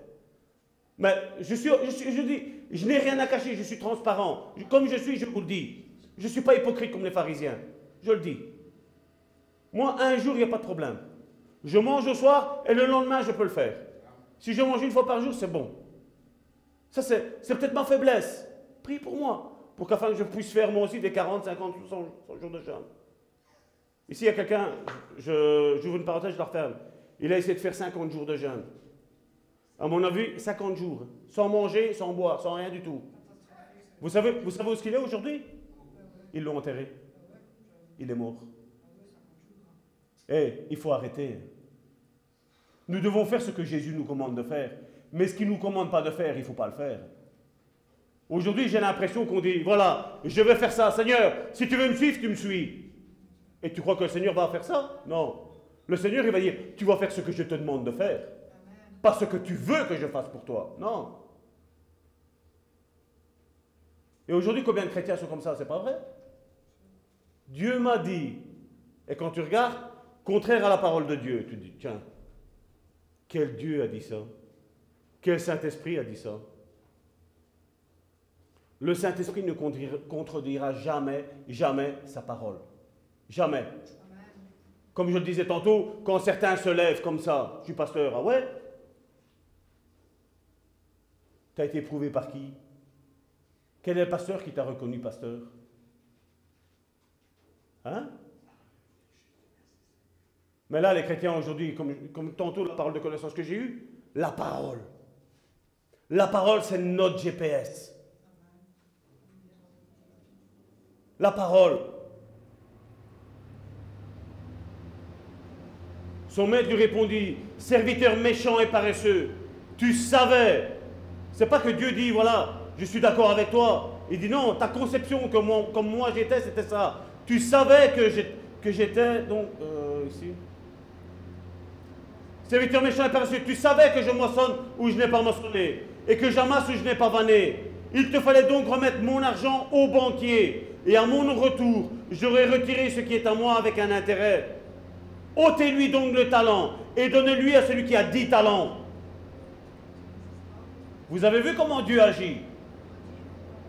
Mais je, suis, je, dis, je n'ai rien à cacher, je suis transparent. Comme je suis, je vous le dis. Je ne suis pas hypocrite comme les pharisiens. Je le dis. Moi, un jour, il n'y a pas de problème. Je mange au soir et le lendemain, je peux le faire. Si je mange une fois par jour, c'est bon. Ça, c'est, peut-être ma faiblesse. Prie pour moi. Pour qu'afin que je puisse faire moi aussi des 40, 50, 100, jours de jeûne. Ici, il y a quelqu'un, je, j'ouvre une parenthèse, je la referme. Il a essayé de faire 50 jours de jeûne. À mon avis, 50 jours, sans manger, sans boire, sans rien du tout. Vous savez, vous savez où est-ce qu'il est aujourd'hui? Ils l'ont enterré. Il est mort. Eh, il faut arrêter. Nous devons faire ce que Jésus nous commande de faire. Mais ce qu'il ne nous commande pas de faire, il ne faut pas le faire. Aujourd'hui, j'ai l'impression qu'on dit, voilà, je vais faire ça. Seigneur, si tu veux me suivre, tu me suis. Et tu crois que le Seigneur va faire ça? Non. Le Seigneur, il va dire, tu vas faire ce que je te demande de faire. Pas ce que tu veux que je fasse pour toi. Non. Et aujourd'hui, combien de chrétiens sont comme ça? C'est pas vrai? Dieu m'a dit. Et quand tu regardes, contraire à la parole de Dieu, tu dis, tiens, quel Dieu a dit ça? Quel Saint-Esprit a dit ça? Le Saint-Esprit ne contredira jamais, jamais sa parole. Jamais. Comme je le disais tantôt, quand certains se lèvent comme ça, je suis pasteur, ah ouais? Tu as été éprouvé par qui? Quel est le pasteur qui t'a reconnu pasteur? Hein? Mais là, les chrétiens aujourd'hui, comme, tantôt la parole de connaissance que j'ai eue, la parole. La parole, c'est notre GPS. La parole. Son maître lui répondit, serviteur méchant et paresseux, tu savais. C'est pas que Dieu dit, voilà, je suis d'accord avec toi. Il dit non, ta conception comme moi, comme moi j'étais, c'était ça. Tu savais que j'étais, donc, euh, ici. Serviteur méchant et paresseux, tu savais que je moissonne où je n'ai pas moissonné, et que j'amasse où je n'ai pas vanné. Il te fallait donc remettre mon argent au banquier, et à mon retour, j'aurais retiré ce qui est à moi avec un intérêt. ôtez-lui donc le talent, et donnez-lui à celui qui a dix talents. Vous avez vu comment Dieu agit?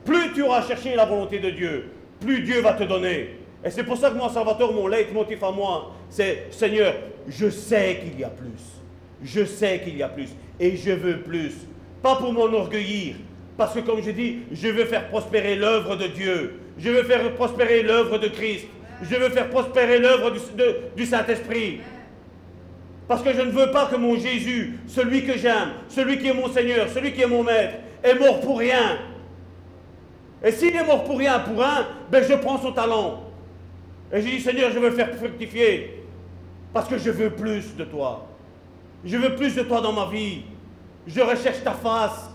Plus tu auras cherché la volonté de Dieu, plus Dieu va te donner. Et c'est pour ça que moi, Salvatore, mon leitmotiv à moi, c'est Seigneur, je sais qu'il y a plus. Je sais qu'il y a plus. Et je veux plus. Pas pour m'enorgueillir. Parce que comme je dis, je veux faire prospérer l'œuvre de Dieu. Je veux faire prospérer l'œuvre de Christ. Je veux faire prospérer l'œuvre du, Saint-Esprit. Parce que je ne veux pas que mon Jésus, celui que j'aime, celui qui est mon Seigneur, celui qui est mon Maître, est mort pour rien. Et s'il est mort pour rien, pour un, ben je prends son talent. Et je dis, Seigneur, je veux faire fructifier. Parce que je veux plus de toi. Je veux plus de toi dans ma vie. Je recherche ta face.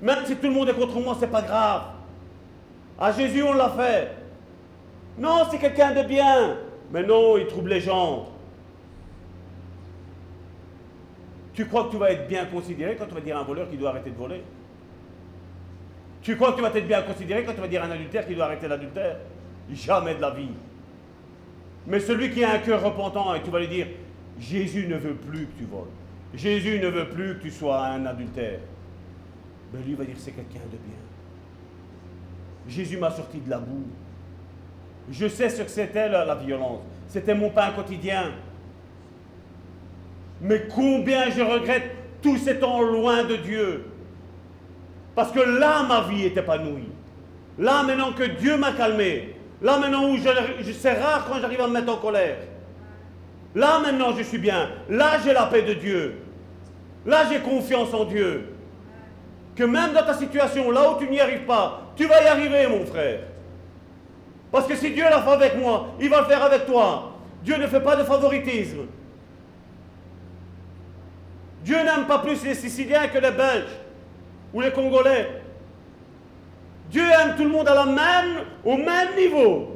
Même si tout le monde est contre moi, c'est pas grave. À Jésus, on l'a fait. Non, c'est quelqu'un de bien. Mais non, il trouble les gens. Tu crois que tu vas être bien considéré quand tu vas dire un voleur qui doit arrêter de voler? Tu crois que tu vas être bien considéré quand tu vas dire un adultère qui doit arrêter l'adultère? Jamais de la vie. Mais celui qui a un cœur repentant et tu vas lui dire, Jésus ne veut plus que tu voles. Jésus ne veut plus que tu sois un adultère. Ben lui va dire, c'est quelqu'un de bien. Jésus m'a sorti de la boue. Je sais ce que c'était la, la violence. C'était mon pain quotidien. Mais combien je regrette tous ces temps loin de Dieu. Parce que là, ma vie est épanouie. Là, maintenant que Dieu m'a calmé, Là maintenant où je, c'est rare quand j'arrive à me mettre en colère. Là maintenant je suis bien. Là j'ai la paix de Dieu. Là j'ai confiance en Dieu. Que même dans ta situation, là où tu n'y arrives pas, tu vas y arriver mon frère. Parce que si Dieu l'a fait avec moi, il va le faire avec toi. Dieu ne fait pas de favoritisme. Dieu n'aime pas plus les Siciliens que les Belges ou les Congolais. Dieu aime tout le monde à la même, au même niveau.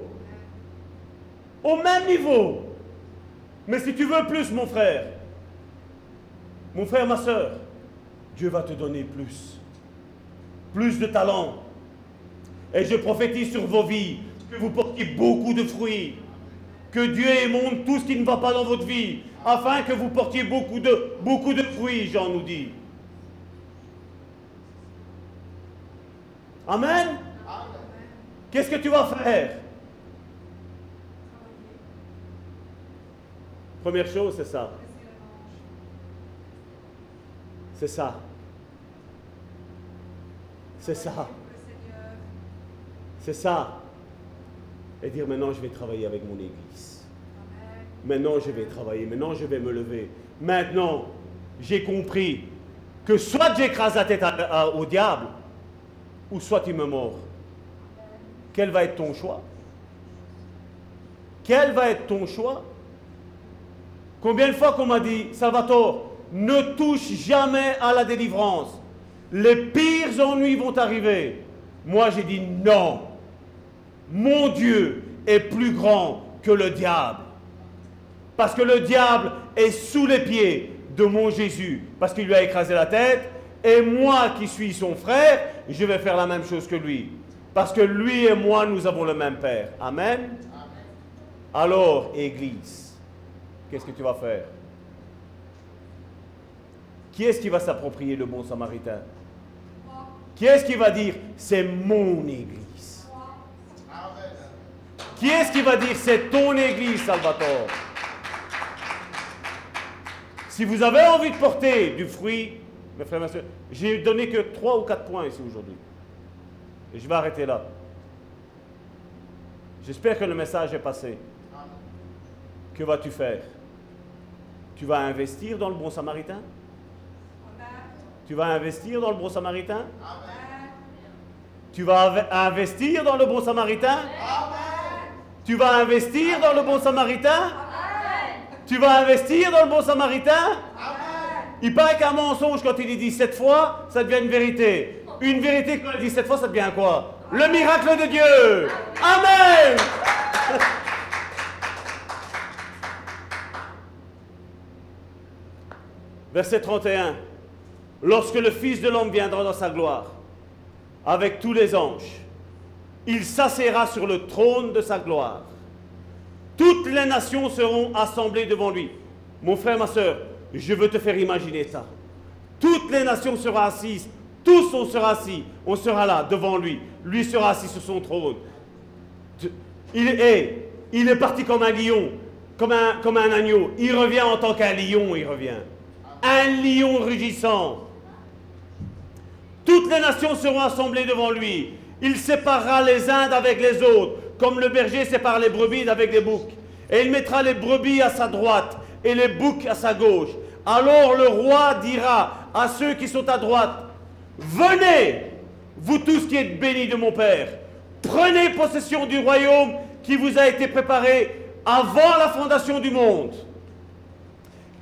Au même niveau. Mais si tu veux plus, mon frère, mon frère, ma soeur, Dieu va te donner plus. Plus de talent. Et je prophétise sur vos vies que vous portiez beaucoup de fruits. Que Dieu émonde tout ce qui ne va pas dans votre vie, afin que vous portiez beaucoup de, beaucoup de fruits, Jean nous dit. Amen. Qu'est-ce que tu vas faire? Première chose, c'est ça. C'est ça. C'est ça. C'est ça. Et dire maintenant je vais travailler avec mon église. Maintenant je vais travailler. Maintenant je vais me lever. Maintenant j'ai compris que soit j'écrase la tête au diable, ou soit il me mord. Quel va être ton choix? Quel va être ton choix? Combien de fois qu'on m'a dit, Salvatore, ne touche jamais à la délivrance. Les pires ennuis vont arriver. Moi, j'ai dit non. Mon Dieu est plus grand que le diable. Parce que le diable est sous les pieds de mon Jésus, parce qu'il lui a écrasé la tête. Et moi qui suis son frère, je vais faire la même chose que lui. Parce que lui et moi, nous avons le même Père. Amen. Alors, Église, qu'est-ce que tu vas faire? Qui est-ce qui va s'approprier le bon samaritain? Qui est-ce qui va dire, c'est mon Église? Qui est-ce qui va dire, c'est ton Église, Salvatore? Si vous avez envie de porter du fruit, mes frères et j'ai donné que trois ou quatre points ici aujourd'hui. Et je vais arrêter là. J'espère que le message est passé. Que vas-tu faire? Tu vas investir dans le bon samaritain? Tu vas investir dans le bon samaritain? Tu vas investir dans le bon samaritain? Tu vas investir dans le bon samaritain? Tu vas investir dans le bon samaritain? Il paraît qu'un mensonge, quand il dit sept fois, ça devient une vérité. Une vérité, quand il dit sept fois, ça devient quoi? Le miracle de Dieu. Amen. Verset 31. Lorsque le Fils de l'homme viendra dans sa gloire, avec tous les anges, il s'assiera sur le trône de sa gloire. Toutes les nations seront assemblées devant lui. Mon frère, ma soeur, je veux te faire imaginer ça. Toutes les nations seront assises, tous on sera assis, on sera là devant lui. Lui sera assis sur son trône. Il est, il est parti comme un lion, comme un, comme un agneau. Il revient en tant qu'un lion, il revient. Un lion rugissant. Toutes les nations seront assemblées devant lui. Il séparera les Indes avec les autres, comme le berger sépare les brebis avec les boucs. Et il mettra les brebis à sa droite et les boucs à sa gauche. Alors le roi dira à ceux qui sont à droite, venez, vous tous qui êtes bénis de mon Père, prenez possession du royaume qui vous a été préparé avant la fondation du monde.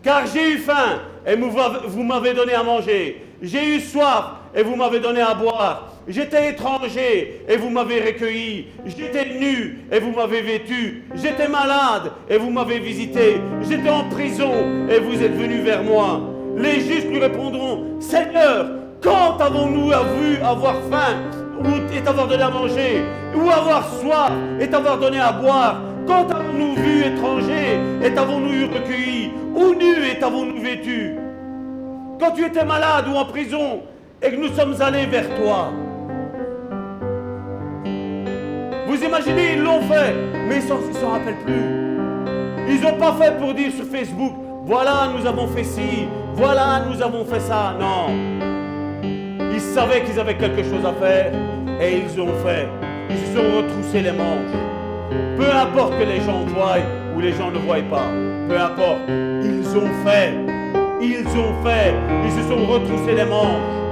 Car j'ai eu faim et vous m'avez donné à manger. J'ai eu soif et vous m'avez donné à boire. J'étais étranger et vous m'avez recueilli. J'étais nu et vous m'avez vêtu. J'étais malade et vous m'avez visité. J'étais en prison et vous êtes venus vers moi. Les justes lui répondront, Seigneur, quand avons-nous vu avoir faim et avoir donné à manger, ou avoir soif et t'avoir donné à boire? Quand avons-nous vu étranger et t'avons-nous eu recueilli, ou nu et t'avons-nous vêtu? Quand tu étais malade ou en prison et que nous sommes allés vers toi, vous imaginez, ils l'ont fait, mais ils ne s'en rappellent plus. Ils n'ont pas fait pour dire sur Facebook, voilà, nous avons fait ci, voilà, nous avons fait ça. Non. Ils savaient qu'ils avaient quelque chose à faire et ils ont fait. Ils se sont retroussés les manches. Peu importe que les gens voient ou les gens ne voient pas. Peu importe. Ils ont fait. Ils ont fait. Ils se sont retroussés les manches.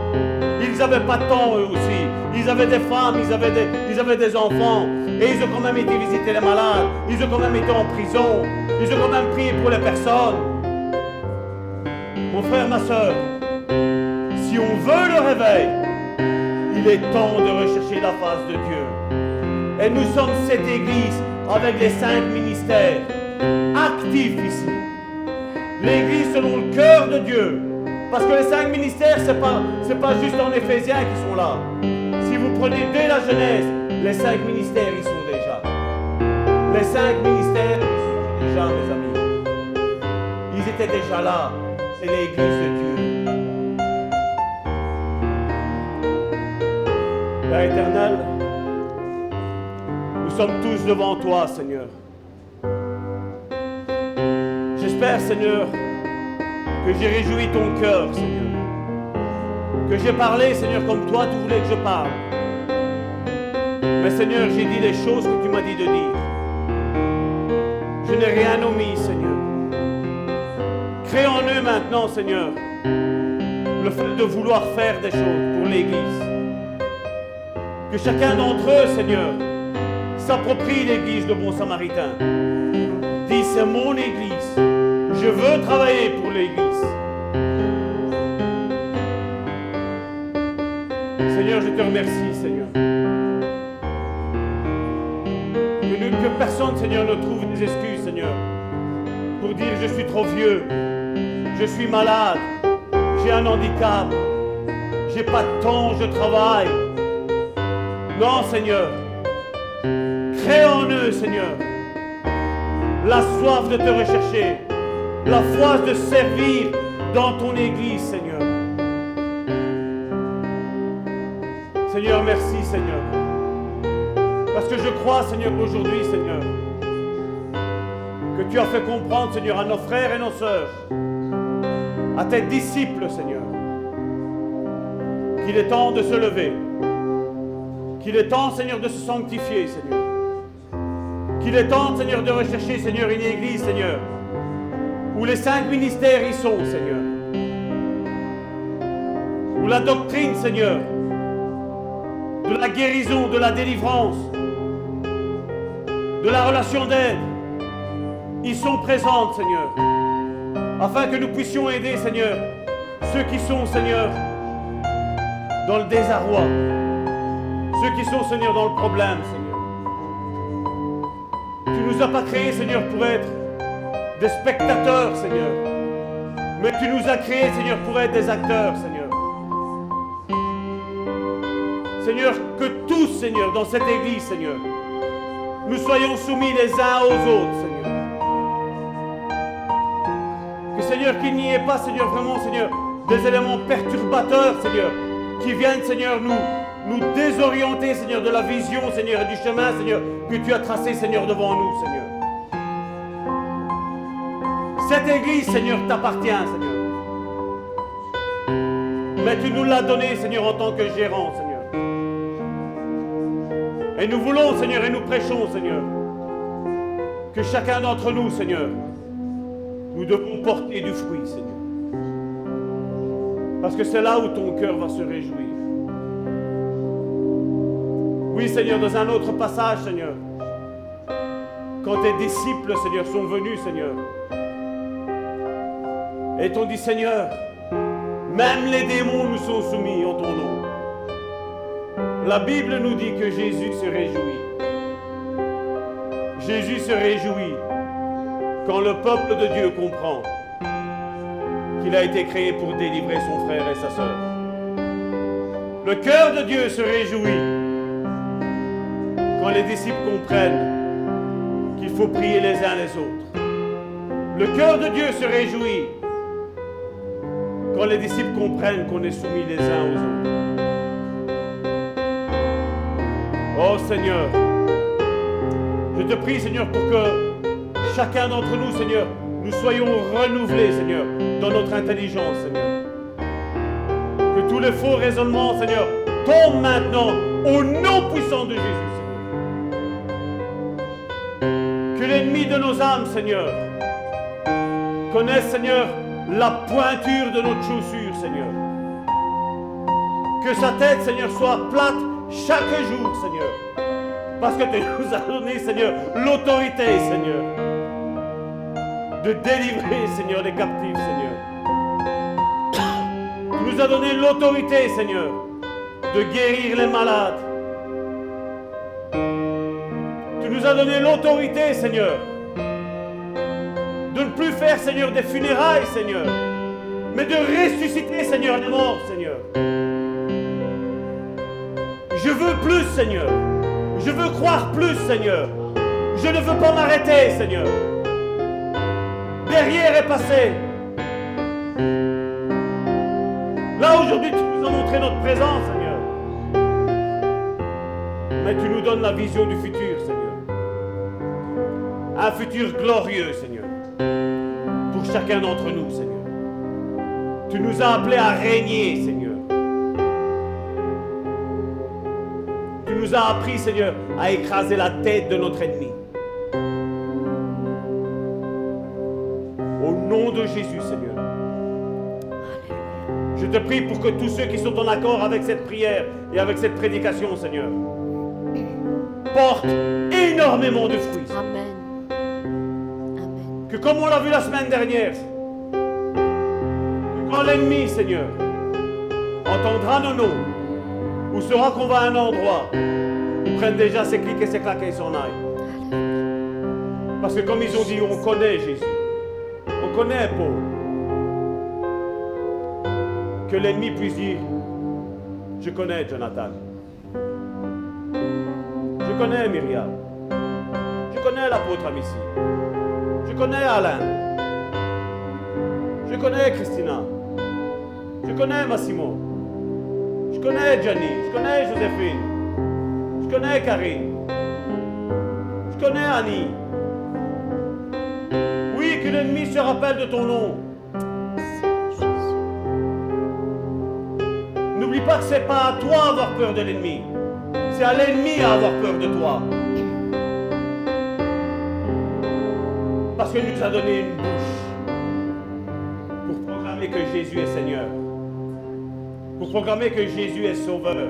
Ils n'avaient pas temps eux aussi. Ils avaient des femmes, ils avaient des, ils avaient des enfants. Et ils ont quand même été visiter les malades. Ils ont quand même été en prison. Ils ont quand même prié pour les personnes. Mon frère, ma soeur, si on veut le réveil, il est temps de rechercher la face de Dieu. Et nous sommes cette église avec les cinq ministères actifs ici. L'église selon le cœur de Dieu. Parce que les cinq ministères, ce n'est pas, pas juste en Éphésiens qui sont là. Si vous prenez dès la Genèse, les cinq ministères, ils sont déjà. Les cinq ministères, ils sont déjà, mes amis. Ils étaient déjà là. C'est l'église de Dieu. Père éternel, nous sommes tous devant toi, Seigneur. J'espère, Seigneur, que j'ai réjoui ton cœur, Seigneur. Que j'ai parlé, Seigneur, comme toi tu voulais que je parle. Mais Seigneur, j'ai dit les choses que tu m'as dit de dire. Je n'ai rien omis, Seigneur. Crée en eux maintenant, Seigneur, le fait de vouloir faire des choses pour l'Église. Que chacun d'entre eux, Seigneur, s'approprie l'Église de Bon Samaritain. Dis, c'est mon Église. Je veux travailler pour l'Église. Seigneur, je te remercie, Seigneur. Que, que personne, Seigneur, ne trouve des excuses, Seigneur, pour dire je suis trop vieux, je suis malade, j'ai un handicap, j'ai pas de temps, je travaille. Non, Seigneur. Crée en eux, Seigneur, la soif de te rechercher, la foi de servir dans ton Église, Seigneur. Seigneur, merci, Seigneur. Parce que je crois, Seigneur, aujourd'hui, Seigneur, que tu as fait comprendre, Seigneur, à nos frères et nos sœurs, à tes disciples, Seigneur, qu'il est temps de se lever, qu'il est temps, Seigneur, de se sanctifier, Seigneur, qu'il est temps, Seigneur, de rechercher, Seigneur, une église, Seigneur, où les cinq ministères y sont, Seigneur, où la doctrine, Seigneur, de la guérison, de la délivrance, de la relation d'aide, ils sont présentes, Seigneur, afin que nous puissions aider, Seigneur, ceux qui sont, Seigneur, dans le désarroi, ceux qui sont, Seigneur, dans le problème, Seigneur. Tu nous as pas créés, Seigneur, pour être des spectateurs, Seigneur, mais tu nous as créés, Seigneur, pour être des acteurs, Seigneur. Seigneur, que tous, Seigneur, dans cette église, Seigneur, nous soyons soumis les uns aux autres, Seigneur. Que, Seigneur, qu'il n'y ait pas, Seigneur, vraiment, Seigneur, des éléments perturbateurs, Seigneur, qui viennent, Seigneur, nous, nous désorienter, Seigneur, de la vision, Seigneur, et du chemin, Seigneur, que tu as tracé, Seigneur, devant nous, Seigneur. Cette église, Seigneur, t'appartient, Seigneur. Mais tu nous l'as donnée, Seigneur, en tant que gérant, Seigneur. Et nous voulons, Seigneur, et nous prêchons, Seigneur, que chacun d'entre nous, Seigneur, nous devons porter du fruit, Seigneur. Parce que c'est là où ton cœur va se réjouir. Oui, Seigneur, dans un autre passage, Seigneur, quand tes disciples, Seigneur, sont venus, Seigneur, et t'ont dit, Seigneur, même les démons nous sont soumis en ton nom. La Bible nous dit que Jésus se réjouit. Jésus se réjouit quand le peuple de Dieu comprend qu'il a été créé pour délivrer son frère et sa sœur. Le cœur de Dieu se réjouit quand les disciples comprennent qu'il faut prier les uns les autres. Le cœur de Dieu se réjouit quand les disciples comprennent qu'on est soumis les uns aux autres. Oh Seigneur, je te prie Seigneur pour que chacun d'entre nous, Seigneur, nous soyons renouvelés, Seigneur, dans notre intelligence, Seigneur. Que tous les faux raisonnements, Seigneur, tombent maintenant au nom puissant de Jésus, Seigneur. Que l'ennemi de nos âmes, Seigneur, connaisse, Seigneur, la pointure de notre chaussure, Seigneur. Que sa tête, Seigneur, soit plate chaque jour, Seigneur. Parce que tu nous as donné, Seigneur, l'autorité, Seigneur, de délivrer, Seigneur, les captifs, Seigneur. Tu nous as donné l'autorité, Seigneur, de guérir les malades. Tu nous as donné l'autorité, Seigneur, de ne plus faire, Seigneur, des funérailles, Seigneur, mais de ressusciter, Seigneur, les morts, Seigneur. Je veux plus, Seigneur. Je veux croire plus, Seigneur. Je ne veux pas m'arrêter, Seigneur. Derrière est passé. Là, aujourd'hui, tu nous as montré notre présence, Seigneur. Mais tu nous donnes la vision du futur, Seigneur. Un futur glorieux, Seigneur. Pour chacun d'entre nous, Seigneur. Tu nous as appelés à régner, Seigneur. Tu nous as appris, Seigneur, à écraser la tête de notre ennemi. Au nom de Jésus, Seigneur. Je te prie pour que tous ceux qui sont en accord avec cette prière et avec cette prédication, Seigneur, portent énormément de fruits. Amen. Que comme on l'a vu la semaine dernière, quand l'ennemi, Seigneur, entendra nos noms, ou saura qu'on va à un endroit, il prenne déjà ses clics et ses claques et s'en aille. Parce que comme ils ont dit, on connaît Jésus. On connaît Paul. Que l'ennemi puisse dire, je connais Jonathan. Je connais Myriam. Je connais l'apôtre Amici. Je connais Alain. Je connais Christina. Je connais Massimo. Je connais Gianni. Je connais Joséphine. Je connais Karine. Je connais Annie. Oui, que l'ennemi se rappelle de ton nom. N'oublie pas que c'est pas à toi avoir peur de l'ennemi. C'est à l'ennemi à avoir peur de toi. Parce qu'il nous a donné une bouche pour proclamer que Jésus est Seigneur. Pour proclamer que Jésus est Sauveur.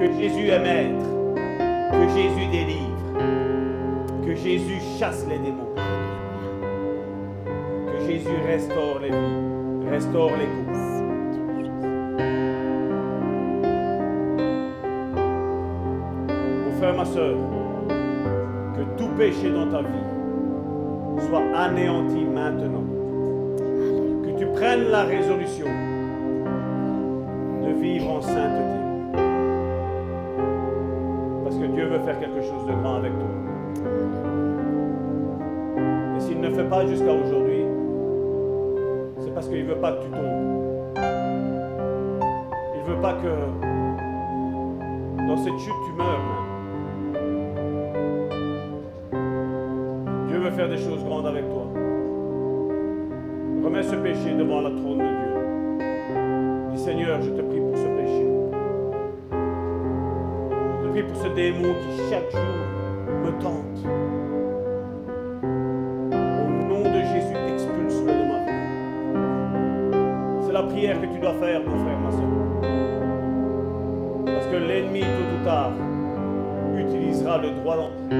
Que Jésus est Maître. Que Jésus délivre. Que Jésus chasse les démons. Que Jésus restaure les vies. Restaure les couples. Mon frère, ma soeur, que tout péché dans ta vie soit anéanti maintenant. Que tu prennes la résolution de vivre en sainteté. Parce que Dieu veut faire quelque chose de grand avec toi. Et s'il ne fait pas jusqu'à aujourd'hui, c'est parce qu'il ne veut pas que tu tombes. Il ne veut pas que dans cette chute tu meurs. Des choses grandes avec toi. Remets ce péché devant la trône de Dieu. Dis Seigneur, je te prie pour ce péché. Je te prie pour ce démon qui chaque jour me tente. Au nom de Jésus, expulse-le de ma vie. C'est la prière que tu dois faire, mon frère, ma soeur. Parce que l'ennemi, tôt ou tard, utilisera le droit d'entrée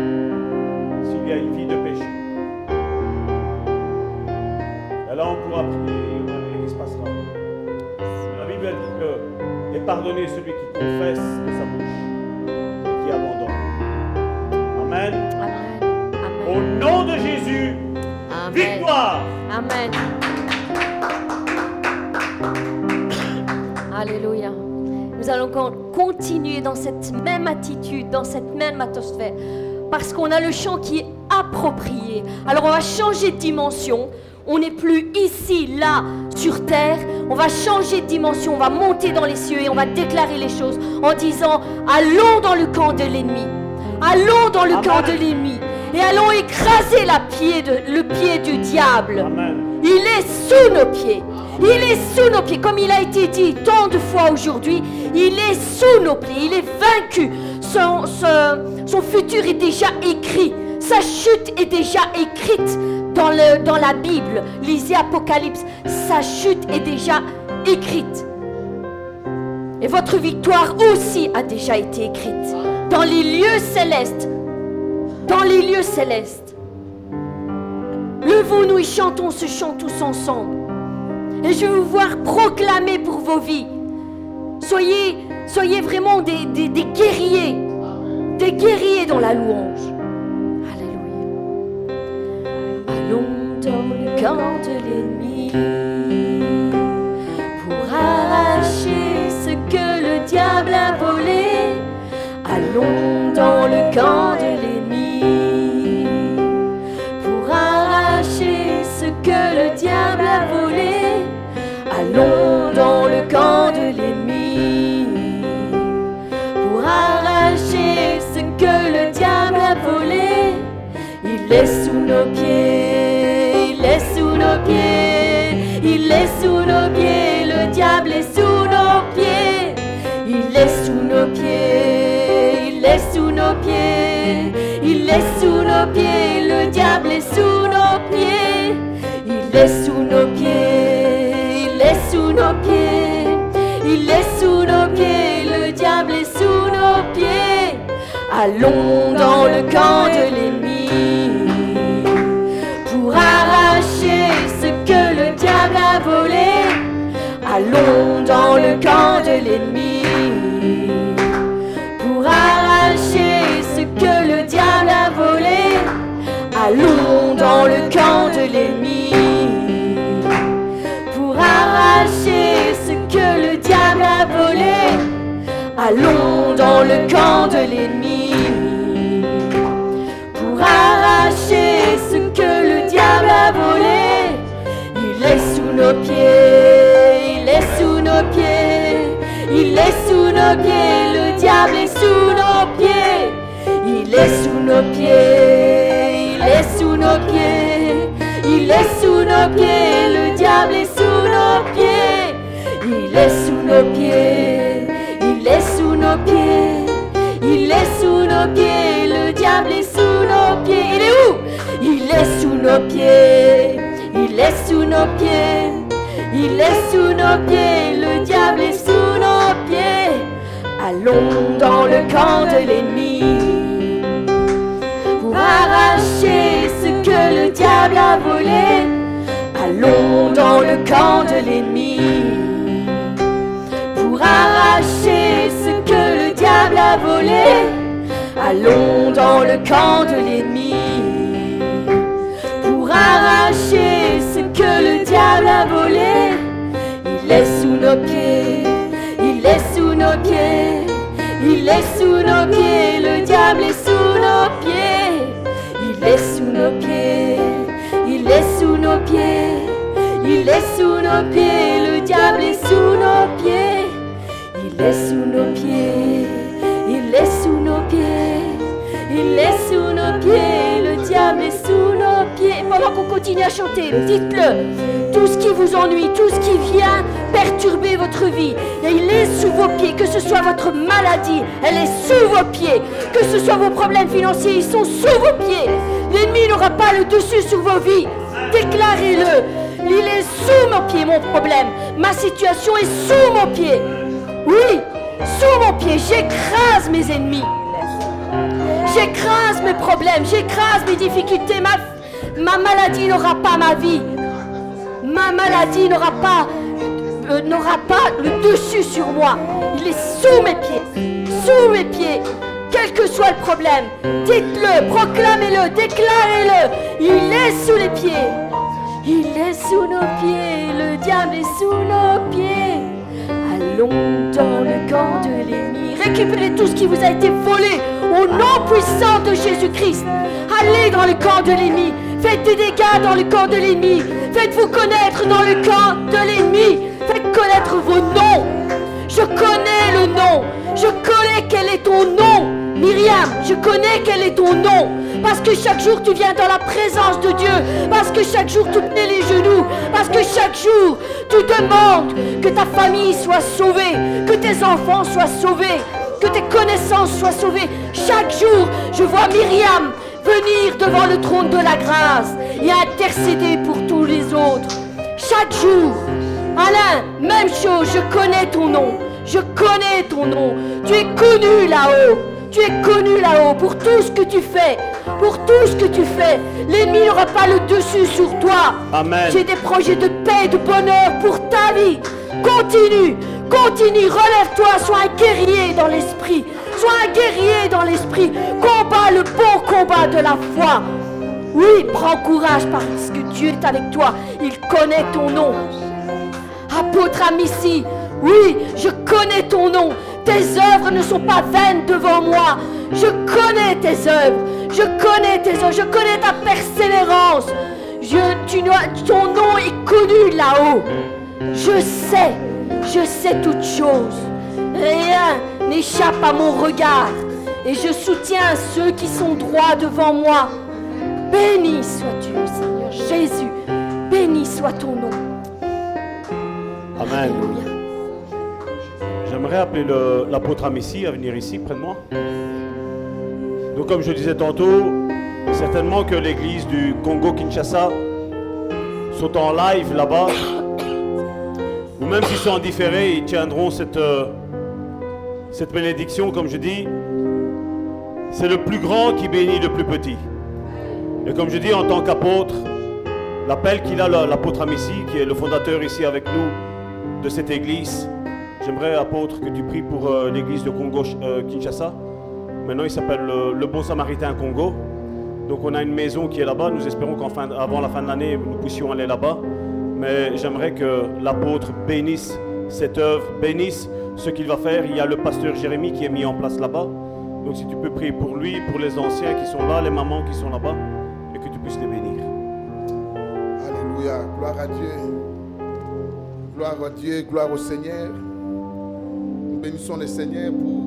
s'il y a une vie de est celui qui confesse de sa bouche et qui abandonne. Amen. Amen. Au nom de Jésus, Amen. victoire. Amen. Alléluia. Nous allons con- continuer dans cette même attitude, dans cette même atmosphère, parce qu'on a le chant qui est approprié. Alors on va changer de dimension. On n'est plus ici, là, sur terre. On va changer de dimension. On va monter dans les cieux et on va déclarer les choses en disant Allons dans le camp de l'ennemi. Allons dans le Amen. camp de l'ennemi. Et allons écraser la pied de- le pied du diable. Amen. Il est sous nos pieds. Il est sous nos pieds. Comme il a été dit tant de fois aujourd'hui, il est sous nos pieds. Il est vaincu. Son, son- son futur est déjà écrit. Sa chute est déjà écrite dans, le, dans la Bible. Lisez Apocalypse. Sa chute est déjà écrite. Et votre victoire aussi a déjà été écrite. Dans les lieux célestes. Dans les lieux célestes. Levons-nous et chantons ce chant tous ensemble. Et je veux vous voir proclamer pour vos vies. Soyez, soyez vraiment des, guerriers. Des guerriers dans la louange. Allons dans le camp de l'ennemi pour arracher ce que le diable a volé. Allons dans le camp de l'ennemi pour arracher ce que le diable a volé. Allons dans le camp de l'ennemi pour arracher ce que le diable a volé. Il est sous nos pieds, sous nos pieds, le diable est sous nos pieds. Il est sous nos pieds, il est sous nos pieds, il est sous nos pieds, le diable est sous nos pieds. Il est sous nos pieds, il est sous nos pieds, il est sous nos pieds, le diable est sous nos pieds. Allons dans le camp de l'ennemi dans le camp de l'ennemi pour arracher ce que le diable a volé. Allons dans le camp de l'ennemi pour arracher ce que le diable a volé. Allons dans le camp de l'ennemi pour arracher ce que le diable a volé. Il est sous nos pieds il est sous nos pieds, le diable est sous nos pieds, il est sous nos pieds, il est sous nos pieds, il est sous nos pieds, le diable est sous nos pieds, il est sous nos pieds, il est sous nos pieds, il est sous nos pieds, le diable est sous nos pieds, il est où Il est sous nos pieds, il est sous nos pieds, il est sous nos pieds, le diable est sous nos pieds. Allons dans le camp de l'ennemi pour arracher ce que le diable a volé. Allons dans le camp de l'ennemi pour arracher ce que le diable a volé. Allons dans le camp de l'ennemi pour arracher que le diable a volé. Il est sous nos pieds, il est sous nos pieds, il est sous nos pieds, le diable est sous nos pieds. Il est sous nos pieds, il est sous nos pieds, il est sous nos pieds, le diable est sous nos pieds. Il est sous nos pieds, il est sous nos pieds, il est sous nos pieds, le diable est sous. Pendant qu'on continue à chanter, dites-le. Tout ce qui vous ennuie, tout ce qui vient perturber votre vie, il est sous vos pieds, que ce soit votre maladie, elle est sous vos pieds, que ce soit vos problèmes financiers, ils sont sous vos pieds. L'ennemi n'aura pas le dessus sur vos vies. Déclarez-le. Il est sous mon pied, mon problème. Ma situation est sous mon pied. Oui, sous mon pied, j'écrase mes ennemis. J'écrase mes problèmes, j'écrase mes difficultés. Ma, ma maladie n'aura pas ma vie. Ma maladie n'aura pas, euh, pas le dessus sur moi. Il est sous mes pieds, sous mes pieds. Quel que soit le problème, dites-le, proclamez-le, déclarez-le. Il est sous les pieds. Il est sous nos pieds, le diable est sous nos pieds. Allons dans le camp de l'ennemi. Récupérez tout ce qui vous a été volé au nom puissant de Jésus-Christ. Allez dans le camp de l'ennemi. Faites des dégâts dans le camp de l'ennemi. Faites-vous connaître dans le camp de l'ennemi. Faites connaître vos noms. Je connais le nom. Je connais quel est ton nom. Myriam, je connais quel est ton nom. Parce que chaque jour tu viens dans la présence de Dieu. Parce que chaque jour tu tenais les genoux. Parce que chaque jour tu demandes que ta famille soit sauvée. Que tes enfants soient sauvés. Que tes connaissances soient sauvées. Chaque jour, je vois Myriam venir devant le trône de la grâce et intercéder pour tous les autres. Chaque jour. Alain, même chose, je connais ton nom. Je connais ton nom. Tu es connu là-haut. Tu es connu là-haut pour tout ce que tu fais. Pour tout ce que tu fais. L'ennemi n'aura pas le dessus sur toi. Amen. J'ai des projets de paix, de bonheur pour ta vie. Continue, continue, relève-toi, sois un guerrier dans l'esprit. Sois un guerrier dans l'esprit. Combat le bon combat de la foi. Oui, prends courage parce que Dieu est avec toi. Il connaît ton nom. Apôtre Amici, oui, je connais ton nom. Tes œuvres ne sont pas vaines devant moi. Je connais tes œuvres. Je connais tes œuvres. Je connais ta persévérance. Je, ton nom est connu là-haut. Je sais, je sais toutes choses. Rien n'échappe à mon regard. Et je soutiens ceux qui sont droits devant moi. Béni sois-tu, Seigneur Jésus. Béni soit ton nom. Amen. J'aimerais appeler le- l'apôtre Amici à venir ici près de moi. Donc comme je disais tantôt, certainement que l'église du Congo-Kinshasa sont en live là-bas. Ou même s'ils sont en différé, ils tiendront cette, euh, cette bénédiction, comme je dis. C'est le plus grand qui bénit le plus petit. Et comme je dis, en tant qu'apôtre, l'appel qu'il a l'apôtre Amici, qui est le fondateur ici avec nous de cette église, j'aimerais, apôtre, que tu pries pour euh, l'église de Congo-Kinshasa. Maintenant, il s'appelle le, le Bon Samaritain Congo. Donc, on a une maison qui est là-bas. Nous espérons qu'avant la fin de l'année, nous puissions aller là-bas. Mais j'aimerais que l'apôtre bénisse cette œuvre, bénisse ce qu'il va faire. Il y a le pasteur Jérémie qui est mis en place là-bas. Donc si tu peux prier pour lui, pour les anciens qui sont là, les mamans qui sont là-bas, et que tu puisses les bénir. Alléluia. Gloire à Dieu. Gloire à Dieu, gloire au Seigneur. Nous bénissons le Seigneur pour,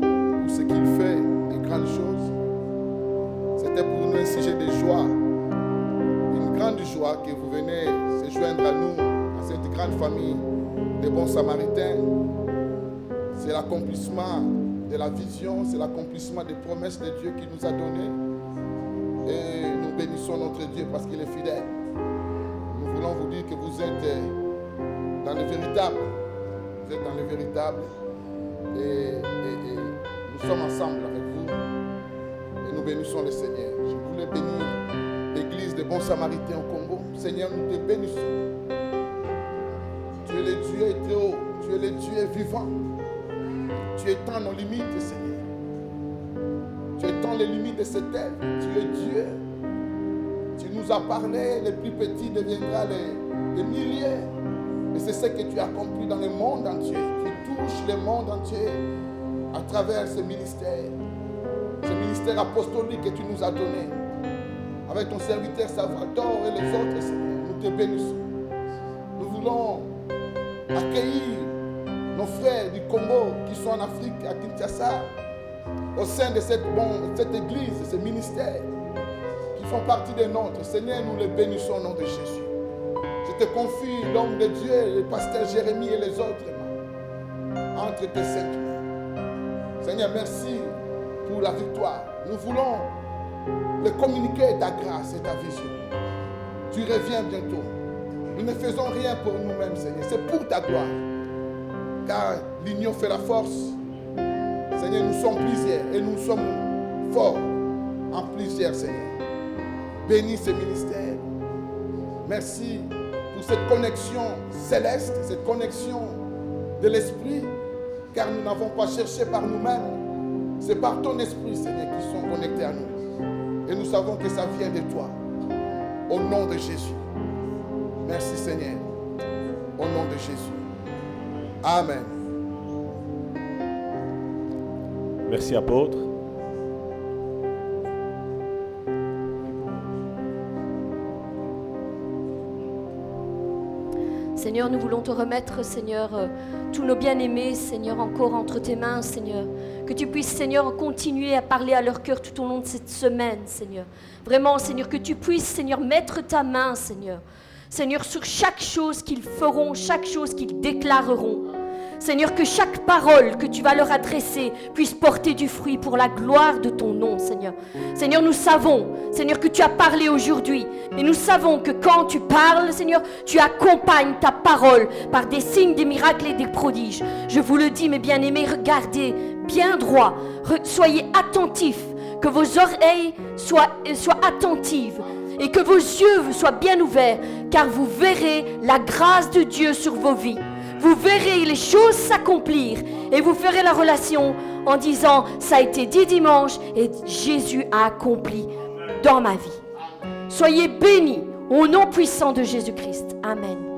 pour ce qu'il fait, les grandes choses. C'était pour nous un sujet de joie, une grande joie que vous venez se joindre à nous, à cette grande famille des bons samaritains. C'est l'accomplissement de la vision, c'est l'accomplissement des promesses de Dieu qui nous a données. Et nous bénissons notre Dieu parce qu'il est fidèle. Nous voulons vous dire que vous êtes dans le véritable. Vous êtes dans le véritable. Et, et- et nous sommes ensemble avec vous. Et nous bénissons le Seigneur. Je voulais bénir l'église des bons samaritains au Congo. Seigneur, nous te bénissons. Tu es le Dieu haut. Tu es le Dieu vivant. Tu étends nos limites, Seigneur. Tu étends les limites de cette terre. Tu es Dieu. Tu nous as parlé, les plus petits deviendront les, les milliers. Et c'est ce que tu as accompli dans le monde entier. Tu touches le monde entier à travers ce ministère. Ce ministère apostolique que tu nous as donné. Avec ton serviteur Salvador et les autres, Seigneur. Nous te bénissons. Nous voulons accueillir nos frères du Congo qui sont en Afrique, à Kinshasa, au sein de cette, cette église, de ce ministère, qui font partie des nôtres. Seigneur, nous les bénissons au nom de Jésus. Je te confie l'homme de Dieu, le pasteur Jérémie et les autres entre tes saintes mains. Seigneur, merci pour la victoire. Nous voulons le communiquer ta grâce et ta vision. Tu reviens bientôt. Nous ne faisons rien pour nous-mêmes, Seigneur. C'est pour ta gloire. Car l'union fait la force. Seigneur, nous sommes plusieurs et nous sommes forts en plusieurs, Seigneur. Bénis ce ministère. Merci pour cette connexion céleste, cette connexion de l'Esprit, car nous n'avons pas cherché par nous-mêmes. C'est par ton Esprit, Seigneur, qui sont connectés à nous. Et nous savons que ça vient de toi. Au nom de Jésus. Merci, Seigneur. Au nom de Jésus. Amen. Merci apôtre. Seigneur, nous voulons te remettre, Seigneur, euh, tous nos bien-aimés, Seigneur, encore entre tes mains, Seigneur. Que tu puisses, Seigneur, continuer à parler à leur cœur tout au long de cette semaine, Seigneur. Vraiment, Seigneur, que tu puisses, Seigneur, mettre ta main, Seigneur. Seigneur, sur chaque chose qu'ils feront, chaque chose qu'ils déclareront. Seigneur, que chaque parole que tu vas leur adresser puisse porter du fruit pour la gloire de ton nom, Seigneur. Seigneur, nous savons, Seigneur, que tu as parlé aujourd'hui. Et nous savons que quand tu parles, Seigneur, tu accompagnes ta parole par des signes, des miracles et des prodiges. Je vous le dis, mes bien-aimés, regardez bien droit. Soyez attentifs. Que vos oreilles soient attentives et que vos yeux soient bien ouverts, car vous verrez la grâce de Dieu sur vos vies. Vous verrez les choses s'accomplir et vous ferez la relation en disant, ça a été dit dimanche et Jésus a accompli dans ma vie. Soyez bénis au nom puissant de Jésus-Christ. Amen.